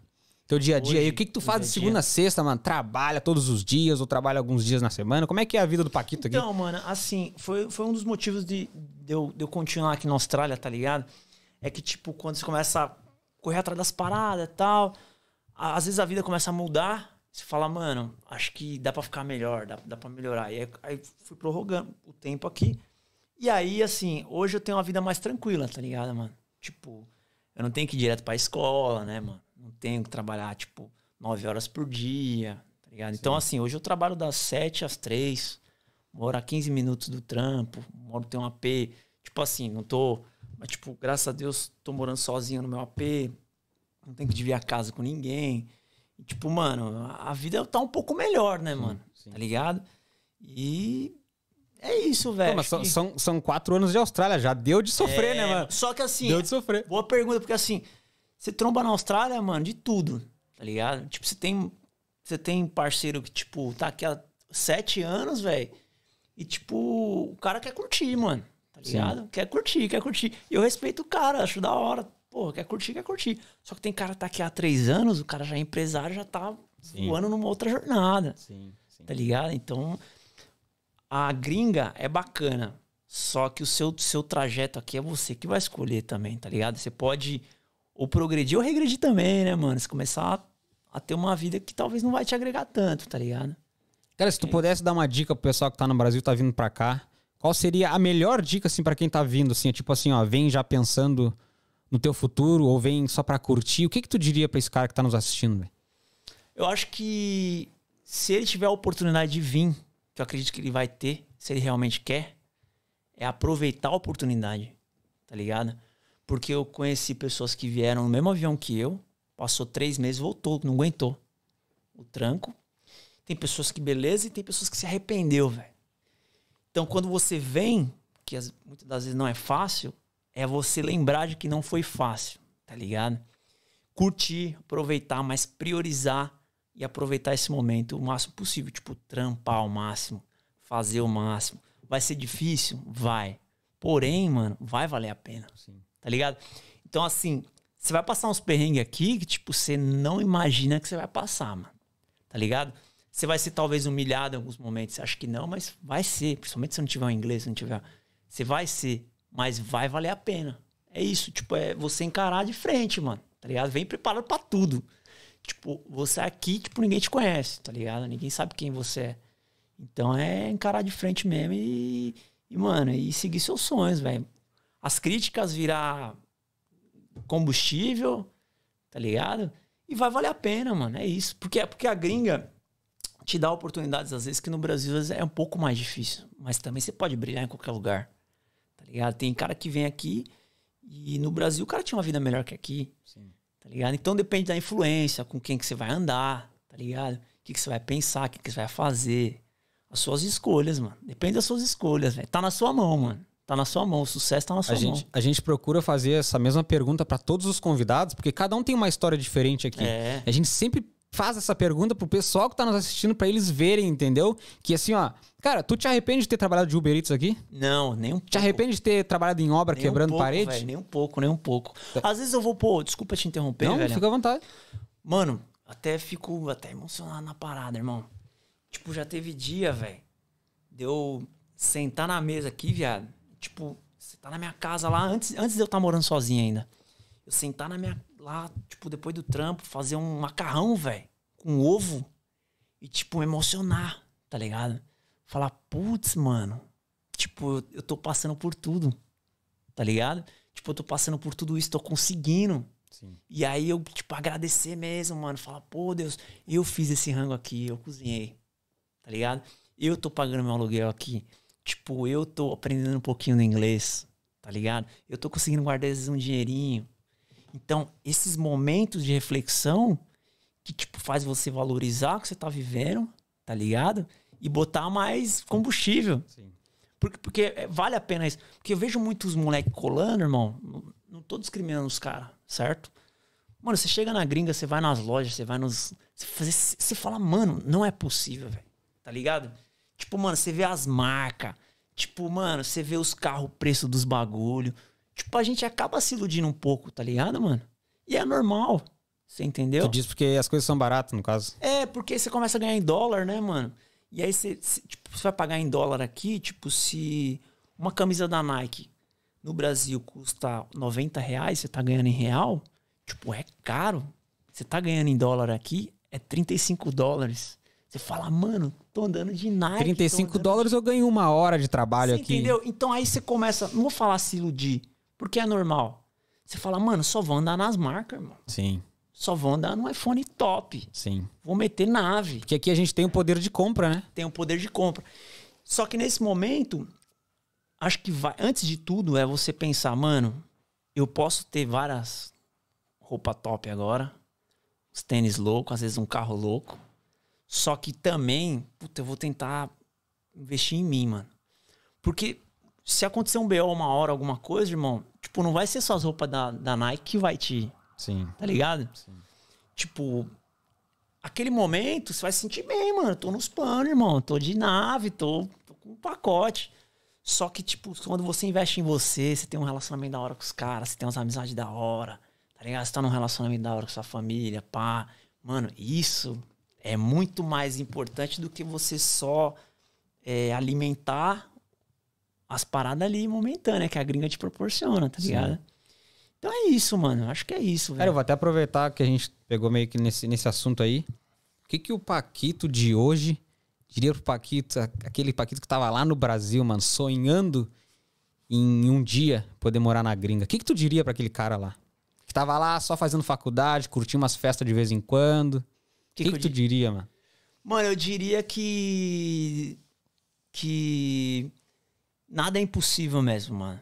teu dia a dia aí. Hoje, O que que tu faz de dia a segunda a sexta, mano? Trabalha todos os dias ou trabalha alguns dias na semana? Como é que é a vida do Paquito aqui? Então, mano, assim, foi, foi um dos motivos de, de, eu, de eu continuar aqui na Austrália, tá ligado? É que, tipo, quando você começa a correr atrás das paradas e tal, às vezes a vida começa a mudar. Você fala, mano, acho que dá pra ficar melhor, dá, dá pra melhorar. E aí, aí fui prorrogando o tempo aqui. E aí, assim, hoje eu tenho uma vida mais tranquila, tá ligado, mano? Tipo, eu não tenho que ir direto pra escola, né, mano? Não tenho que trabalhar, tipo, nove horas por dia, tá ligado? Então, assim, hoje eu trabalho das sete às três, moro a 15 minutos do trampo, moro, tenho um AP, tipo assim, não tô... Mas, tipo, graças a Deus, tô morando sozinho no meu AP, não tenho que dividir a casa com ninguém. E, tipo, mano, a vida tá um pouco melhor, né, mano? Tá ligado? E é isso, velho. Mas são, são, são quatro anos de Austrália, já deu de sofrer, É, né, mano? Só que assim, Deu de sofrer. boa pergunta, porque assim, você tromba na Austrália, mano, de tudo, tá ligado? Tipo, você tem, você tem parceiro que, tipo, tá aqui há sete anos, velho, e, tipo, o cara quer curtir, mano, tá ligado? Quer curtir, quer curtir. E eu respeito o cara, acho da hora. Pô, quer curtir, quer curtir. Só que tem cara que tá aqui há três anos, o cara já é empresário, já tá Sim. voando numa outra jornada Sim, sim. tá ligado? Então, a gringa é bacana. Só que o seu, seu trajeto aqui é você que vai escolher também, tá ligado? Você pode ou progredir ou regredir também, né, mano? Você começar a, a ter uma vida que talvez não vai te agregar tanto, tá ligado? Cara, se tu pudesse dar uma dica pro pessoal que tá no Brasil, tá vindo pra cá, qual seria a melhor dica, assim, pra quem tá vindo, assim? É tipo assim, ó, vem já pensando no teu futuro ou vem só pra curtir? O que que tu diria pra esse cara que tá nos assistindo, velho? Eu acho que se ele tiver a oportunidade de vir, que eu acredito que ele vai ter, se ele realmente quer, é aproveitar a oportunidade, tá ligado? Porque eu conheci pessoas que vieram no mesmo avião que eu, passou três meses, voltou, não aguentou o tranco. Tem pessoas que beleza e tem pessoas que se arrependeu, velho. Então, quando você vem, que as- muitas das vezes não é fácil, é você lembrar de que não foi fácil, tá ligado? Curtir, aproveitar, mas priorizar e aproveitar esse momento o máximo possível. Tipo, trampar ao máximo, fazer o máximo. Vai ser difícil? Vai. Porém, mano, vai valer a pena. Tá ligado? Então, assim, você vai passar uns perrengues aqui que, tipo, você não imagina que você vai passar, mano. Tá ligado? Você vai ser talvez humilhado em alguns momentos. Você acha que não, mas vai ser. Principalmente se não tiver o inglês, se não tiver. Você vai ser, mas vai valer a pena. É isso, tipo, é você encarar de frente, mano. Tá ligado? Vem preparado pra tudo. Tipo, você aqui, tipo, ninguém te conhece, tá ligado? Ninguém sabe quem você é. Então é encarar de frente mesmo e, e mano, e seguir seus sonhos, velho. As críticas virar combustível, tá ligado? E vai valer a pena, mano. É isso. Porque, porque a gringa te dá oportunidades, às vezes, que no Brasil vezes, é um pouco mais difícil. Mas também você pode brilhar em qualquer lugar. Tá ligado? Tem cara que vem aqui e no Brasil o cara tinha uma vida melhor que aqui. Tá ligado? Então depende da influência, com quem que você vai andar, tá ligado? O que, que você vai pensar, o que, que você vai fazer. As suas escolhas, mano. Depende das suas escolhas, velho. Tá na sua mão, mano. Tá na sua mão. O sucesso tá na sua A mão. gente, a gente procura fazer essa mesma pergunta pra todos os convidados, porque cada um tem uma história diferente aqui. É. A gente sempre faz essa pergunta pro pessoal que tá nos assistindo pra eles verem, entendeu? Que assim, ó, cara, tu te arrepende de ter trabalhado de Uber Eats aqui? Não, nem um pouco. Te arrepende de ter trabalhado em obra Nem um quebrando pouco, parede? velho, nem um pouco, nem um pouco. Às vezes eu vou, pô, desculpa te interromper, Não, velho. fica à vontade. Mano, até fico até emocionado na parada, irmão. Tipo, já teve dia, velho, de eu sentar na mesa aqui, viado. Tipo, você tá na minha casa lá, antes, antes de eu estar morando sozinho ainda. Eu sentar na minha. lá, tipo, depois do trampo, fazer um macarrão, velho, com ovo. E, tipo, me emocionar, tá ligado? Falar, putz, mano. Tipo, eu, eu tô passando por tudo, tá ligado? Tipo, eu tô passando por tudo isso, tô conseguindo. E aí eu, tipo, agradecer mesmo, mano. Falar, pô, Deus, eu fiz esse rango aqui, eu cozinhei. Tá ligado? Eu tô pagando meu aluguel aqui. Tipo, eu tô aprendendo um pouquinho no inglês. Tá ligado? Eu tô conseguindo guardar às vezes um dinheirinho. Então, esses momentos de reflexão que, tipo, faz você valorizar o que você tá vivendo, tá ligado? E botar mais combustível. Porque, porque é, vale a pena isso. Porque eu vejo muitos moleques colando, irmão. Não, tô discriminando os caras, certo? Mano, você chega na gringa, você vai nas lojas, você vai nos. Você, você fala, mano, não é possível, velho. Tá ligado? Tipo, mano, você vê as marcas. Tipo, mano, você vê os carros, o preço dos bagulho. Tipo, a gente acaba se iludindo um pouco, tá ligado, mano? E é normal. Você entendeu? Tu diz porque as coisas são baratas, no caso. É, porque você começa a ganhar em dólar, né, mano? E aí você, se- tipo, você vai pagar em dólar aqui, tipo, se uma camisa da Nike no Brasil custa 90 reais, você tá ganhando em real, tipo, é caro. Você tá ganhando em dólar aqui, é 35 dólares. Você fala, mano, tô andando de Nike. tô 35 andando dólares eu ganho uma hora de trabalho você aqui. entendeu? Então aí você começa, não vou falar se iludir, porque é normal. Você fala, mano, só vou andar nas marcas, irmão. Sim, Só vou andar no iPhone top. sim. Vou meter nave. Porque aqui a gente tem o poder de compra, né? tem o poder de compra. Só que nesse momento, acho que vai, antes de tudo é você pensar, mano, eu posso ter várias roupa top agora, os tênis loucos, às vezes um carro louco. Só que também, puta, eu vou tentar investir em mim, mano. Porque se acontecer um BO uma hora, alguma coisa, irmão, tipo, não vai ser só as roupas da, da Nike que vai te, Sim. tá ligado? Tipo, aquele momento você vai se sentir bem, mano. Tô nos planos, irmão. Tô de nave, tô, tô com um pacote. Só que, tipo, quando você investe em você, você tem um relacionamento da hora com os caras, você tem umas amizades da hora, tá ligado? Você tá num relacionamento da hora com sua família, pá. Mano, isso é muito mais importante do que você só é, alimentar as paradas ali momentâneas que a gringa te proporciona, tá ligado? Então é isso, mano. Acho que é isso, Cara, velho. eu vou até aproveitar que a gente pegou meio que nesse, nesse assunto aí. O que, que o Paquito de hoje diria pro Paquito, aquele Paquito que tava lá no Brasil, mano, sonhando em um dia poder morar na gringa, o que, que tu diria pra aquele cara lá? Que tava lá só fazendo faculdade, curtia umas festas de vez em quando. O que, que, que tu di- diria, mano? Mano, eu diria que. Que. Nada é impossível mesmo, mano.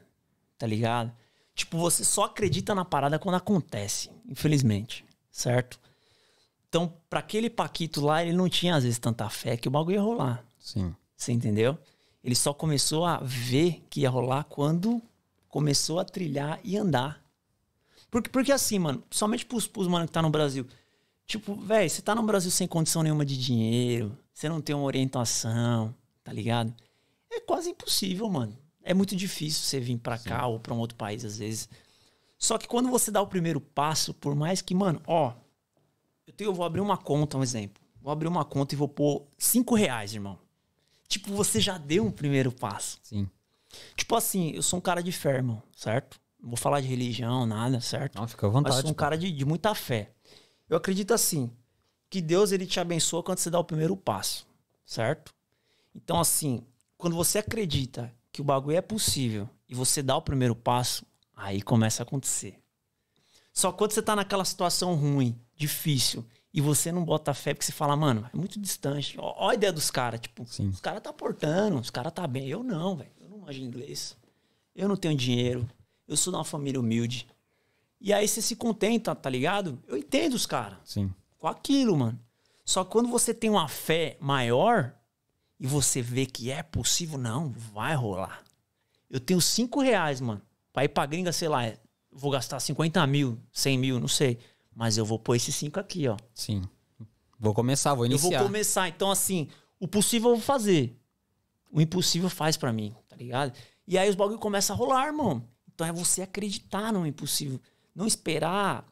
Tá ligado? Tipo, você só acredita na parada quando acontece, infelizmente. Certo? Então, pra aquele Paquito lá, ele não tinha às vezes tanta fé que o bagulho ia rolar. Sim. Você entendeu? Ele só começou a ver que ia rolar quando começou a trilhar e andar. Porque, porque assim, mano, somente pros, pros mano que tá no Brasil. Tipo, velho, você tá no Brasil sem condição nenhuma de dinheiro, você não tem uma orientação, tá ligado? É quase impossível, mano. É muito difícil você vir pra cá ou pra um outro país, às vezes. Só que quando você dá o primeiro passo, por mais que, mano, ó, eu, tenho, eu vou abrir uma conta, um exemplo. Vou abrir uma conta e vou pôr cinco reais, irmão. Tipo, você já deu um primeiro passo. Sim. Tipo assim, eu sou um cara de fé, irmão, certo? Não vou falar de religião, nada, certo? Não, fica à Mas vontade. sou um cara de, de muita fé. Eu acredito assim, que Deus ele te abençoa quando você dá o primeiro passo, certo? Então assim, quando você acredita que o bagulho é possível e você dá o primeiro passo, aí começa a acontecer. Só quando você tá naquela situação ruim, difícil, e você não bota fé porque você fala, mano, é muito distante. Ó, ó a ideia dos caras, tipo, Sim. os caras tá portando, os caras tá bem. Eu não, velho. Eu não manjo inglês. Eu não tenho dinheiro. Eu sou de uma família humilde. E aí você se contenta, tá ligado? Eu entendo os caras Sim. com aquilo, mano. Só quando você tem uma fé maior e você vê que é possível, não, vai rolar. Eu tenho cinco reais, mano. Pra ir pra gringa, sei lá, eu vou gastar 50 mil, 100 mil, não sei. Mas eu vou pôr esses cinco aqui, ó. Sim. Vou começar, vou Eu iniciar. vou começar. Então, assim, o possível eu vou fazer. O impossível faz pra mim, tá ligado? E aí os bagulho começam a rolar, irmão. Então é você acreditar no impossível. Não esperar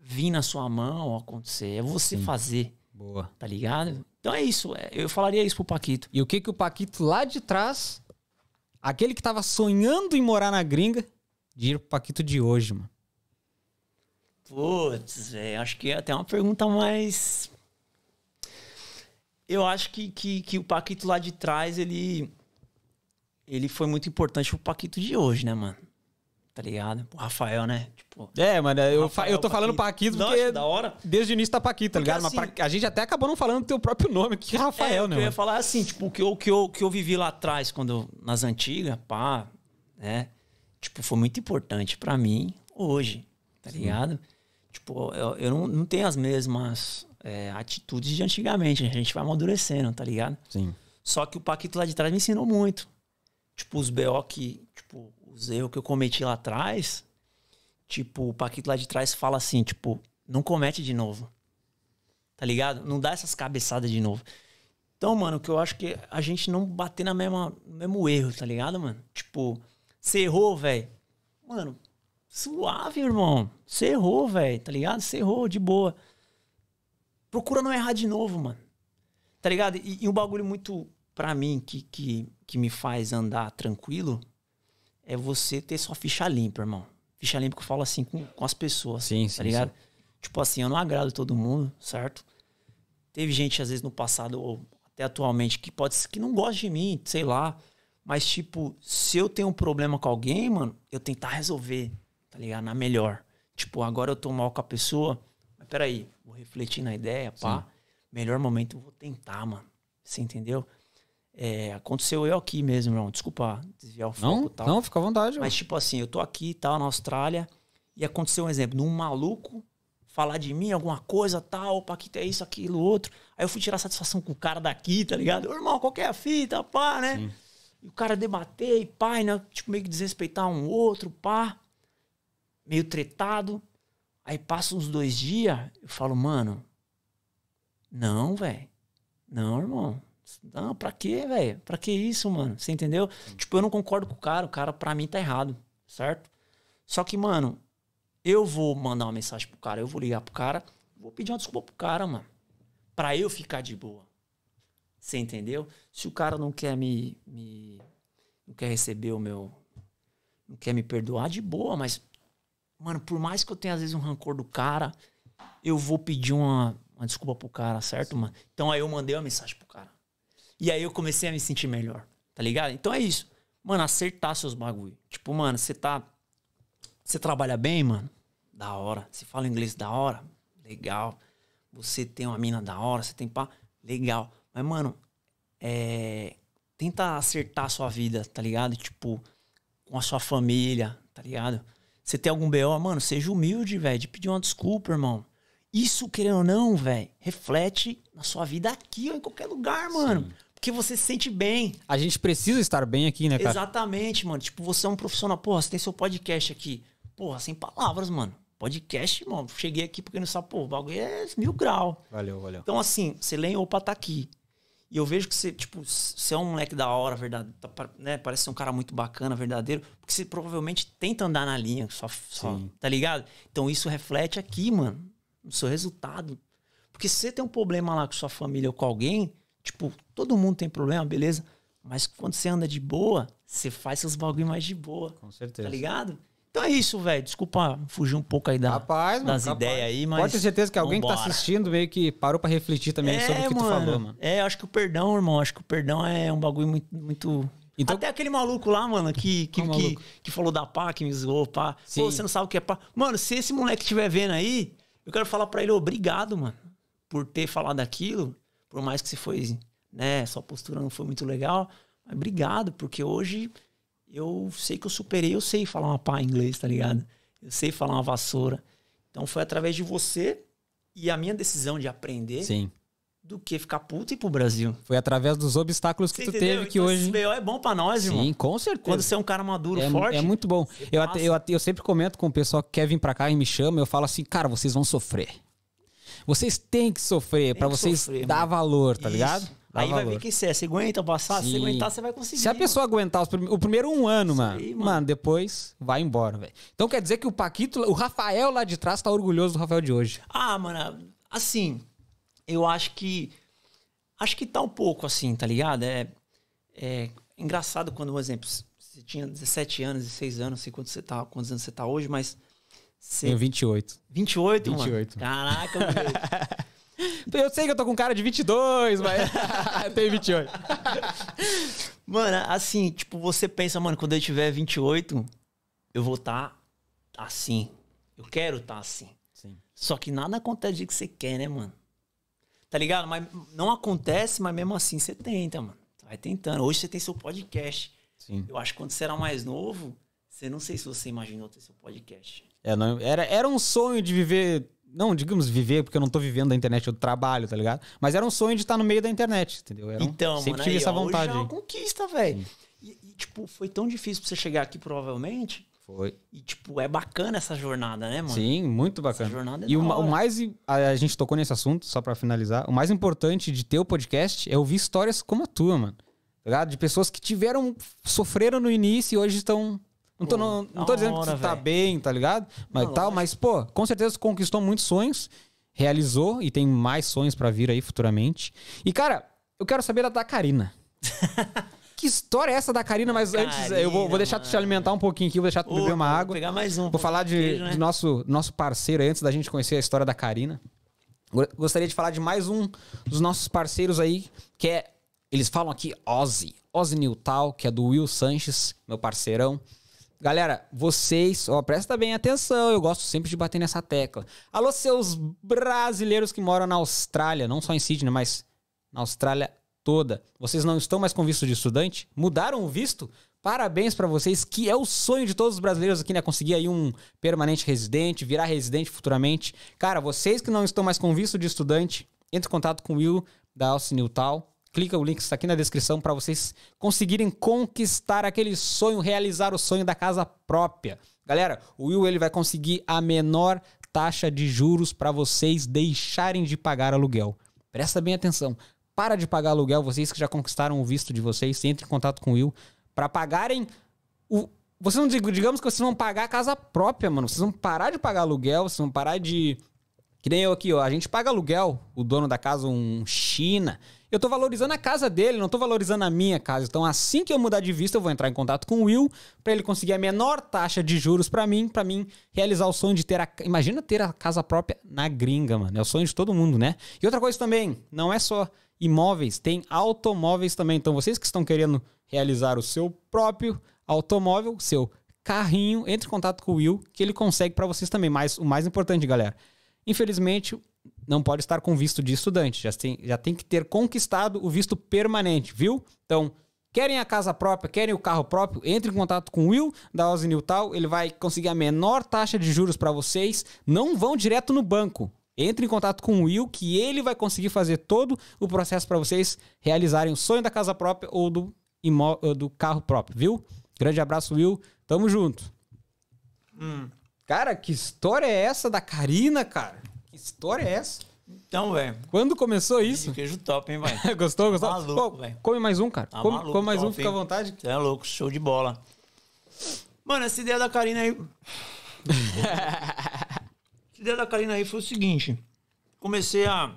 vir na sua mão acontecer. É você fazer, Boa. tá ligado? Então é isso. é- eu falaria isso pro Paquito. E o que que o Paquito lá de trás, aquele que tava sonhando em morar na gringa, diria pro Paquito de hoje, mano? Putz, velho, acho que é até uma pergunta mais. Eu acho que, que, que o Paquito lá de trás, ele. Ele foi muito importante pro Paquito de hoje, né, mano? Tá ligado? O Rafael, né? Tipo. É, mano, eu, fa- Rafael eu tô falando Paquito. Paquito porque da hora. desde o início tá Paquito, tá ligado? Mas assim- pra- a gente até acabou não falando do teu próprio nome, que é É, Rafael, o né, eu ia falar é assim, tipo, o que eu, que eu, que eu vivi lá atrás, quando eu- nas antigas, pá, né? Tipo, foi muito importante pra mim hoje, tá ligado? Tipo, eu, eu não, não tenho as mesmas é, atitudes de antigamente, a gente vai amadurecendo, tá ligado? Sim. Só que o Paquito lá de trás me ensinou muito. Tipo, os BO que, tipo, os erros que eu cometi lá atrás, tipo, o Paquito lá de trás fala assim, tipo, não comete de novo. Tá ligado? Não dá essas cabeçadas de novo. Então, mano, que eu acho que a gente não bater na mesma, no mesmo erro, tá ligado, mano? Tipo, você errou, velho. Mano, suave, irmão. Você errou, velho, tá ligado? Você errou, de boa. Procura não errar de novo, mano. Tá ligado? E, e um bagulho muito, pra mim, que, que, que me faz andar tranquilo é você ter sua ficha limpa, irmão. Ficha limpa que eu falo assim com, com as pessoas. Sim, tá sim, ligado? Tipo assim, eu não agrado todo mundo, certo? Teve gente, às vezes, no passado, ou até atualmente, que pode ser que não gosta de mim, sei lá. Mas, tipo, se eu tenho um problema com alguém, mano, eu tentar resolver, tá ligado? Na melhor. Tipo, agora eu tô mal com a pessoa, mas peraí, vou refletir na ideia, pá. Melhor momento eu vou tentar, mano. Você entendeu? É, aconteceu eu aqui mesmo, irmão. Desculpa desviar o foco Não, e tal. não, fica à vontade. Mas, tipo assim, eu tô aqui, tal, na Austrália, e aconteceu um exemplo, num maluco falar de mim alguma coisa, tal, Paquito é isso, aquilo, outro. Aí eu fui tirar satisfação com o cara daqui, tá ligado? Ô, irmão, qual que é a fita, pá, né? E o cara debater e pá, e, né? Tipo, meio que desrespeitar um outro, pá. Meio tretado. Aí passa uns dois dias, eu falo, mano, não, velho. Não, irmão. Não, pra quê, velho? Pra que isso, mano? Você entendeu? Tipo, eu não concordo com o cara. O cara, pra mim, tá errado. Certo? Só que, mano, eu vou mandar uma mensagem pro cara, eu vou ligar pro cara, vou pedir uma desculpa pro cara, mano. Pra eu ficar de boa. Você entendeu? Se o cara não quer me, me. Não quer receber o meu. Não quer me perdoar, de boa, mas. Mano, por mais que eu tenha às vezes um rancor do cara, eu vou pedir uma, uma desculpa pro cara, certo, mano? Então aí eu mandei uma mensagem pro cara. E aí eu comecei a me sentir melhor, tá ligado? Então é isso. mano, acertar seus bagulho. Tipo, mano, você tá. Você trabalha bem, mano? Da hora. Você fala inglês da hora? Legal. Você tem uma mina da hora, você tem pá? Legal. Mas, mano, é. Tenta acertar a sua vida, tá ligado? Tipo, com a sua família, tá ligado? Você tem algum BO, mano, seja humilde, velho, de pedir uma desculpa, irmão. Isso, querendo ou não, velho, reflete na sua vida aqui ou em qualquer lugar, mano. Porque você se sente bem. A gente precisa estar bem aqui, né, cara? Exatamente, mano. Tipo, você é um profissional. Porra, você tem seu podcast aqui. Porra, sem palavras, mano. Podcast, mano. Cheguei aqui porque não sabe, pô, o bagulho é mil grau. Valeu, valeu. Então, assim, você lê opa, tá aqui. E eu vejo que você, tipo, você é um moleque da hora, verdade, tá né? Parece ser um cara muito bacana, verdadeiro, porque você provavelmente tenta andar na linha, só, só tá ligado? Então isso reflete aqui, mano, no seu resultado. Porque se você tem um problema lá com sua família ou com alguém, tipo, todo mundo tem problema, beleza? Mas quando você anda de boa, você faz seus bagulho mais de boa, Com certeza. tá ligado? Então é isso, velho. Desculpa fugir um pouco aí da, Rapaz, mano, das capaz. ideias aí, mas. Pode ter certeza que alguém que tá vambora. assistindo meio que parou pra refletir também sobre o que tu falou, mano. É, eu acho que o perdão, irmão, acho que o perdão é um bagulho muito. muito... Então- Até aquele maluco lá, mano, que, que, que, que falou da pá, que me zoou, pá. Sim. Pô, você não sabe o que é pá. Mano, se esse moleque estiver vendo aí, eu quero falar pra ele, obrigado, mano, por ter falado aquilo. Por mais que você foi, né, sua postura não foi muito legal. Mas obrigado, porque hoje eu sei que eu superei, eu sei falar uma pá em inglês, tá ligado? Eu sei falar uma vassoura. Então foi através de você e a minha decisão de aprender Sim. do que ficar puto e ir pro Brasil. Foi através dos obstáculos que Você tu entendeu? teve que Então, hoje. Esse BO é bom pra nós, irmão. Sim, com certeza. Quando você é um cara maduro, é, forte. é muito bom. Eu, eu, eu sempre comento com o pessoal que quer vir pra cá e me chama, eu falo assim, cara, vocês vão sofrer. Vocês têm que sofrer que vocês sofrer, dar mano. valor, tá Isso. ligado? Dar Aí vai valor. ver quem você é. Você aguenta passar? Se Sim. você aguentar, você vai conseguir. Se a pessoa aguentar os prime- o primeiro um ano, mano, aí, mano, mano. depois vai embora, velho. Então quer dizer que o Paquito, o Rafael lá de trás tá orgulhoso do Rafael de hoje. Ah, mano, assim, eu acho que. Acho que tá um pouco assim, tá ligado? É, é engraçado quando, por exemplo, você tinha 17 anos, 16 anos, não sei quantos, você tá, quantos anos você tá hoje, mas. Você, Tenho 28. 28, 28. mano? Caraca, velho. Eu sei que eu tô com cara de 22, mas eu tenho 28. Mano, assim, tipo, você pensa, mano, quando eu tiver 28, eu vou estar assim. Eu quero estar assim. Sim. Só que nada acontece do que você quer, né, mano? Tá ligado? Mas não acontece, mas mesmo assim você tenta, mano. Vai tentando. Hoje você tem seu podcast. Sim. Eu acho que quando você era mais novo, você não sei se você imaginou ter seu podcast. É, não- era, era um sonho de viver. Não, digamos viver, porque eu não tô vivendo da internet, eu trabalho, tá ligado? Mas era um sonho de estar no meio da internet, entendeu? Era um- Então, sempre mano, tive aí, essa vontade. Hoje é uma conquista, velho. E, e, tipo, foi tão difícil pra você chegar aqui, provavelmente. Foi. E, tipo, é bacana essa jornada, né, mano? Sim, muito bacana. Essa jornada é e o, o mais. A, a gente tocou nesse assunto, só pra finalizar. O mais importante de ter o podcast é ouvir histórias como a tua, mano. Tá ligado? De pessoas que tiveram. sofreram no início e hoje estão. Não tô, Pô, não, não tô dizendo que hora, tu tá velho. bem, tá ligado? Mas Não, tal, lógico. mas, pô, com certeza tu conquistou muitos sonhos, realizou e tem mais sonhos pra vir aí futuramente. E, cara, eu quero saber da, da Karina. que história é essa da Karina? Mas antes, eu vou, vou deixar tu te mano. alimentar um pouquinho aqui, vou deixar tu beber uma vou água. pegar mais um. Vou falar de, Queijo, né? de nosso, nosso parceiro antes da gente conhecer a história da Karina. Go- Gostaria de falar de mais um dos nossos parceiros aí, que é. Eles falam aqui Ozzy. Ozzy Newtal, que é do Will Sanches, meu parceirão. Galera, vocês, ó, presta bem atenção, eu gosto sempre de bater nessa tecla. Alô, seus brasileiros que moram na Austrália, não só em Sydney, mas na Austrália toda. Vocês não estão mais com visto de estudante? Mudaram o visto? Parabéns pra vocês, que é o sonho de todos os brasileiros aqui, né? Conseguir aí um permanente residente, virar residente futuramente. Cara, vocês que não estão mais com visto de estudante, entre em contato com o Will da Alce Newtal. Clica o link está aqui na descrição para vocês conseguirem conquistar aquele sonho, realizar o sonho da casa própria. Galera, o Will ele vai conseguir a menor taxa de juros para vocês deixarem de pagar aluguel. Presta bem atenção. Para de pagar aluguel, vocês que já conquistaram o visto de vocês, entre em contato com o Will para pagarem o vocês não dig- digamos que vocês vão pagar a casa própria, mano. Vocês vão parar de pagar aluguel, vocês vão parar de que nem eu aqui, ó. A gente paga aluguel, o dono da casa, um China. Eu tô valorizando a casa dele, não tô valorizando a minha casa. Então, assim que eu mudar de vista, eu vou entrar em contato com o Will pra ele conseguir a menor taxa de juros pra mim, pra mim realizar o sonho de ter a. Imagina ter a casa própria na gringa, mano. É o sonho de todo mundo, né? E outra coisa também, não é só imóveis, tem automóveis também. Então, vocês que estão querendo realizar o seu próprio automóvel, seu carrinho, entre em contato com o Will, que ele consegue para vocês também. Mas o mais importante, galera, infelizmente, não pode estar com visto de estudante. Já tem, já tem que ter conquistado o visto permanente, viu? Então, querem a casa própria, querem o carro próprio, entre em contato com o Will da Ozzy Newtal. Ele vai conseguir a menor taxa de juros para vocês. Não vão direto no banco. Entre em contato com o Will, que ele vai conseguir fazer todo o processo para vocês realizarem o sonho da casa própria ou do, do carro próprio, viu? Grande abraço, Will. Tamo junto. Cara, que história é essa da Karina, cara? Que história é essa? Então, velho. Quando começou isso? Queijo top, hein, vai. gostou, gostou? Maluco, Pô, velho. come mais um, cara. Tá come, maluco, come mais um, top, fica à vontade. Você é louco, show de bola. Mano, essa ideia da Karina aí. essa ideia da Karina aí foi o seguinte. Comecei a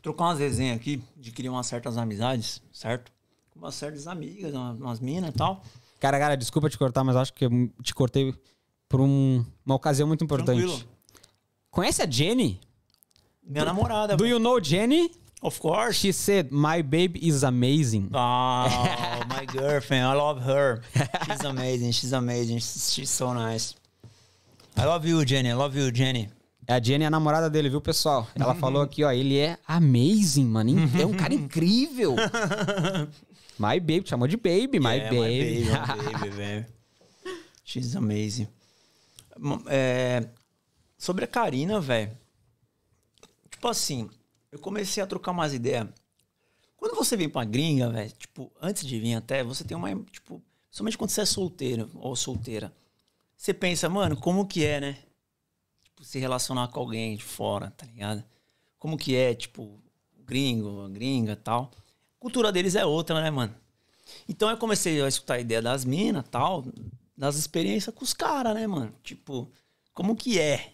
trocar umas resenhas aqui, criar umas certas amizades, certo? Com umas certas amigas, umas, umas minas e tal. Cara, cara, desculpa te cortar, mas acho que eu te cortei por um- uma ocasião muito importante. Tranquilo. Conhece a Jenny? Minha namorada. Do you know Jenny? Of course. She said, my baby is amazing. Oh, my girlfriend, I love her. She's amazing, she's amazing, she's so nice. I love you, Jenny, I love you, Jenny. A Jenny é a namorada dele, viu, pessoal? Ela falou aqui, ó, ele é amazing, mano. É um cara incrível. My baby, te chamou de baby, my Yeah, baby. my baby, velho. She's amazing. É, sobre a Karina, velho. Tipo assim, eu comecei a trocar umas ideias. Quando você vem pra gringa, velho, tipo, antes de vir até, você tem uma, tipo, somente quando você é solteiro ou solteira, você pensa, mano, como que é, né? Tipo, se relacionar com alguém de fora, tá ligado? Como que é, tipo, gringo, gringa tal. A cultura deles é outra, né, mano? Então eu comecei a escutar a ideia das minas tal, das experiências com os caras, né, mano? Tipo, como que é?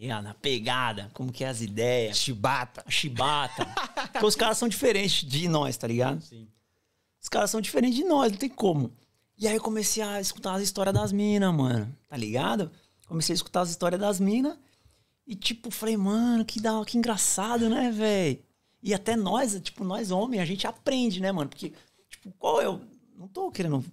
Tá ligado? A pegada, como que é as ideias. Chibata. Chibata. Porque os caras são diferentes de nós, tá ligado? Sim. Os caras são diferentes de nós, não tem como. E aí eu comecei a escutar as histórias das minas, mano. Tá ligado? Comecei a escutar as histórias das minas. E, tipo, falei, mano, que, da, que engraçado, né, velho? E até nós, tipo, nós homens, a gente aprende, né, mano? Porque, tipo, qual o. Não tô querendo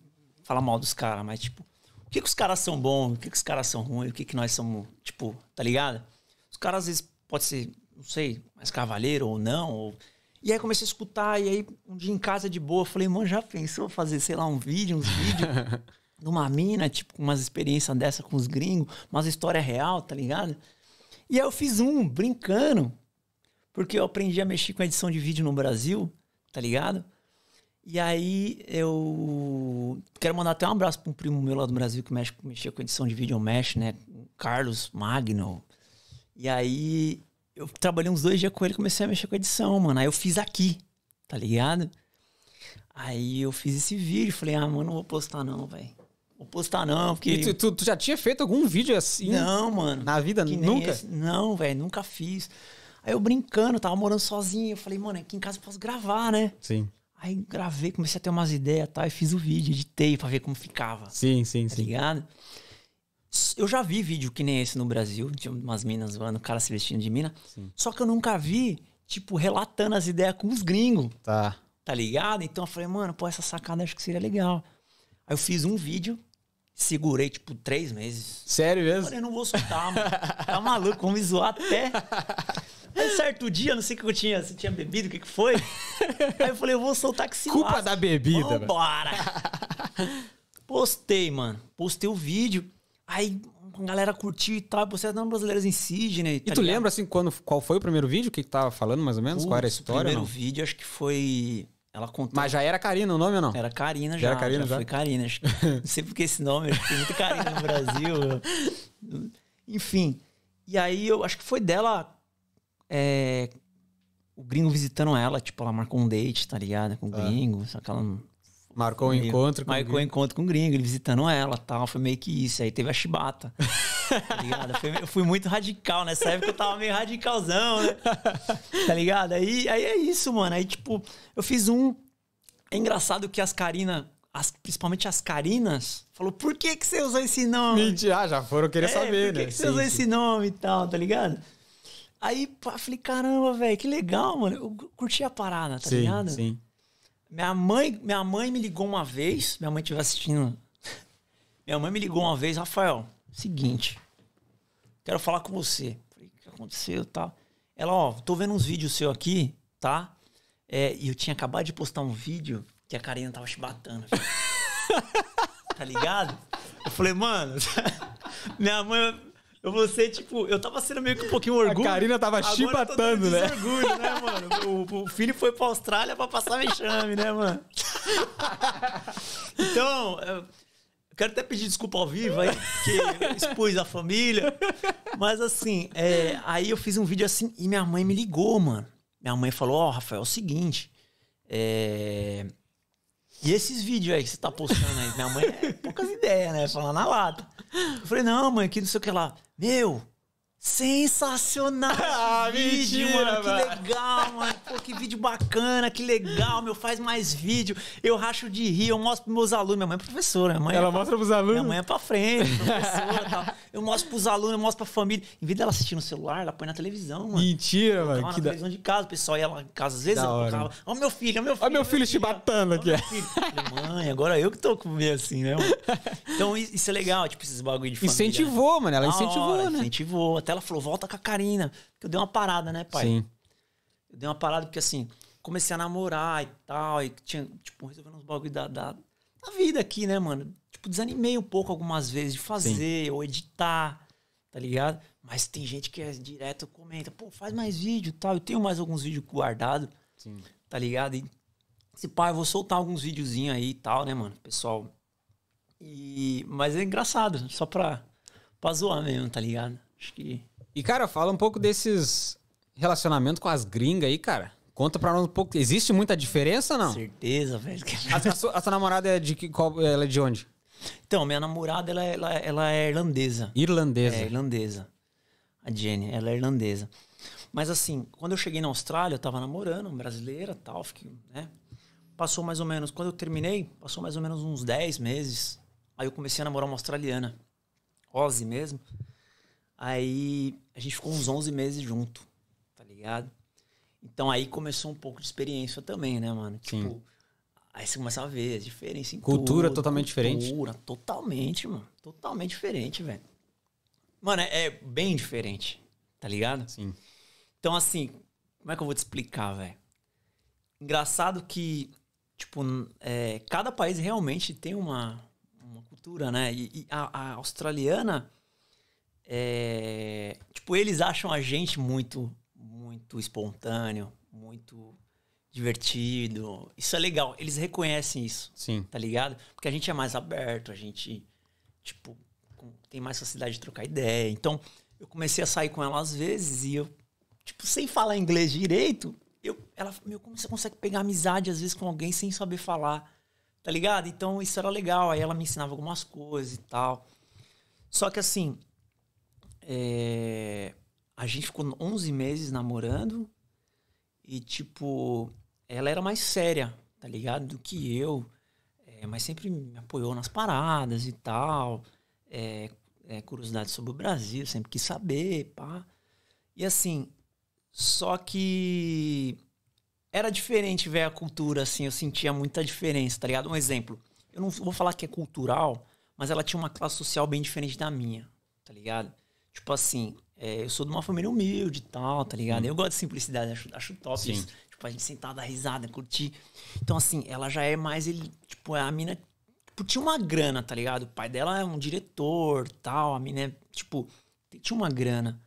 falar mal dos caras, mas, tipo, o que, que os caras são bons, o que, que os caras são ruins, o que, que nós somos, tipo, tá ligado? Os caras, às vezes, pode ser, não sei, mais cavaleiro ou não. Ou... E aí comecei a escutar, e aí um dia em casa de boa, falei, mano, já pensou fazer, sei lá, um vídeo, uns vídeos numa mina, tipo, com umas experiências dessa com os gringos, umas histórias real, tá ligado? E aí eu fiz um, brincando, porque eu aprendi a mexer com edição de vídeo no Brasil, tá ligado? E aí eu quero mandar até um abraço para um primo meu lá do Brasil que mexe, mexia com edição de vídeo, mexe, né? Carlos Magno. E aí eu trabalhei uns dois dias com ele e comecei a mexer com edição, mano. Aí eu fiz aqui, tá ligado? Aí eu fiz esse vídeo, falei, ah, mano, não vou postar não, velho. Vou postar não, porque... E tu, tu- tu já tinha feito algum vídeo assim? Não, mano. Na vida? Nunca? esse. Não, velho, nunca fiz. Aí eu brincando, tava morando sozinho. Eu falei, mano, aqui em casa eu posso gravar, né? Sim. Aí gravei, comecei a ter umas ideias tal. E fiz o vídeo, editei pra ver como ficava. Sim, sim, Tá sim. ligado? Eu já vi vídeo que nem esse no Brasil. Tinha umas minas zoando, o cara se vestindo de mina. Só que eu nunca vi, tipo, relatando as ideias com os gringos. Tá. Tá ligado? Então eu falei, mano, pô, essa sacada acho que seria legal. Aí eu fiz um vídeo, segurei, tipo, três meses. Sério mesmo? Falei, não vou soltar, mano. Tá maluco, vão me zoar até. Aí certo dia, não sei o que eu tinha, se tinha bebido, o que que foi. Aí eu falei, eu vou soltar que se Culpa da bebida. Vambora. Postei, mano. Postei o vídeo. Aí a galera curtiu e tal. Postei até no Brasileiros em Sydney. E tá tu ligado? lembra, assim, quando, qual foi o primeiro vídeo? O que que tava falando, mais ou menos? qual era a história? O primeiro não? vídeo, acho que foi... Ela contou. Mas já era Karina o nome ou não? Era Karina Já já. era Karina já, já? foi Karina. Não sei porque esse nome, acho que tem muita Karina no Brasil. Enfim. E aí eu acho que foi dela. é, o gringo visitando ela, tipo, ela marcou um date, tá ligado? Com o gringo. Só que ela não. Marcou um meio- encontro com Marcou um encontro com o gringo, ele visitando ela tal. Foi meio que isso. Aí teve a chibata. tá ligado? Meio- eu fui muito radical. Nessa época eu tava meio radicalzão, né? Tá ligado? Aí, aí é isso, mano. Aí, tipo, eu fiz um. É engraçado que as Karina, as- principalmente as Karinas, falou: por que, que você usou esse nome? Mentira, ah, já foram querer É, saber, por que né? que você Sim, usou sim. esse nome e tal, tá ligado? Aí, pá, falei, caramba, velho, que legal, mano. Eu curti a parada, tá ligado? sim. Minha mãe, minha mãe me ligou uma vez, minha mãe estiver assistindo. Minha mãe me ligou uma vez, Rafael, seguinte, quero falar com você. Falei, o que aconteceu, tá? Ela, ó, tô vendo uns vídeos seu aqui, tá? É, e eu tinha acabado de postar um vídeo que a Karina tava chibatando. tá ligado? Eu falei, mano, minha mãe, eu vou ser, tipo, eu tava sendo meio que um pouquinho orgulho. Karina tava Agora dando né? Orgulho, né, mano? O, o filho foi pra Austrália pra passar vexame, né, mano? Então, eu quero até pedir desculpa ao vivo aí, porque eu expus a família. Mas assim, é, aí eu fiz um vídeo assim e minha mãe me ligou, mano. Minha mãe falou: Ó, Rafael, é o seguinte. É... E esses vídeos aí que você tá postando aí? Minha mãe é poucas ideias, né? Falando na lata. Eu falei: Não, mãe, que não sei o que lá. Meu. Sensacional! Ah, vídeo, mentira, mano. Que mano. legal, mano. Pô, que vídeo bacana, que legal, meu. Faz mais vídeo. Eu racho de rir, eu mostro pros meus alunos. Minha mãe é professora, minha mãe é Ela pra- mostra pros minha alunos. mãe é pra frente, professora tal. Eu mostro pros alunos, eu mostro pra família. Em vez dela assistir no celular, ela põe na televisão, mano. Mentira, Tava mano. na Que da... televisão de casa, o pessoal ia lá em casa, às vezes Da eu colocava, ó meu filho, ó meu filho. Ó meu filho chibatando ó aqui. Falei, mãe, agora eu que tô com meio assim, né? mano? Então isso é legal, tipo, esses bagulho de família. né? Incentivou, mano. Ela incentivou, hora, né? Incentivou. Até ela falou, volta com a Karina. Porque eu dei uma parada, né, pai? Sim. Eu dei uma parada porque, assim, comecei a namorar e tal, e tinha, tipo, resolvendo uns bagulho da, da, da vida aqui, né, mano? Tipo, desanimei um pouco algumas vezes de fazer ou editar, tá ligado? Mas tem gente que é direto, comenta, pô, faz mais vídeo e tal. Eu tenho mais alguns vídeos guardados, Sim. tá ligado? E se pá, eu vou soltar alguns videozinhos aí e tal, né, mano? Pessoal. E... Mas é engraçado, só pra, pra zoar mesmo, tá ligado? Acho que. E, cara, fala um pouco desses relacionamentos com as gringas aí, cara. Conta pra nós um pouco. Existe muita diferença, não? Certeza, velho. A, a sua, a sua namorada é de que, qual, ela é de onde? Então, minha namorada, ela, ela, ela é irlandesa. Irlandesa. É, irlandesa. A Jenny, ela é irlandesa. Mas assim, quando eu cheguei na Austrália, eu tava namorando, brasileira tal, fiquei, né? Passou mais ou menos, quando eu terminei, passou mais ou menos uns 10 meses. Aí eu comecei a namorar uma australiana. Ozzy mesmo. Aí a gente ficou uns 11 meses junto, ligado? Então aí começou um pouco de experiência também, né, mano? Sim. Tipo, aí você começa a ver a diferença em Cultura tudo, totalmente diferente. Cultura, totalmente, mano. Totalmente diferente, velho. Mano, é, é bem diferente, tá ligado? Sim. Então, assim, como é que eu vou te explicar, velho? Engraçado que, tipo, é, cada país realmente tem uma, uma cultura, né? E, e a, a australiana, é, tipo, eles acham a gente muito, muito espontâneo, muito divertido. Isso é legal, eles reconhecem isso Sim. tá ligado? Porque a gente é mais aberto, a gente, tipo, tem mais facilidade de trocar ideia. Então, eu comecei a sair com ela às vezes e eu, tipo, sem falar inglês direito, eu, ela, meu, como você consegue pegar amizade às vezes com alguém sem saber falar, tá ligado? Então, isso era legal. Aí ela me ensinava algumas coisas e tal. Só que assim, é, a gente ficou 11 meses namorando e, tipo, ela era mais séria, tá ligado? Do que eu. É, mas sempre me apoiou nas paradas e tal. É, é, curiosidade sobre o Brasil, sempre quis saber, pá. E assim, só que era diferente ver a cultura, assim, eu sentia muita diferença, tá ligado? Um exemplo, eu não vou falar que é cultural, mas ela tinha uma classe social bem diferente da minha, tá ligado? Tipo assim, é, eu sou de uma família humilde e tal, tá ligado? Eu gosto de simplicidade, acho, acho top Sim. isso. Tipo, a gente sentar, dar risada, curtir. Então, assim, ela já é mais, ele, tipo, a mina, tipo, tinha uma grana, tá ligado? O pai dela é um diretor, tal, a mina é, tipo, tinha uma grana.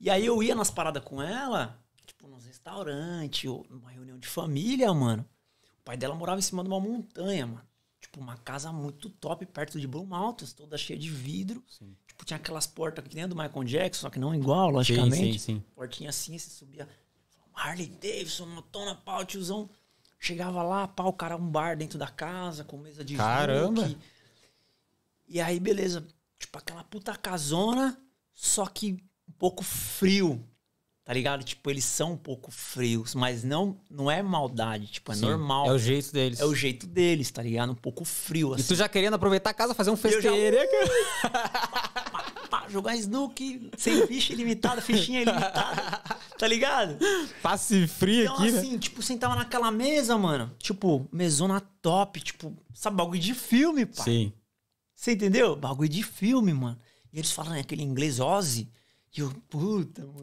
E aí eu ia nas paradas com ela, tipo, nos restaurantes, ou numa reunião de família, mano. O pai dela morava em cima de uma montanha, mano. Tipo, uma casa muito top, perto de Blue Mountains, toda cheia de vidro. Tipo, tinha aquelas portas que nem do Michael Jackson, só que não igual, logicamente. sim, sim. Portinha assim, você subia. Harley Davidson, motona, pau, tiozão. Chegava lá, pau, cara um bar dentro da casa, com mesa de Caramba! E aí, beleza. Tipo, aquela puta casona, só que um pouco frio. Tá ligado? Tipo, eles são um pouco frios, mas não, não é maldade, tipo, é Sim. normal. É o jeito deles. É o jeito deles, tá ligado? Um pouco frio, E assim. tu já querendo aproveitar a casa, fazer um já- festeiro. Pá, jogar snook, sem ficha ilimitada, fichinha ilimitada. Tá ligado? Passe frio Então, aqui, né? assim, tipo, sentava naquela mesa, mano. Tipo, mesona top, tipo, sabe, bagulho de filme, pai. Sim. Você entendeu? Bagulho de filme, mano. E eles falam aquele inglês Ozzy. E eu, puta, mano.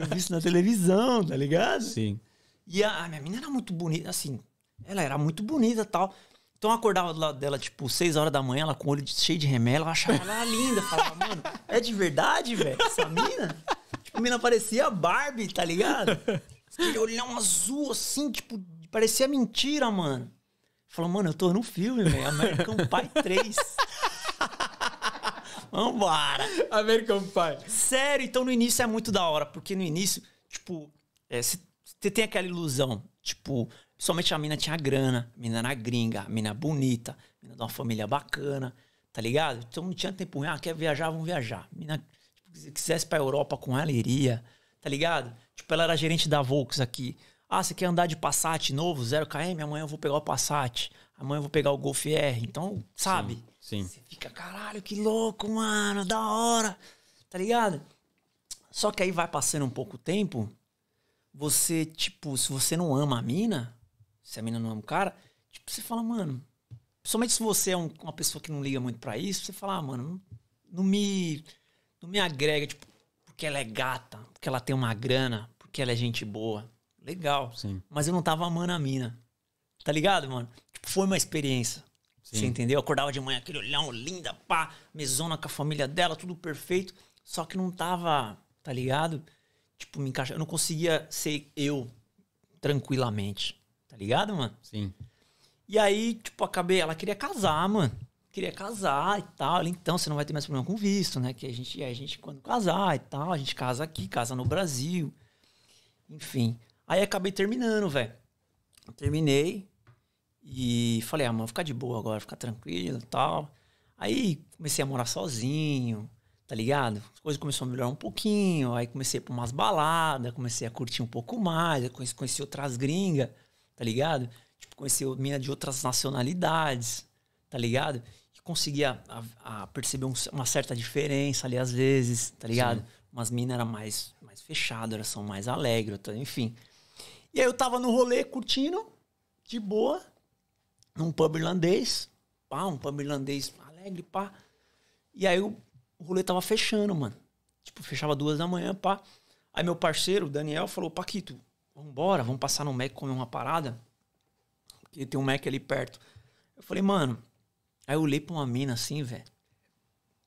eu vi isso na televisão, tá ligado? Sim. E a, a minha menina era muito bonita, assim. Ela era muito bonita e tal. Então eu acordava do lado dela, tipo, 6 horas da manhã, ela com o olho cheio de remela, eu achava ela linda. Falava, mano, é de verdade, velho? Essa mina? Tipo, a mina parecia Barbie, tá ligado? Aquele olhão azul, assim, tipo, parecia mentira, mano. Falou, mano, eu tô no filme, velho. American Pie 3. Vambora. American Pie. Sério, então no início é muito da hora, porque no início, tipo, você tem aquela ilusão, tipo, somente a mina tinha grana, a mina era gringa, a mina bonita, a mina de uma família bacana, tá ligado? Então não tinha tempo ruim, ah, quer viajar, vamos viajar. A mina, tipo, se quisesse pra Europa com ela, iria, tá ligado? Tipo, ela era gerente da Volks aqui. Ah, você quer andar de Passat novo, 0km? Amanhã eu vou pegar o Passat. Amanhã eu vou pegar o Golf R. Então, sabe? Sim. Você fica, caralho, que louco, mano, da hora. Tá ligado? Só que aí vai passando um pouco tempo, você, tipo, se você não ama a mina, se a mina não ama o cara, tipo, você fala, mano. Principalmente se você é um- uma pessoa que não liga muito pra isso, você fala, ah, mano, não, não me. Não me agrega, tipo, porque ela é gata, porque ela tem uma grana, porque ela é gente boa. Legal. Sim. Mas eu não tava amando a mina. Tá ligado, mano? Tipo, foi uma experiência. Você entendeu? Acordava de manhã, aquele olhão linda, pá, mesona com a família dela, tudo perfeito. Só que não tava, tá ligado? Tipo, me encaixar. Eu não conseguia ser eu tranquilamente. Tá ligado, mano? Sim. E aí, tipo, acabei. Ela queria casar, mano. Queria casar e tal. Ela, Então, você não vai ter mais problema com visto, né? Que a gente, a gente, quando casar e tal, a gente casa aqui, casa no Brasil. Enfim. Aí acabei terminando, velho. Terminei. E falei, ah, mano, vou ficar de boa agora, ficar tranquilo e tal. Aí comecei a morar sozinho, tá ligado? As coisas começaram a melhorar um pouquinho. Aí comecei pra umas baladas, comecei a curtir um pouco mais. Eu conheci, conheci outras gringas, tá ligado? Tipo, conheci mina de outras nacionalidades, tá ligado? E conseguia a, a perceber um- uma certa diferença ali às vezes, tá ligado? Umas minas eram mais, mais fechadas, elas são mais alegres, tá? enfim. E aí eu tava no rolê curtindo, de boa, num pub irlandês. Pá, um pub irlandês alegre, pá. E aí o, o rolê tava fechando, mano. Tipo, fechava duas da manhã, pá. Aí meu parceiro, o Daniel, falou, Paquito, vambora, vamos passar no Mac comer uma parada. Porque tem um Mac ali perto. Eu falei, mano. Aí eu olhei pra uma mina assim, velho.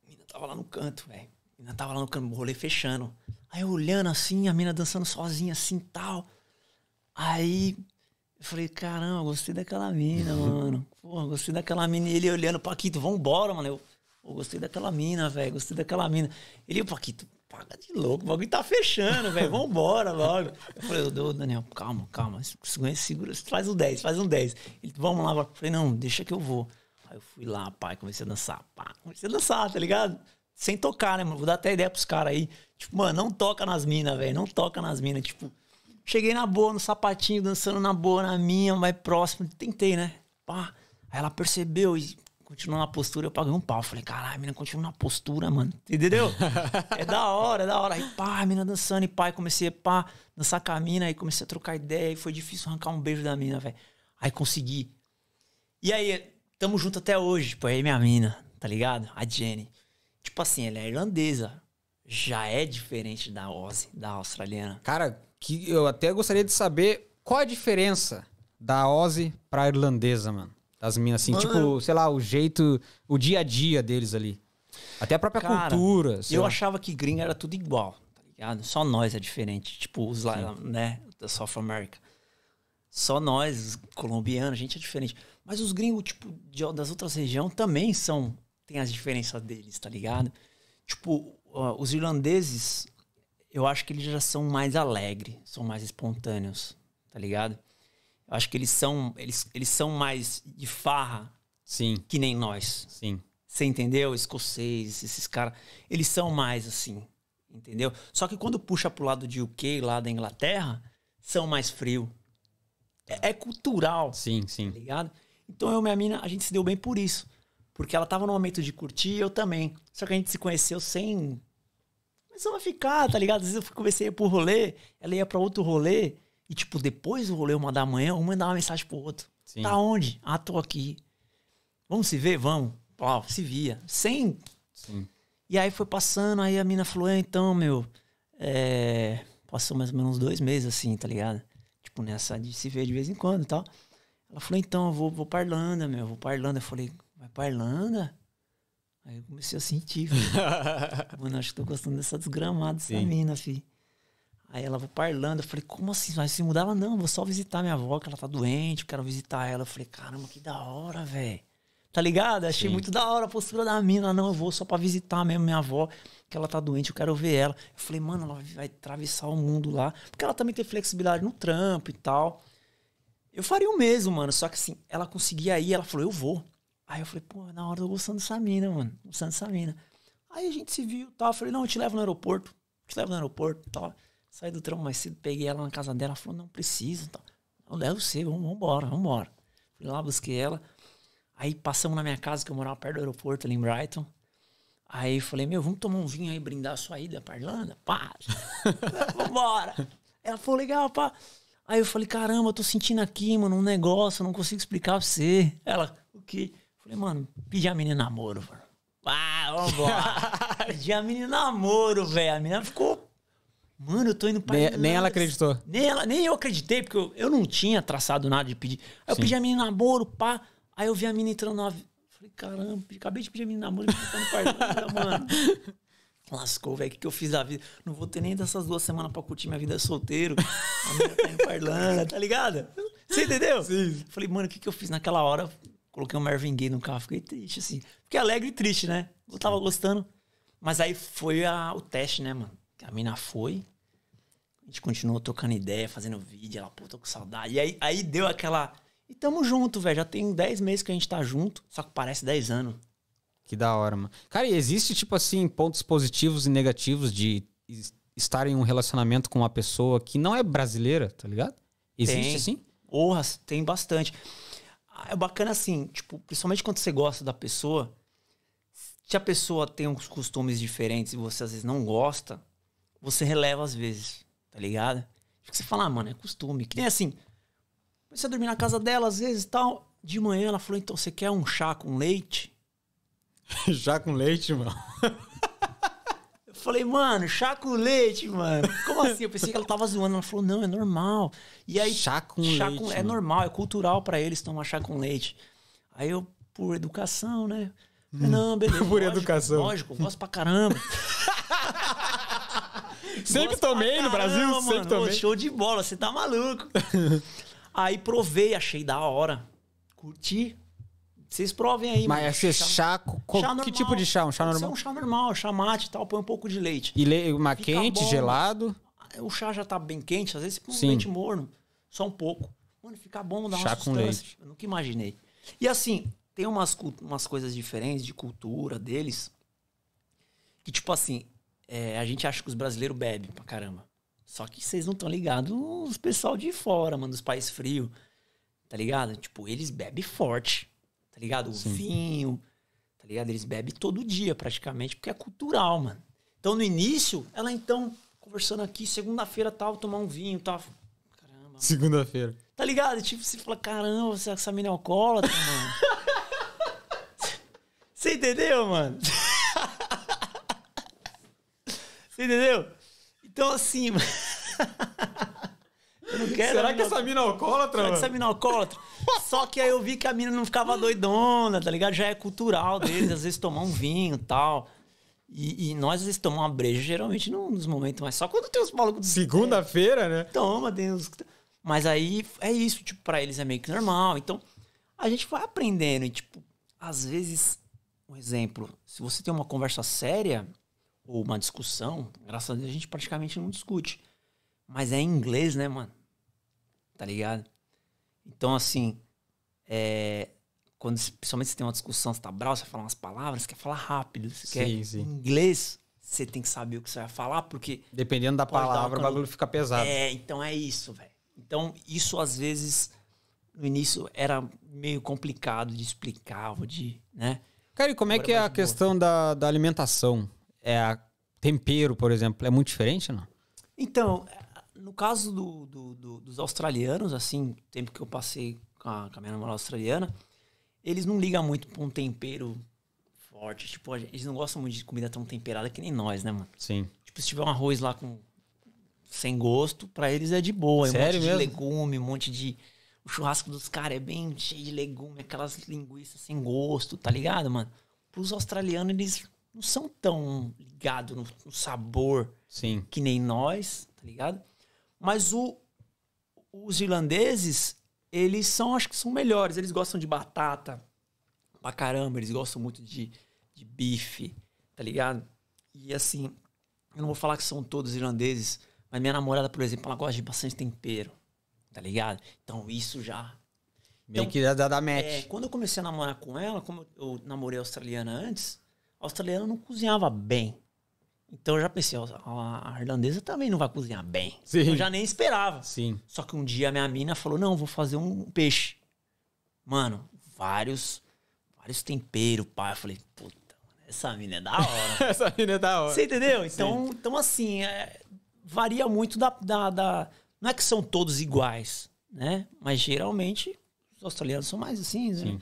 A mina tava lá no canto, velho. A mina tava lá no canto, o rolê fechando. Aí eu olhando assim, a mina dançando sozinha assim tal. Aí eu falei, caramba, gostei daquela mina, mano. Pô, gostei daquela mina. E ele olhando, Paquito, vambora, mano. Eu, pô, gostei daquela mina, velho. Gostei daquela mina. Ele, Paquito, paga de louco. O bagulho tá fechando, velho. Vambora logo. Eu falei, ô, Daniel, calma, calma. Segura, segura, faz um 10, faz um 10. Ele, vamos lá. Eu falei, não, deixa que eu vou. Aí eu fui lá, pai, comecei a dançar. Pá, comecei a dançar, tá ligado? Sem tocar, né, mano? Vou dar até ideia pros caras aí. Tipo, mano, não toca nas minas, velho. Não toca nas minas. Tipo, cheguei na boa, no sapatinho, dançando na boa, na minha, mais próximo. Tentei, né? Pá. Aí ela percebeu e continuou na postura. Eu paguei um pau. Falei, caralho, a mina continua na postura, mano. Entendeu? é da hora, é da hora. Aí, pá, a mina dançando e pá. e comecei, pá, dançar com a mina. Aí comecei a trocar ideia. E foi difícil arrancar um beijo da mina, velho. Aí consegui. E aí, tamo junto até hoje. Tipo, aí minha mina, tá ligado? A Jenny. Tipo assim, ela é irlandesa. Já é diferente da Ozzy, da australiana. Cara, que eu até gostaria de saber qual a diferença da Ozzy pra irlandesa, mano. Das minas, assim, Mano. tipo, sei lá, o jeito, o dia a dia deles ali. Até a própria Cara, cultura. sei Eu lá. achava que gringa era tudo igual, tá ligado? Só nós é diferente. Tipo, os lá, né, da South America. Só nós, os colombianos, a gente é diferente. Mas os gringos, tipo, de- das outras regiões também são. Tem as diferenças deles, tá ligado? Tipo, ó, os irlandeses, eu acho que eles já são mais alegres, são mais espontâneos, tá ligado? Eu acho que eles são, eles, eles são mais de farra Sim, que nem nós. sim. Você entendeu? Escocês, esses caras, eles são mais assim, entendeu? Só que quando puxa pro lado de UK, lá da Inglaterra, são mais frio. É, é cultural, Sim, tá sim. ligado? Então eu e minha mina, a gente se deu bem por isso. Porque ela tava no momento de curtir e eu também. Só que a gente se conheceu sem. Começou a ficar, tá ligado? Às vezes eu comecei a ir pro rolê, ela ia pra outro rolê. E, tipo, depois do rolê, uma da manhã, um mandava uma mensagem pro outro. Sim. Tá onde? Ah, tô aqui. Vamos se ver? Vamos. Ó, se via. Sem. Sim. E aí foi passando, aí a mina falou, é, então, meu. É... Passou mais ou menos dois meses assim, tá ligado? Tipo, nessa de se ver de vez em quando e tal. Ela falou, então, eu vou, vou pra Irlanda, meu, vou pra Irlanda. Eu falei, vai pra Irlanda? Aí eu comecei a sentir. Mano, acho que tô gostando dessa desgramada, dessa Sim. mina, filho. Aí ela, vou pra Irlanda. Eu falei, como assim? Vai se mudar? Ela, não, vou só visitar minha avó, que ela tá doente, eu quero visitar ela. Eu falei, caramba, que da hora, velho. Tá ligado? Achei Sim. muito da hora a postura da mina. Ela, Não, eu vou só pra visitar mesmo minha avó, que ela tá doente, eu quero ver ela. Eu falei, mano, ela vai atravessar o mundo lá. Porque ela também tem flexibilidade no trampo e tal. Eu faria o mesmo, mano. Só que assim, ela conseguia ir, ela falou, eu vou. Aí eu falei, pô, na hora eu tô gostando dessa mina, mano. Gostando dessa mina. Aí a gente se viu e tal. Eu falei, não, eu te levo no aeroporto. Te levo no aeroporto e tal. Saí do trampo mais cedo, peguei ela na casa dela. Ela falou, não precisa. Tal. Eu levo você, vamos embora, vamos embora. Fui lá, busquei ela. Aí passamos na minha casa, que eu morava perto do aeroporto, ali em Brighton. Aí falei, meu, vamos tomar um vinho aí, brindar a sua ida pra Irlanda? Pá! Vambora! Ela falou, legal, pá. Aí eu falei, caramba, eu tô sentindo aqui, mano, um negócio, eu não consigo explicar pra você. Ela, o quê? Eu falei, mano, pedi a menina namoro, mano. Ah, vambora. pedi a menina namoro, velho. A menina ficou. Mano, eu tô indo pra Nem, nem ela acreditou. Nem, ela, nem eu acreditei, porque eu, eu não tinha traçado nada de pedir. Aí eu Sim. pedi a menina namoro, pá. Aí eu vi a menina entrando na. Falei, caramba, acabei de pedir a menina namoro e pra Irlanda, mano. Lascou, velho. O que, que eu fiz da vida? Não vou ter nem dessas duas semanas pra curtir minha vida solteiro. A menina tá indo pra Irlanda, tá ligado? Você entendeu? Sim. Falei, mano, o que, que eu fiz naquela hora? Coloquei um Marvin Gaye no carro, fiquei triste, assim. Fiquei alegre e triste, né? Eu tava gostando. Mas aí foi a- o teste, né, mano? A mina foi. A gente continuou trocando ideia, fazendo vídeo. Ela, pô, tô com saudade. E aí, aí deu aquela. E tamo junto, velho. Já tem 10 meses que a gente tá junto. Só que parece 10 anos. Que da hora, mano. Cara, e existe, tipo assim, pontos positivos e negativos de es- estar em um relacionamento com uma pessoa que não é brasileira, tá ligado? Existe Tem. assim? Porra, tem bastante. É bacana assim, tipo, principalmente quando você gosta da pessoa, se a pessoa tem uns costumes diferentes e você às vezes não gosta, você releva às vezes, tá ligado? Porque você fala, ah, mano, é costume. Que nem assim, você dormir na casa dela às vezes e tal. De manhã ela falou, então você quer um chá com leite? Já com leite, mano. Falei, mano, chá com leite, mano. Como assim? Eu pensei que ela tava zoando. Ela falou, não, é normal. E aí, Chá com chá leite. com- é mano. normal, é cultural pra eles tomar chá com leite. Aí eu, por educação, né? Falei, Não, beleza. Por lógico, educação. Lógico, gosto pra caramba. Sempre Gosto tomei no Brasil, caramba, sempre mano. tomei. Ô, show de bola, você tá maluco. aí provei, achei da hora. Curti. Vocês provem aí, Mas mano. esse Chá- chá, chá que tipo de chá? Um chá normal? um chá normal, chá mate e tal, põe um pouco de leite. E le... uma Fica quente, bom. gelado. O chá já tá bem quente, às vezes você põe um Sim. leite morno, só um pouco. Mano, fica bom, dá uma Chá com leite. Eu nunca imaginei. E assim, tem umas, umas coisas diferentes de cultura deles, que tipo assim, é, a gente acha que os brasileiros bebem pra caramba. Só que vocês não estão ligados os pessoal de fora, mano, dos países frios. Tá ligado? Tipo, eles bebem forte. Tá ligado? O vinho. Tá ligado? Eles bebem todo dia, praticamente, porque é cultural, mano. Então, no início, ela então, conversando aqui, segunda-feira tal, tomar um vinho, tal. Caramba. Segunda-feira. Tá ligado? Tipo, você fala, caramba, essa mina é alcoólatra, mano. Você entendeu, mano? Você entendeu? Então, assim, mano. Eu não quero. Será que essa mina é alcoólatra, Será que essa mina é alcoólatra? Só que aí eu vi que a mina não ficava doidona, tá ligado? Já é cultural deles, às vezes tomar um vinho e tal. E, e nós, às vezes, tomamos uma breja, geralmente não nos momentos, mas só quando tem os malucos. Segunda-feira, né? Toma, tem uns. Mas aí é isso, tipo, pra eles é meio que normal. Então, a gente vai aprendendo. E, tipo, às vezes, um exemplo, se você tem uma conversa séria ou uma discussão, graças a Deus a gente praticamente não discute. Mas é em inglês, né, mano? Tá ligado? Então, assim, é, quando, principalmente se tem uma discussão, você tá bravo, você fala umas palavras, você quer falar rápido. Você Sim, quer sim. em inglês, você tem que saber o que você vai falar, porque Dependendo da palavra, o bagulho fica pesado. é, então é isso, velho. Então, isso às vezes, no início, era meio complicado de explicar, de, né? Cara, e como é Agora que é a boa. questão da, da alimentação? É a tempero, por exemplo, é muito diferente, não? Então, no caso do- do- do- dos australianos, assim, o tempo que eu passei com a, com a minha namorada australiana, eles não ligam muito pra um tempero forte. Tipo, eles não gostam muito de comida tão temperada que nem nós, né, mano? Sim. Tipo, se tiver um arroz lá com sem gosto, pra eles é de boa. É um Sério monte mesmo? de legume, um monte de. O churrasco dos caras é bem cheio de legume, aquelas linguiças sem gosto, tá ligado, mano? Pros australianos, eles não são tão ligados no, no sabor Sim. que nem nós, tá ligado? Mas o, os irlandeses, eles são, acho que são melhores. Eles gostam de batata pra caramba, eles gostam muito de, de bife, tá ligado? E assim, eu não vou falar que são todos irlandeses, mas minha namorada, por exemplo, ela gosta de bastante tempero, tá ligado? Então isso já Meio Então, que dá, dá match. é, quando eu comecei a namorar com ela, como eu namorei australiana antes, a australiana não cozinhava bem. Então eu já pensei, ó, a, irlandesa também não vai cozinhar bem. Sim. Eu já nem esperava. Sim. Só que um dia a minha mina falou: não, vou fazer um peixe. Mano, vários, vários temperos, pai. Eu falei, puta, essa mina é da hora. Essa mina é da hora. Você entendeu? Então, então assim, é, varia muito da, da, da- Não é que são todos iguais, né? Mas geralmente os australianos são mais assim, né?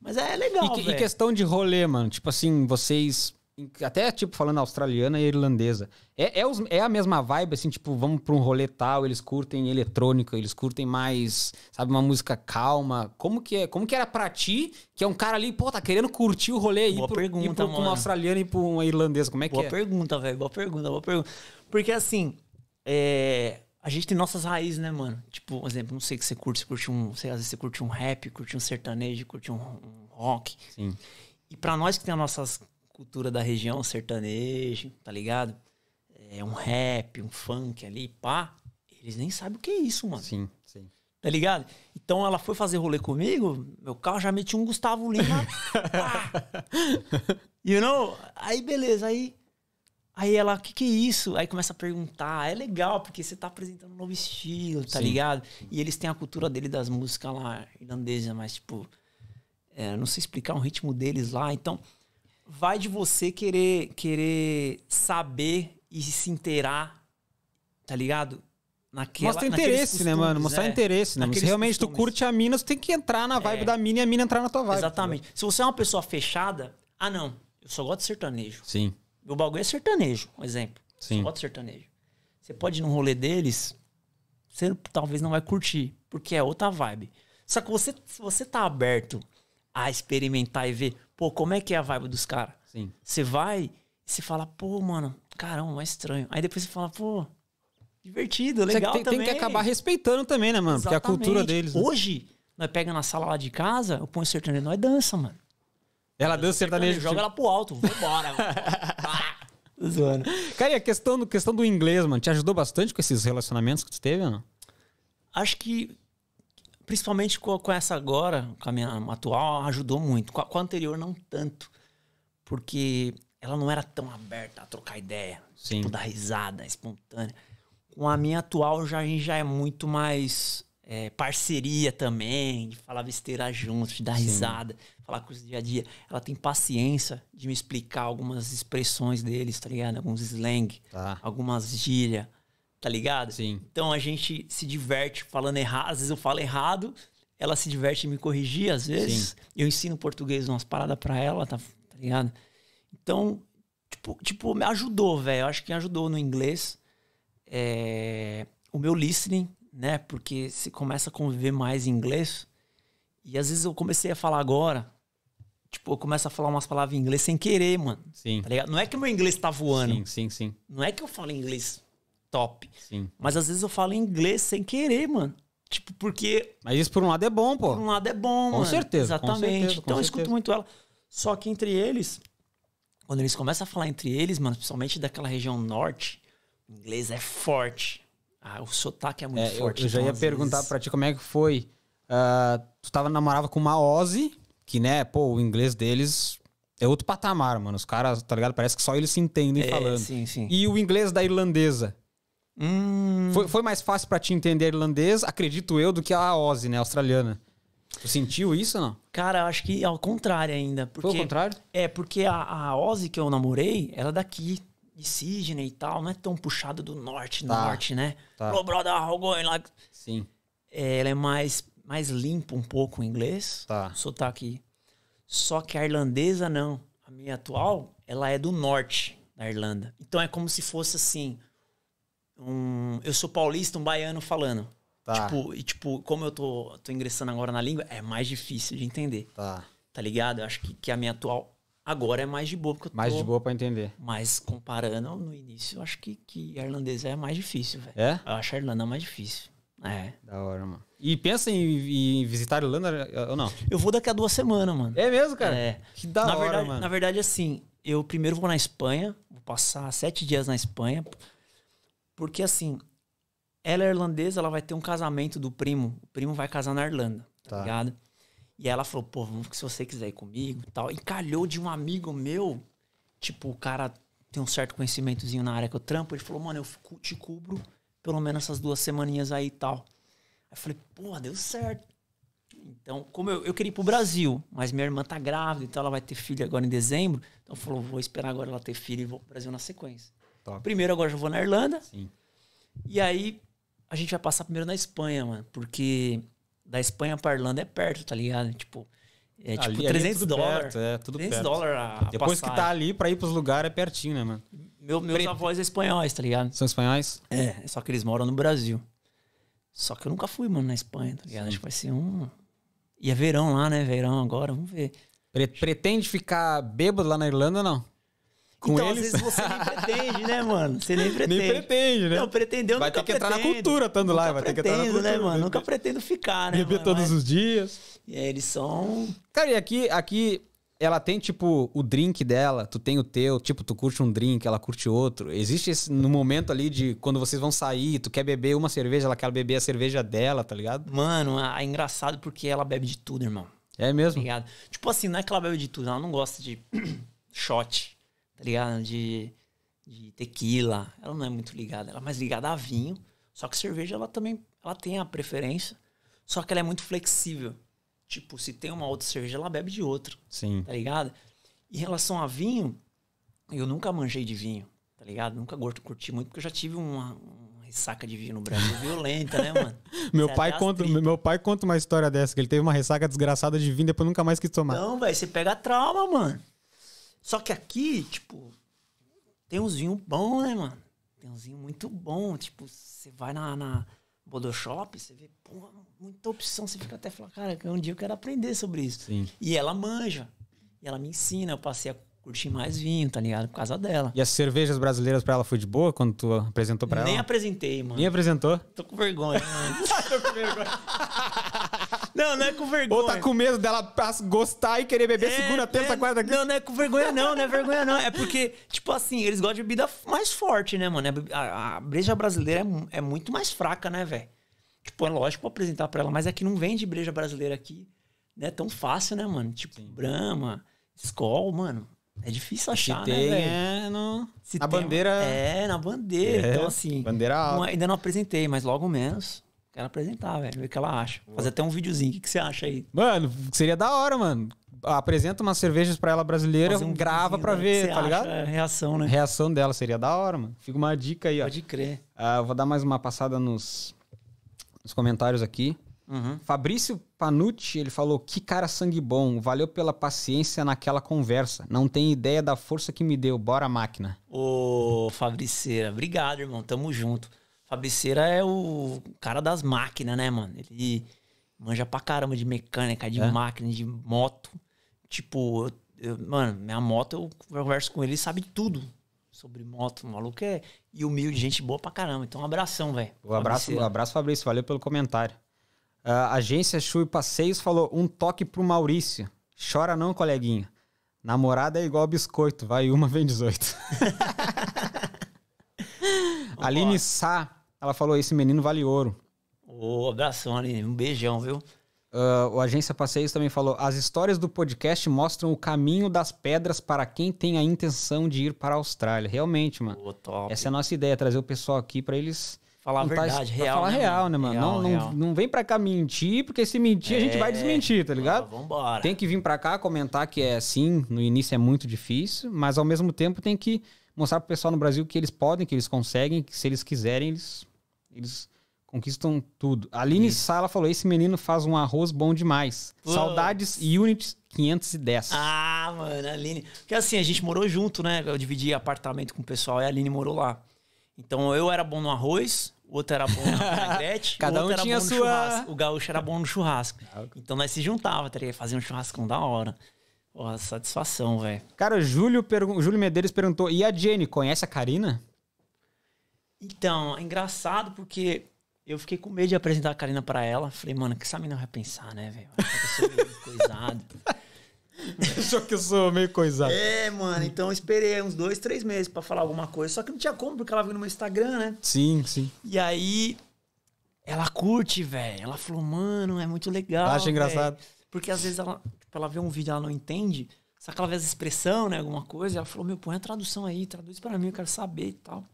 Mas é legal, E, que- e questão de rolê, mano. Tipo assim, vocês. Até, tipo, falando australiana e irlandesa. É, é, os- é a mesma vibe, assim, tipo, vamos pra um rolê tal, eles curtem eletrônica, eles curtem mais, sabe, uma música calma. Como que é? Como que era pra ti, que é um cara ali, pô, tá querendo curtir o rolê aí Boa pro, ir pergunta, pro, pra uma mano. australiana e pra uma irlandesa? Como é que Boa é? pergunta, velho. Boa pergunta, boa pergunta. Porque assim, é, a gente tem nossas raízes, né, mano? Tipo, por exemplo, não sei o que você curte, você curte um. Sei, às vezes você curte um rap, curte um sertanejo, curte um, um rock. Sim. E pra nós que tem a nossa cultura da região, sertanejo, tá ligado? É um rap, um funk ali, pá. Eles nem sabem o que é isso, mano. Sim, sim. Tá ligado? Então ela foi fazer rolê comigo, meu carro já metia um Gustavo Lima. pá. you know? Aí beleza, aí. Aí ela, o que, que é isso? Aí começa a perguntar. É legal, porque você tá apresentando um novo estilo, tá Sim. ligado? E eles têm a cultura dele das músicas lá irlandesas, mas tipo. é, não sei explicar o ritmo deles lá. Então, vai de você querer, querer saber e se inteirar, tá ligado? Naquela, Mostra interesse, né, mano? costumes, Mostrar é. interesse, né? Se realmente tu costumes. curte a mina, tu tem que entrar na vibe É. da mina e a mina entrar na tua vibe. Exatamente. Se você é uma pessoa fechada, ah, não, eu só gosto de sertanejo. Sim, Meu bagulho é sertanejo, um exemplo. Sim. Só gosto de sertanejo. Você pode ir num rolê deles, você talvez não vai curtir, porque é outra vibe. Só que você, se você tá aberto a experimentar e ver, pô, como é que é a vibe dos caras? sim. Você vai e você fala, pô, mano, caramba, é estranho. Aí depois você fala, pô, divertido, legal tem, tem também. que acabar respeitando também, né, mano? Porque é a cultura Exatamente. deles. né? Hoje, nós pega na sala lá de casa, eu ponho sertanejo, nós dança, mano. Ela dança sertanejo. Joga ela pro alto, vambora. Tô Zoando. Cara, e a questão, do- questão do inglês, mano, te ajudou bastante com esses relacionamentos que tu teve, não? Acho que, principalmente com, com essa agora, com a minha atual, ajudou muito. Com a, com a anterior, não tanto. Porque ela não era tão aberta a trocar ideia. Sim. Tipo, dar risada espontânea. Com a minha atual, já, a gente já é muito mais é, parceria também, de falar besteira junto, de dar risada, falar coisas dia a dia. Ela tem paciência de me explicar algumas expressões deles, tá ligado? Alguns slang, Tá. algumas gírias, tá ligado? Sim. Então a gente se diverte falando errado. Às vezes eu falo errado, ela se diverte em me corrigir, às vezes. Eu ensino português umas paradas pra ela, tá, tá ligado? Então, tipo, tipo me ajudou, velho. Eu acho que ajudou no inglês. É, o meu listening, né? Porque você começa a conviver mais em inglês. E às vezes eu comecei a falar agora. Tipo, eu começo a falar umas palavras em inglês sem querer, mano. Sim. Tá ligado? Não é que o meu inglês tá voando. Sim, sim, sim. Não é que eu falo inglês top. sim. Mas às vezes eu falo inglês sem querer, mano. Tipo, porque Mas isso por um lado é bom, pô. por um lado é bom, Com mano. certeza, com Exatamente. certeza, com então eu escuto certeza. muito ela. Só que entre eles, quando eles começam a falar entre eles, mano, principalmente daquela região norte, o inglês é forte. Ah, o sotaque é muito É, eu, forte. eu já então, ia perguntar vezes- pra ti como é que foi. Ah, tu tava namorava com uma Ozzy, que, né, pô, o inglês deles é outro patamar, mano. Os caras, tá ligado? Parece que só eles se entendem É, falando. sim, sim. E o inglês da irlandesa? Hum, Foi, foi mais fácil pra ti entender a irlandês, acredito eu, do que a Ozzy, né, australiana. Tu sentiu isso ou não? Cara, eu acho que ao contrário ainda. Porque, Foi o contrário? É, porque a, a Ozzy que eu namorei, ela é daqui, de Sydney e tal, não é tão puxada do norte, Tá. norte, né? Tá. Ô, brother, how going like... Sim. É, ela é mais, mais limpa um pouco o inglês, Tá. o sotaque. Só que a irlandesa não. A minha atual, ela é do norte da Irlanda. Então é como se fosse assim, um, eu sou paulista, um baiano falando. Tá. Tipo, e tipo, como eu tô, tô ingressando agora na língua, é mais difícil de entender. Tá. Tá ligado? Eu acho que, que a minha atual agora é mais de boa, porque eu Mais tô... de boa pra entender. Mas comparando no início, eu acho que, que a irlandesa é mais difícil, velho. É? Eu acho a Irlanda mais difícil. É. Da hora, mano. E pensa em, em visitar a Irlanda ou não? Eu vou daqui a duas semanas, mano. É mesmo, cara? É. Que da na hora, verdade, mano. Na verdade, assim, eu primeiro vou na Espanha, vou passar sete dias na Espanha, porque assim, ela é irlandesa, ela vai ter um casamento do primo. O primo vai casar na Irlanda, tá, Tá. ligado? E ela falou, pô, vamos que se você quiser ir comigo e tal. E calhou de um amigo meu, tipo, o cara tem um certo conhecimentozinho na área que eu trampo, ele falou, mano, eu te cubro pelo menos essas duas semaninhas aí e tal. Aí eu falei, pô, deu certo. Então, como eu, eu queria ir pro Brasil, mas minha irmã tá grávida, então ela vai ter filho agora em dezembro. Então falou, vou esperar agora ela ter filho e vou pro Brasil na sequência. Top. Primeiro agora eu vou na Irlanda. Sim. E aí a gente vai passar primeiro na Espanha, mano. Porque da Espanha pra Irlanda é perto, tá ligado? Tipo, é tipo Ali- ali 300 tudo dólares. é, tudo 300 perto. dólares a a Depois que tá ali pra ir pros lugares é pertinho, né, mano? Meu, meus Pre- avós é espanhóis, tá ligado? São espanhóis? É, só que eles moram no Brasil. Só que eu nunca fui, mano, na Espanha, tá ligado? Acho que vai ser um... E é verão lá, né? Verão agora, vamos ver. Pre- pretende ficar bêbado lá na Irlanda ou não? Com então, eles? às vezes você nem pretende, né, mano? Você nem pretende. Nem pretende, né? Não, pretendeu, Vai nunca ter que entrar na cultura estando lá, vai ter que entrar na pretendo, né, cultura, mano? beber- Nunca pretendo ficar, né, Beber mano? todos Mas- os dias. E aí eles são... Cara, e aqui, aqui ela tem, tipo, o drink dela, tu tem o teu, tipo, tu curte um drink, ela curte outro. Existe esse, no momento ali de quando vocês vão sair, tu quer beber uma cerveja, ela quer beber a cerveja dela, tá ligado? Mano, é engraçado porque ela bebe de tudo, irmão. É Tá mesmo? ligado? Tipo assim, não é que ela bebe de tudo, ela não gosta de shot, tá ligado? De, de tequila. Ela não é muito ligada, ela é mais ligada a vinho. Só que cerveja ela também ela tem a preferência. Só que ela é muito flexível. Tipo, se tem uma outra cerveja, ela bebe de outra, Sim. tá ligado? Em relação a vinho, eu nunca manjei de vinho, tá ligado? Nunca gosto curti muito, porque eu já tive uma, uma ressaca de vinho no Brasil violenta, né, mano? Meu Você pai, conta, tripas. meu pai conta uma história dessa, que ele teve uma ressaca desgraçada de vinho, depois nunca mais quis tomar. Não, velho, você pega trauma, mano. Só que aqui, tipo, tem uns vinhos bons, né, mano? Tem uns vinhos muito bons. Tipo, você vai na, na Bodo Shop, você vê, pô, muita opção. Você fica até falando, cara, um dia eu quero aprender sobre isso. Sim. E ela manja. E ela me ensina. Eu passei a curtir mais vinho, tá ligado? Por causa dela. E as cervejas brasileiras pra ela foi de boa quando tu apresentou pra Nem ela? apresentei, mano. Nem apresentou? Tô com vergonha, mano. Tô com vergonha. Não, não é com vergonha. Ou tá com medo dela gostar e querer beber É, segunda, terça, é, quarta, quinta? Não, não é com vergonha, não, não é vergonha, não. É porque, tipo assim, eles gostam de bebida mais forte, né, mano? A bebi- A, a breja brasileira é, é muito mais fraca, né, velho? Tipo, é lógico pra apresentar pra ela, mas é que não vende breja brasileira aqui, né? Tão fácil, né, mano? Tipo, Brahma, Skol, mano. É difícil Se achar, tem, né, velho? é no... Se na tem- bandeira... É, na bandeira. É, então, assim. bandeira alta. não- ainda não apresentei, mas logo menos. Quero apresentar, velho. Ver o que ela acha. Fazer até um videozinho. O que, que você acha aí? Mano, seria da hora, mano. Apresenta umas cervejas pra ela brasileira, um grava pra né? ver, Que você tá acha, ligado? é, A reação, né? Reação dela seria da hora, mano. Fica uma dica aí, ó. Pode crer. Ah, eu vou dar mais uma passada nos, nos comentários aqui. Uhum. Fabrício Panucci, ele falou: Que cara sangue bom, valeu pela paciência naquela conversa. Não tem ideia da força que me deu. Bora, máquina. Ô, Fabriceira, obrigado, irmão. Tamo junto. Fabriceira é o cara das máquinas, né, mano? Ele manja pra caramba de mecânica, de É? máquina, de moto. Tipo, eu- mano, minha moto, eu converso com ele, ele sabe tudo sobre moto. O maluco é e humilde, gente boa pra caramba. Então, um abração, velho. Um abraço, um abraço, Fabrício. Valeu pelo comentário. Ah, agência Chui Passeios falou: Um toque pro Maurício. Chora não, coleguinha. Namorada é igual biscoito, vai uma, vem 18. Aline Sá, ela falou: Esse menino vale ouro. Ô, abração, Aline. Um beijão, viu? Ah, o Agência Passeios também falou: As histórias do podcast mostram o caminho das pedras para quem tem a intenção de ir para a Austrália. Realmente, mano. Top. Essa é a nossa ideia, trazer o pessoal aqui para eles Falar a tá- verdade, real. falar né, real, né, mano? Real, não, não, real. não vem pra cá mentir, porque se mentir, a gente vai É. desmentir, tá ligado? Vambora. Tem que vir pra cá comentar que é assim, no início é muito difícil, mas ao mesmo tempo tem que mostrar pro pessoal no Brasil que eles podem, que eles conseguem, que se eles quiserem, eles, eles conquistam tudo. A Aline Sala falou: esse menino faz um arroz bom demais. Putz. Saudades Units 510. Ah, mano, a Aline. Porque assim, a gente morou junto, né? Eu dividi apartamento com o pessoal e a Aline morou lá. Então eu era bom no arroz, o outro era bom na vinagrete, Cada um era tinha bom no sua- churrasco. O gaúcho era bom no churrasco. Então nós se juntava, tá? Fazia um churrascão da hora. Porra, satisfação, velho. Cara, o Júlio, pergun- Júlio Medeiros perguntou: e a Jenny, conhece a Karina? Então, é engraçado porque eu fiquei com medo de apresentar a Karina pra ela. Falei, mano, que essa menina vai pensar, né, velho? Achar que eu sou meio coisado. Achou que eu sou meio coisado. É, mano, então eu esperei uns dois, três meses pra falar alguma coisa. Só que não tinha como, porque ela viu no meu Instagram, né? Sim, sim. E aí, ela curte, velho. Ela falou, mano, é muito legal. Acha engraçado. Porque às vezes ela, tipo, ela vê um vídeo e ela não entende. Só que ela vê as expressão, né? Alguma coisa. Ela falou, meu, põe a tradução aí, traduz pra mim, eu quero saber e tal.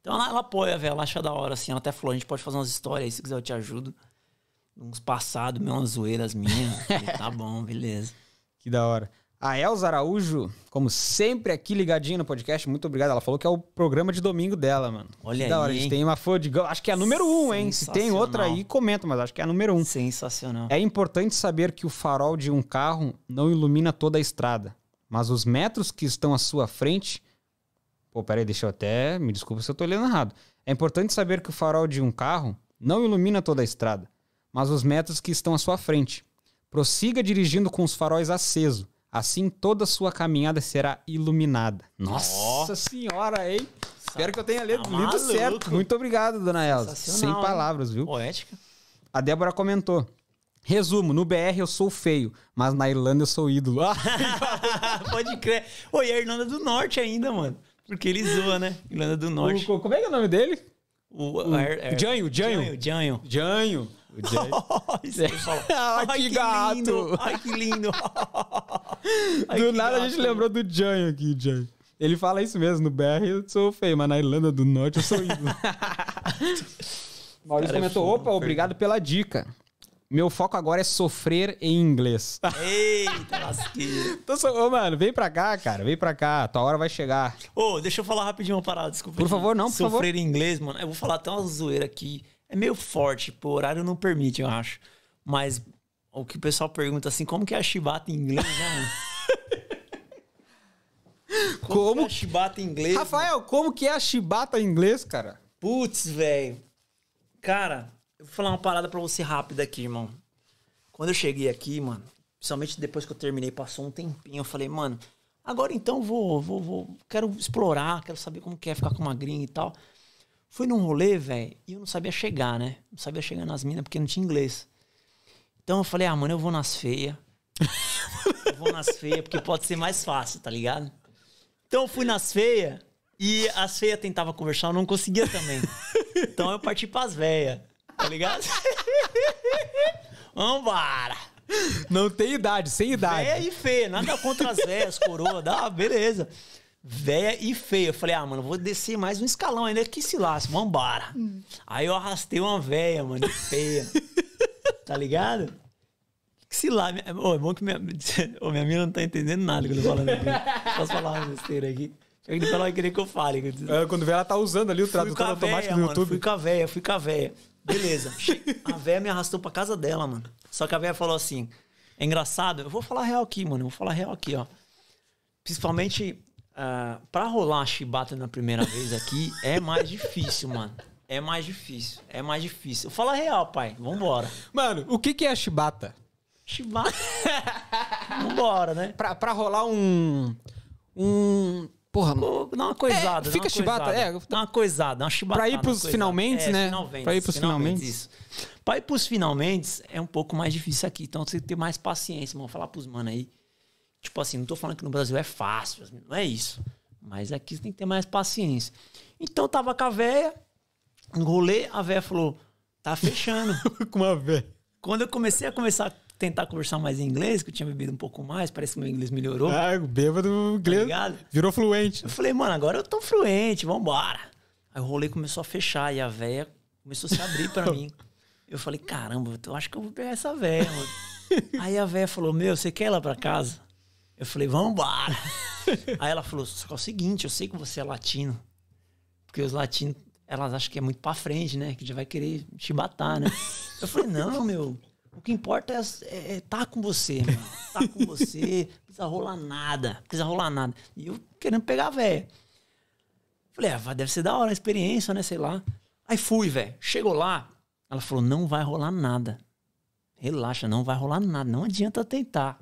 Então ela, ela apoia, velho. Ela acha da hora, assim. Ela até falou, a gente pode fazer umas histórias aí, se quiser eu te ajudo. Uns passados, umas zoeiras minhas. Tá bom, beleza. Que da hora. A Elza Araújo, como sempre aqui ligadinha no podcast, muito obrigado. Ela falou que é o programa de domingo dela, mano. Olha que da hora. aí, A gente hein? tem uma fã de. Acho que é a número um, hein? Se tem outra aí, comenta, mas acho que é a número um. Sensacional. É importante saber que o farol de um carro não ilumina toda a estrada, mas os metros que estão à sua frente. Pô, peraí, deixa eu até. Me desculpa se eu tô lendo errado. É importante saber que o farol de um carro não ilumina toda a estrada, mas os metros que estão à sua frente. Prossiga dirigindo com os faróis acesos. Assim toda a sua caminhada será iluminada. Nossa senhora, hein? Espero que eu tenha lido, Tá lido maluco. certo. Muito obrigado, dona Elza. Sem palavras, viu? Poética. A Débora comentou. Resumo, no BR eu sou feio, mas na Irlanda eu sou ídolo. Pode crer. E a Irlanda do Norte ainda, mano. Porque ele zoa, né? Irlanda do Norte. o- como é que é o nome dele? O, o, o Janho, Janho. Janho. Janho. Que fala. Ai, que gato. lindo. Ai, que lindo. Ai, do que nada a gato. gente lembrou do Janho aqui, Janho. Ele fala isso mesmo, no BR eu sou feio, mas na Irlanda do Norte eu sou ídolo. Maurício Cara, é comentou, opa, obrigado pela dica. Meu foco agora é sofrer em inglês. Eita, lasqueira. Então, ô, mano, vem pra cá, cara, vem pra cá, tua hora vai chegar. Ô, deixa eu falar rapidinho uma parada, desculpa. Por favor, não, por Sofrer favor. em inglês, mano. Eu vou falar até uma zoeira aqui. É meio forte, pô, o horário não permite, eu acho. Mas o que o pessoal pergunta assim, como que é a chibata em inglês, né, mano? Como, Como? que é a chibata em inglês? Rafael, como que é a chibata em inglês, cara? Putz, velho. Cara, eu vou falar uma parada pra você rápida aqui, irmão. Quando eu cheguei aqui, mano, principalmente depois que eu terminei, passou um tempinho, eu falei, mano, agora então vou, vou, vou, quero explorar, quero saber como que é ficar com uma gringa e tal. Fui num rolê, velho, e eu não sabia chegar, né? Não sabia chegar nas minas porque não tinha inglês. Então eu falei, ah, mano, eu vou nas feias. eu vou nas feias porque pode ser mais fácil, tá ligado? Então eu fui nas feias e as feias tentavam conversar, eu não conseguia também. Então eu parti pras velhas, tá ligado? Vambora! Não tem idade, sem idade. Véia e feia, nada contra as velhas, coroa, dá, beleza. Véia e feia. Eu falei, ah, mano, vou descer mais um escalão ainda que se lasque, vambora. Aí eu arrastei uma véia, mano, feia. tá ligado? Que se lá. minha- Ô, é bom que minha, ô, minha mina não tá entendendo nada quando eu falo aqui. Posso falar uma besteira aqui? Que ela vai querer que eu fale. que É, Quando vê, ela tá usando ali o tradutor automático véia, do mano. YouTube. Fui com a véia, fui com a véia. Beleza. A véia me arrastou pra casa dela, mano. Só que a véia falou assim: é engraçado, eu vou falar real aqui, mano. Eu vou falar real aqui, ó. Principalmente ah, pra rolar uma chibata na primeira vez aqui é mais difícil, mano. É mais difícil. É mais difícil. Fala real, pai. Vambora. Mano, o que que é a chibata? Chibata. Vambora, né? Pra, pra rolar um... Um... Porra, Pô, Dá uma coisada. É, fica chibata, coisada. é. Dá uma coisada, uma chibata. Pra ir pros finalmente, né? Pra ir pros finalmente. Isso. Pra ir pros finalmente é um pouco mais difícil aqui. Então você tem que ter mais paciência, mano. Falar pros mano aí. Tipo assim, não tô falando que no Brasil é fácil, não é isso. Mas aqui você tem que ter mais paciência. Então eu tava com a véia, no rolê, a véia falou: tá fechando. com uma véia. Quando eu comecei a começar a tentar conversar mais em inglês, que eu tinha bebido um pouco mais, parece que meu inglês melhorou. Ah, o bêbado inglês ligado? virou fluente. Eu falei, mano, agora eu tô fluente, vambora. Aí o rolê começou a fechar e a véia começou a se abrir pra mim. Eu falei, caramba, eu acho que eu vou pegar essa véia, mano. Aí a véia falou, meu, você quer ir lá pra casa? Eu falei, vambora. Aí ela falou, só que é o seguinte, eu sei que você é latino. Porque os latinos, elas acham que é muito pra frente, né? Que já vai querer te batar, né? Eu falei, não, meu. O que importa é, é, é tá com você, mano. Tá com você. Não precisa rolar nada. Não precisa rolar nada. E eu querendo pegar a véia. Falei, ah, deve ser da hora a experiência, né? Sei lá. Aí fui, velho. Chegou lá, ela falou: não vai rolar nada. Relaxa, não vai rolar nada. Não adianta tentar.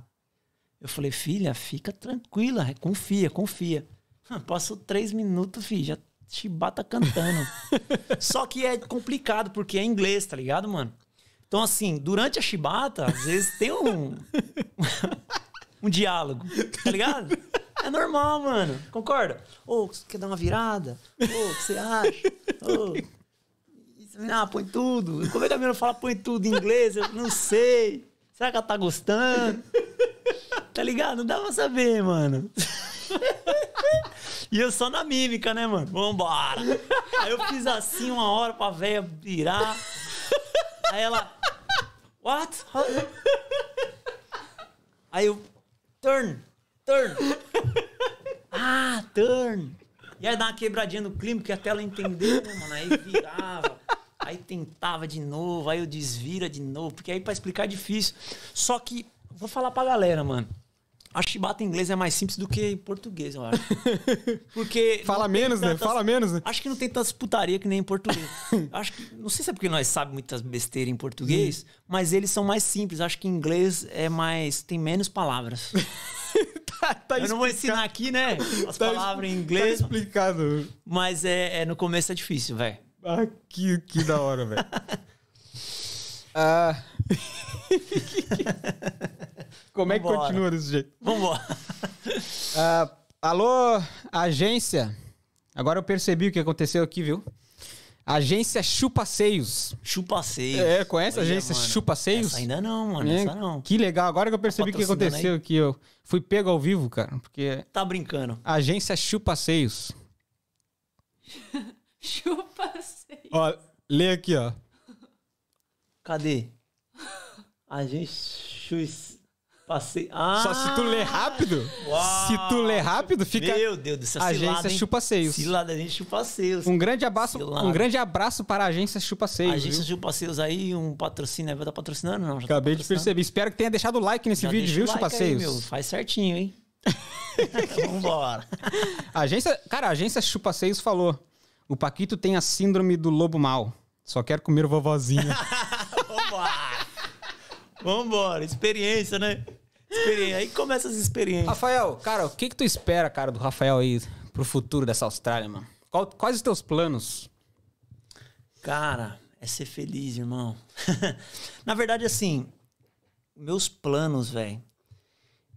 Eu falei, filha, fica tranquila, confia, confia. Hum, Passou três minutos, filho, já chibata cantando. Só que é complicado, porque é inglês, tá ligado, mano? Então, assim, durante a chibata, às vezes tem um. um diálogo, tá ligado? É normal, mano. Concorda? Ô, você quer dar uma virada? Ô, o que você acha? Isso, ah, põe tudo. Como é que a menina fala põe tudo em inglês? Eu não sei. Será que ela tá gostando? Tá ligado? Não dá pra saber, mano. E eu só na mímica, né, mano? Vambora. Aí eu fiz assim uma hora pra véia virar. Aí ela. What? Aí eu. Turn. Turn. Ah, turn. E aí dá uma quebradinha no clima, porque até ela entender, né, mano? Aí virava. Aí tentava de novo, aí eu desvira de novo, porque aí pra explicar é difícil. Só que, vou falar pra galera, mano. A chibata em inglês é mais simples do que em português, eu acho. Porque. Fala menos, né? tantas- Fala menos, né? Acho que não tem tantas putaria que nem em português. acho que, não sei se é porque nós sabemos muitas besteiras em português, mas eles são mais simples. Acho que em inglês é mais. tem menos palavras. Tá, tá Eu não vou ensinar aqui, né? As Tá palavras em inglês, Tá explicado. mas é, é- no começo é difícil, velho. Ah, que, que da hora, velho. Ah. Como é que Vambora. continua desse jeito? Vambora. Ah, alô, agência. Agora eu percebi o que aconteceu aqui, viu? Agência Chupaceios. Chupaceio. É, conhece a agência mano, Chupaceios? Essa ainda não, mano. É, Essa não. Que legal. Agora que eu percebi o que aconteceu aí? aqui, eu fui pego ao vivo, cara. Porque Tá brincando. agência Chupaceios. Chupa sei. Ó, lê aqui, ó. Cadê? A gente chus... Passei. Ah! Só se tu ler rápido, Uau! se tu ler rápido, fica Meu Deus do céu. agência cilada, hein? Chupaceios. Cilada, a gente chupaceios. Um grande abraço, Cilada. um grande abraço para a agência Chupaceios. Agência viu? Chupaceios aí, um patrocínio. Vai estar patrocinando? Não, tá Acabei de patrocinando. perceber. Espero que tenha deixado o like nesse Já vídeo, viu, like aí, Chupaceios? meu. Faz certinho, hein? Vambora. Agência, cara, a agência Chupaceios falou: o Paquito tem a síndrome do lobo mal. Só quer comer vovozinha. Vambora. Vambora. Experiência, né? Experiência. Aí começa as experiências. Rafael, cara, o que que tu espera, cara, do Rafael aí pro futuro dessa Austrália, mano? Qual- quais os teus planos? Cara, é ser feliz, irmão. Na verdade, assim, meus planos, velho,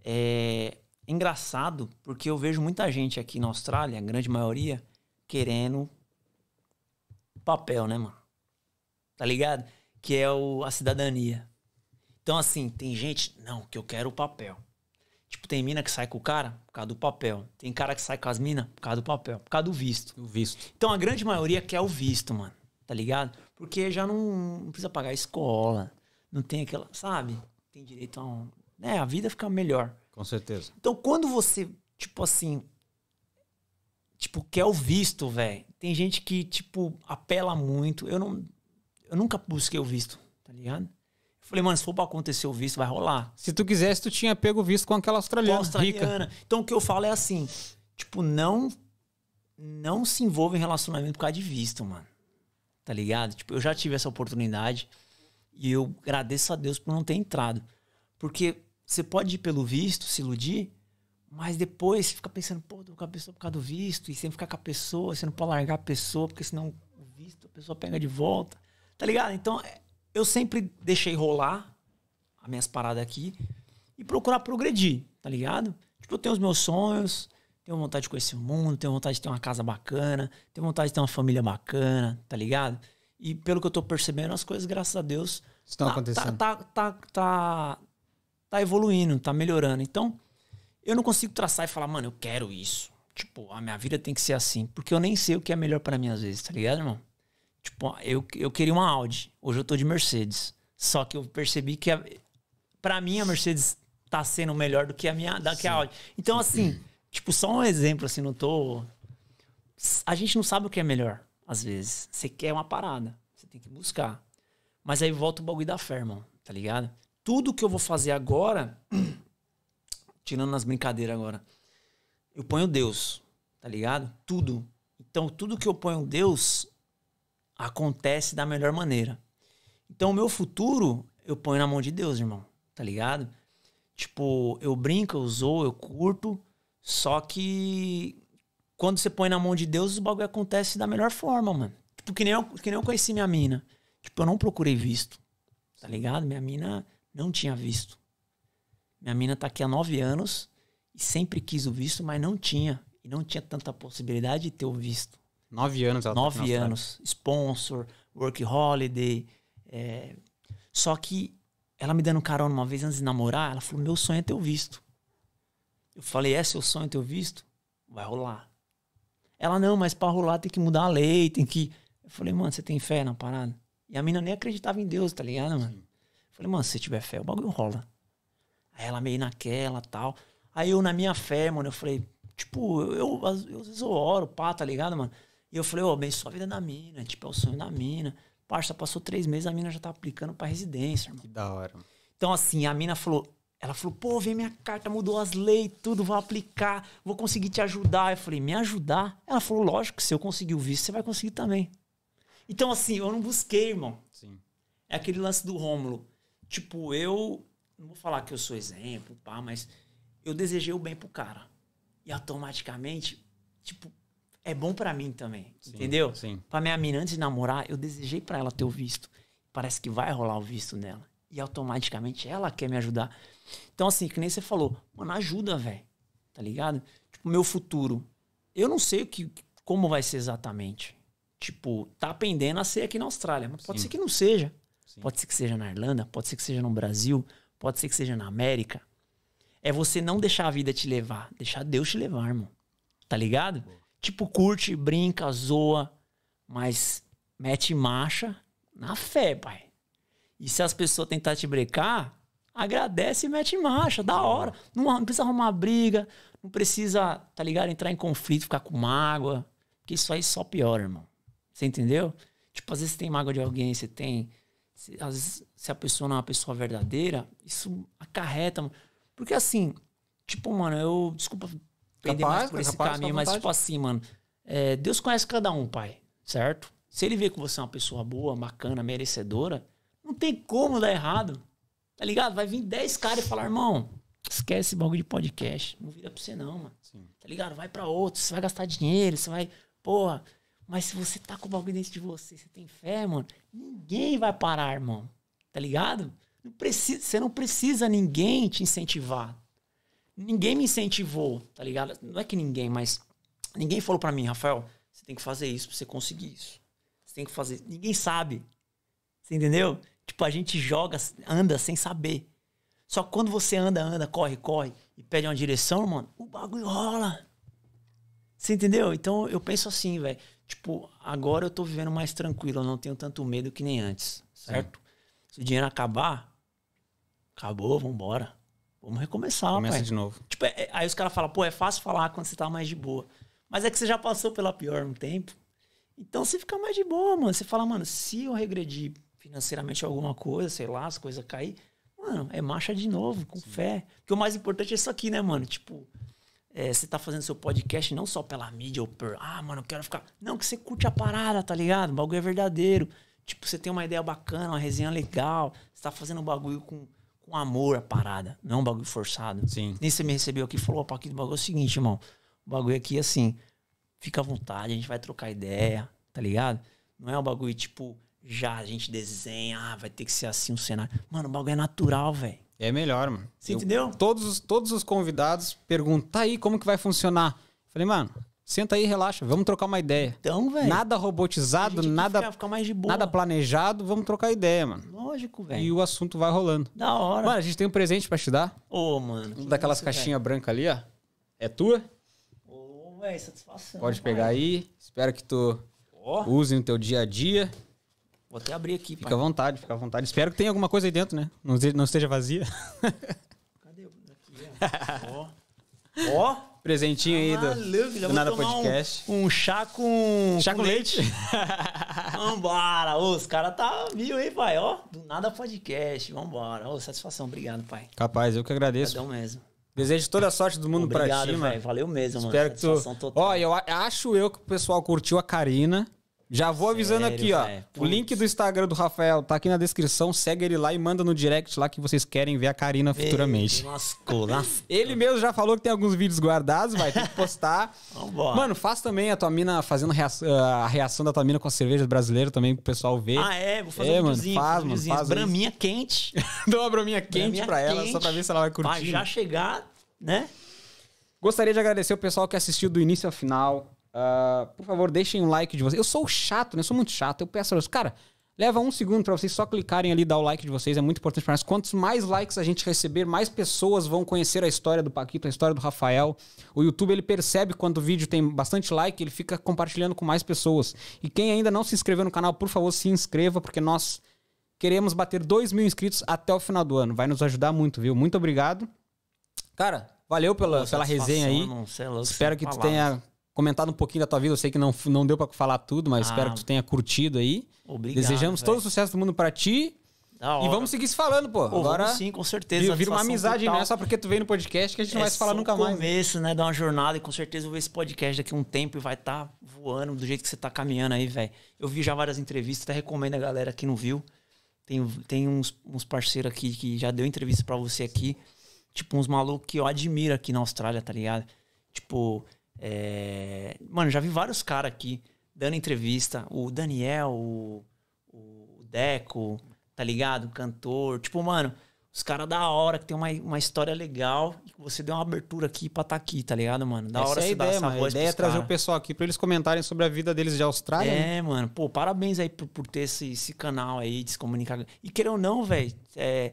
é engraçado porque eu vejo muita gente aqui na Austrália, a grande maioria, querendo papel, né, mano? Tá ligado? Que é o, a cidadania. Então, assim, tem gente, não, que eu quero o papel. Tipo, tem mina que sai com o cara por causa do papel. Tem cara que sai com as minas por causa do papel, por causa do visto. O visto. Então a grande maioria quer o visto, mano. Tá ligado? Porque já não, não precisa pagar a escola. Não tem aquela, sabe? Tem direito a um. Né, a vida fica melhor. Com certeza. Então quando você, tipo assim. Tipo, quer o visto, velho. Tem gente que, tipo, apela muito. Eu não. Eu nunca busquei o visto, tá ligado? Falei, mano, se for pra acontecer o visto, vai rolar. Se tu quisesse, tu tinha pego o visto com aquela Com a australiana, rica. australiana. Então o que eu falo é assim, tipo, não não se envolva em relacionamento por causa de visto, mano. Tá ligado? Tipo, eu já tive essa oportunidade e eu agradeço a Deus por não ter entrado. Porque você pode ir pelo visto, se iludir, mas depois você fica pensando, pô, tô com a pessoa por causa do visto, e sempre ficar com a pessoa, você não pode largar a pessoa, porque senão o visto a pessoa pega de volta. Tá ligado? Então, é, eu sempre deixei rolar as minhas paradas aqui e procurar progredir, tá ligado? Tipo, eu tenho os meus sonhos, tenho vontade de conhecer o mundo, tenho vontade de ter uma casa bacana, tenho vontade de ter uma família bacana, tá ligado? E pelo que eu tô percebendo, as coisas, graças a Deus, Estão tá, acontecendo. Tá, tá, tá, tá, tá evoluindo, tá melhorando. Então, eu não consigo traçar e falar, mano, eu quero isso. Tipo, a minha vida tem que ser assim. Porque eu nem sei o que é melhor pra mim às vezes, tá ligado, irmão? Tipo, eu, eu queria uma Audi. Hoje eu tô de Mercedes. Só que eu percebi que a, pra mim a Mercedes tá sendo melhor do que a minha da que a Audi. Então, assim, tipo, só um exemplo, assim, não tô. A gente não sabe o que é melhor, às vezes. Você quer uma parada, você tem que buscar. Mas aí volta o bagulho da fé, irmão, tá ligado? Tudo que eu vou fazer agora, tirando nas brincadeiras agora, eu ponho Deus, tá ligado? Tudo. Então, tudo que eu ponho Deus acontece da melhor maneira. Então, o meu futuro eu ponho na mão de Deus, irmão, tá ligado? Tipo, eu brinco, eu zoo, eu curto, só que quando você põe na mão de Deus, o bagulho acontece da melhor forma, mano. Tipo, que nem eu, que nem eu conheci minha mina. Tipo, eu não procurei visto, tá ligado? Minha mina não tinha visto. Minha mina tá aqui há nove anos e sempre quis o visto, mas não tinha. E não tinha tanta possibilidade de ter o visto. Nove anos ela tá Nove Austrália. anos. Sponsor, work holiday. é. Só que ela me dando carona uma vez antes de namorar, ela falou: Meu sonho é ter o visto. Eu falei: É seu sonho ter o visto? Vai rolar. Ela: Não, mas pra rolar tem que mudar a lei, tem que. Eu falei: Mano, você tem fé na parada? E a mina nem acreditava em Deus, tá ligado, mano? Eu falei: Mano, se você tiver fé, o bagulho rola. Aí ela meio naquela tal. Aí eu, na minha fé, mano, eu falei: Tipo, eu, eu, eu, às vezes eu oro, pá, tá ligado, mano? E eu falei, ô, abençoa a vida da mina. Tipo, é o sonho da mina. Parça, passou três meses, a mina já tá aplicando pra residência, irmão. Que da hora. mano. Então, assim, a mina falou, ela falou, pô, vem minha carta, mudou as leis, tudo, vou aplicar, vou conseguir te ajudar. Eu falei, me ajudar? Ela falou, lógico, se eu conseguir o visto, você vai conseguir também. Então, assim, eu não busquei, irmão. Sim. É aquele lance do Rômulo. Tipo, eu não vou falar que eu sou exemplo, pá, mas eu desejei o bem pro cara. E automaticamente, tipo, é bom pra mim também, entendeu? Sim. Pra minha mina, antes de namorar, eu desejei pra ela ter o visto. Parece que vai rolar o visto nela. E automaticamente ela quer me ajudar. Então, assim, que nem você falou, mano, ajuda, velho. Tá ligado? Tipo, meu futuro. Eu não sei o que, como vai ser exatamente. Tipo, tá pendendo a ser aqui na Austrália. Mas pode Sim. ser que não seja. Sim. Pode ser que seja na Irlanda, pode ser que seja no Brasil, pode ser que seja na América. É você não deixar a vida te levar, deixar Deus te levar, irmão. Tá ligado? Tipo, curte, brinca, zoa, mas mete marcha na fé, pai. E se as pessoas tentar te brecar, agradece e mete marcha, da hora. Não, não precisa arrumar briga, não precisa, tá ligado? Entrar em conflito, ficar com mágoa. Porque isso aí só piora, irmão. Você entendeu? Tipo, às vezes você tem mágoa de alguém, você tem. se- às vezes, se a pessoa não é uma pessoa verdadeira, isso acarreta. Porque assim, tipo, mano, eu. Desculpa perder Capaz, mais por esse capaz, caminho, mas, tipo assim, mano. é, Deus conhece cada um, pai. Certo? Se ele vê que você é uma pessoa boa, bacana, merecedora, não tem como dar errado. Tá ligado? Vai vir 10 caras e falar, irmão, esquece esse bagulho de podcast. Não vira pra você, não, mano. Sim. Tá ligado? Vai pra outro, você vai gastar dinheiro, você vai. Porra. Mas se você tá com o bagulho dentro de você, você tem fé, mano, ninguém vai parar, irmão. Tá ligado? Não precisa, você não precisa ninguém te incentivar. Ninguém me incentivou, tá ligado? Não é que ninguém, mas ninguém falou pra mim, Rafael, você tem que fazer isso pra você conseguir isso. Você tem que fazer. Ninguém sabe. Você entendeu? Tipo, a gente joga, anda sem saber. Só que quando você anda, anda, corre, corre e pede uma direção, mano, o bagulho rola. Você entendeu? Então eu penso assim, velho. Tipo, agora eu tô vivendo mais tranquilo, eu não tenho tanto medo que nem antes, certo? Se o dinheiro acabar, acabou, vambora. Vamos recomeçar, Começa pai. de novo. Tipo, é- é- aí os caras falam, pô, é fácil falar quando você tá mais de boa. Mas é que você já passou pela pior um tempo. Então você fica mais de boa, mano. Você fala, mano, se eu regredir financeiramente alguma coisa, sei lá, as coisas cair, mano, é marcha de novo, com fé. Porque o mais importante é isso aqui, né, mano? Tipo, é, você tá fazendo seu podcast não só pela mídia ou por, ah, mano, eu quero ficar. Não, que você curte a parada, tá ligado? O bagulho é verdadeiro. Tipo, você tem uma ideia bacana, uma resenha legal. Você tá fazendo um bagulho com, com amor a parada, não é um bagulho forçado. Sim. Nem você me recebeu aqui e falou, opa, aqui do bagulho é o seguinte, irmão. O bagulho aqui, assim, fica à vontade, a gente vai trocar ideia, tá ligado? Não é um bagulho, tipo, já a gente desenha, ah, vai ter que ser assim um cenário. Mano, o bagulho é natural, velho. É melhor, mano. Você Eu- entendeu? Todos, os- todos os convidados perguntam, tá aí, como que vai funcionar? Falei, mano, senta aí, relaxa, vamos trocar uma ideia. Então, velho. Nada robotizado, nada, Fica, fica mais de boa. nada planejado, vamos trocar ideia, mano. Lógico, E velho. o assunto vai rolando. Da hora. Mano, a gente tem um presente pra te dar. Ô, mano. que Um daquelas caixinhas brancas ali, ó. É tua? Ô, velho, satisfação. Pode pai. pegar aí. Espero que tu Ó, use no teu dia a dia. vou até abrir aqui, Fica pai. à vontade, fica à vontade. Espero que tenha alguma coisa aí dentro, né? Não, não esteja vazia. Cadê? o- Aqui, ó. Ó. Ó. Presentinho aí do, Maluco, do Nada tomar um- Podcast. Um, chá com. Chá com leite. Vambora. Ô, os caras tá viu aí, pai. Ó, do nada podcast. Vambora. Ô, satisfação. Obrigado, pai. Capaz, eu que agradeço. Obrigadão mesmo. Desejo toda a sorte do mundo pra Obrigado, ti, mano. velho. Valeu mesmo, mano. Espero que tu. Satisfação total. Ó, eu acho eu que o pessoal curtiu a Karina. Já vou avisando Sério, aqui, ó. O link do Instagram do Rafael tá aqui na descrição. Segue ele lá e manda no direct lá que vocês querem ver a Karina futuramente. Lascou, lascou. Ele mesmo já falou que tem alguns vídeos guardados, vai ter que postar. Vambora. Mano, faz também a tua mina fazendo reação- a reação da tua mina com a cerveja brasileira também pro pessoal ver. Ah, é? Vou fazer É, um mano, videozinho. faz, mano, faz. Braminha quente. Dá uma brominha quente Braminha pra ela, só quente. pra ver se ela vai curtir. Pra já chegar, né? Gostaria de agradecer o pessoal que assistiu do início ao final. Ah, por favor, deixem um like de vocês. Eu sou chato, né? Eu sou muito chato. Eu peço a vocês, cara, leva um segundo pra vocês só clicarem ali e dar o like de vocês. É muito importante pra nós. Quantos mais likes a gente receber, mais pessoas vão conhecer a história do Paquito, a história do Rafael. O YouTube, ele percebe quando o vídeo tem bastante like, ele fica compartilhando com mais pessoas. E quem ainda não se inscreveu no canal, por favor, se inscreva, porque nós queremos bater 2 mil inscritos até o final do ano. Vai nos ajudar muito, viu? Muito obrigado. Cara, valeu pela, pela resenha aí. É Espero que tu palavras. tenha comentado um pouquinho da tua vida. Eu sei que não, não deu pra falar tudo, mas Ah. espero que tu tenha curtido aí. Obrigado, Desejamos velho. todo o sucesso do mundo pra ti. E vamos seguir se falando, pô. Pô, Agora sim, com certeza. vira, uma amizade, total. não é só porque tu veio no podcast que a gente não É vai se falar nunca o mais. começo, né, de uma jornada e com certeza eu vou ver esse podcast daqui a um tempo e vai estar voando do jeito que você tá caminhando aí, velho. Eu vi já várias entrevistas, até recomendo a galera que não viu. Tem, tem uns, uns parceiros aqui que já deu entrevista pra você aqui. Tipo, uns malucos que eu admiro aqui na Austrália, tá ligado? Tipo, é... mano, já vi vários caras aqui dando entrevista. O Daniel, o, o Deco, tá ligado? O cantor. Tipo, mano, os caras da hora, que tem uma, uma história legal. E você deu uma abertura aqui pra tá aqui, tá ligado, mano? Da Essa hora é a você dar ideia, essa mano. A voz ideia é trazer cara. o pessoal aqui pra eles comentarem sobre a vida deles de Austrália. né? É, mano. Pô, parabéns aí por, por ter esse, esse canal aí de se comunicar. E querer ou não, velho, é,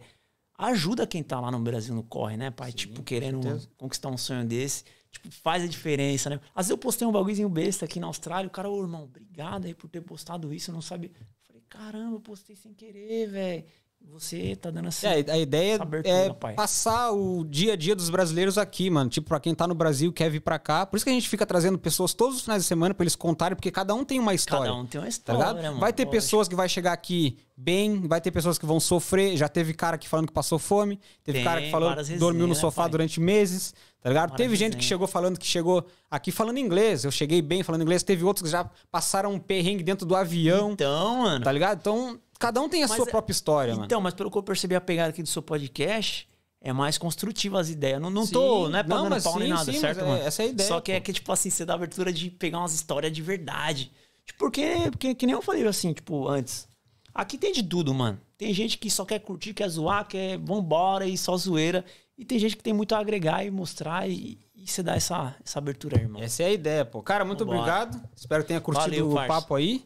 ajuda quem tá lá no Brasil no corre, né, pai? tipo, querendo conquistar um sonho desse. Tipo, faz a diferença, né? Às vezes eu postei um bagulhozinho besta aqui na Austrália, o cara, ô irmão, obrigado aí por ter postado isso, eu não sabia. Falei, caramba, eu postei sem querer, velho. Você tá dando assim. É, a ideia abertura, é pai. passar o dia a dia dos brasileiros aqui, mano. Tipo, pra quem tá no Brasil quer vir pra cá. Por isso que a gente fica trazendo pessoas todos os finais de semana pra eles contarem, porque cada um tem uma história. Cada um tem uma Tá história, ligado? mano. vai ter pessoas que vai chegar aqui bem, vai ter pessoas que vão sofrer. Já teve cara aqui falando que passou fome, teve Tem cara que falou que dormiu no né, sofá pai? durante meses, tá ligado? Várias teve gente que chegou falando que chegou aqui falando inglês. Eu cheguei bem falando inglês. Teve outros que já passaram um perrengue dentro do avião, Então, mano. tá ligado? Então, cada um tem a Mas sua é- própria história, mano. Então, mas pelo que eu percebi a pegada aqui do seu podcast, é mais construtiva as ideias. Não, não tô, Sim. não é Não, pagando mas pau nem sim, nada, sim, certo, é- mano? essa é a ideia, Só que é pô. que, tipo assim, você dá abertura de pegar umas histórias de verdade. Tipo, porque, porque, que nem eu falei assim, tipo, antes. Aqui tem de tudo, mano. Tem gente que só quer curtir, quer zoar, quer vambora e só zoeira. E tem gente que tem muito a agregar e mostrar e, e você dá essa, essa abertura aí, irmão. Essa é a ideia, pô. Cara, muito Vambora. obrigado. Espero que tenha curtido Valeu, o parça. papo aí.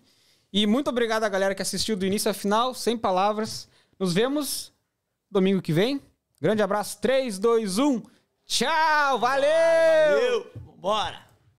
E muito obrigado a galera que assistiu do início ao final, sem palavras. Nos vemos domingo que vem. Grande abraço. 3, 2, 1. Tchau, valeu! Valeu! Bora!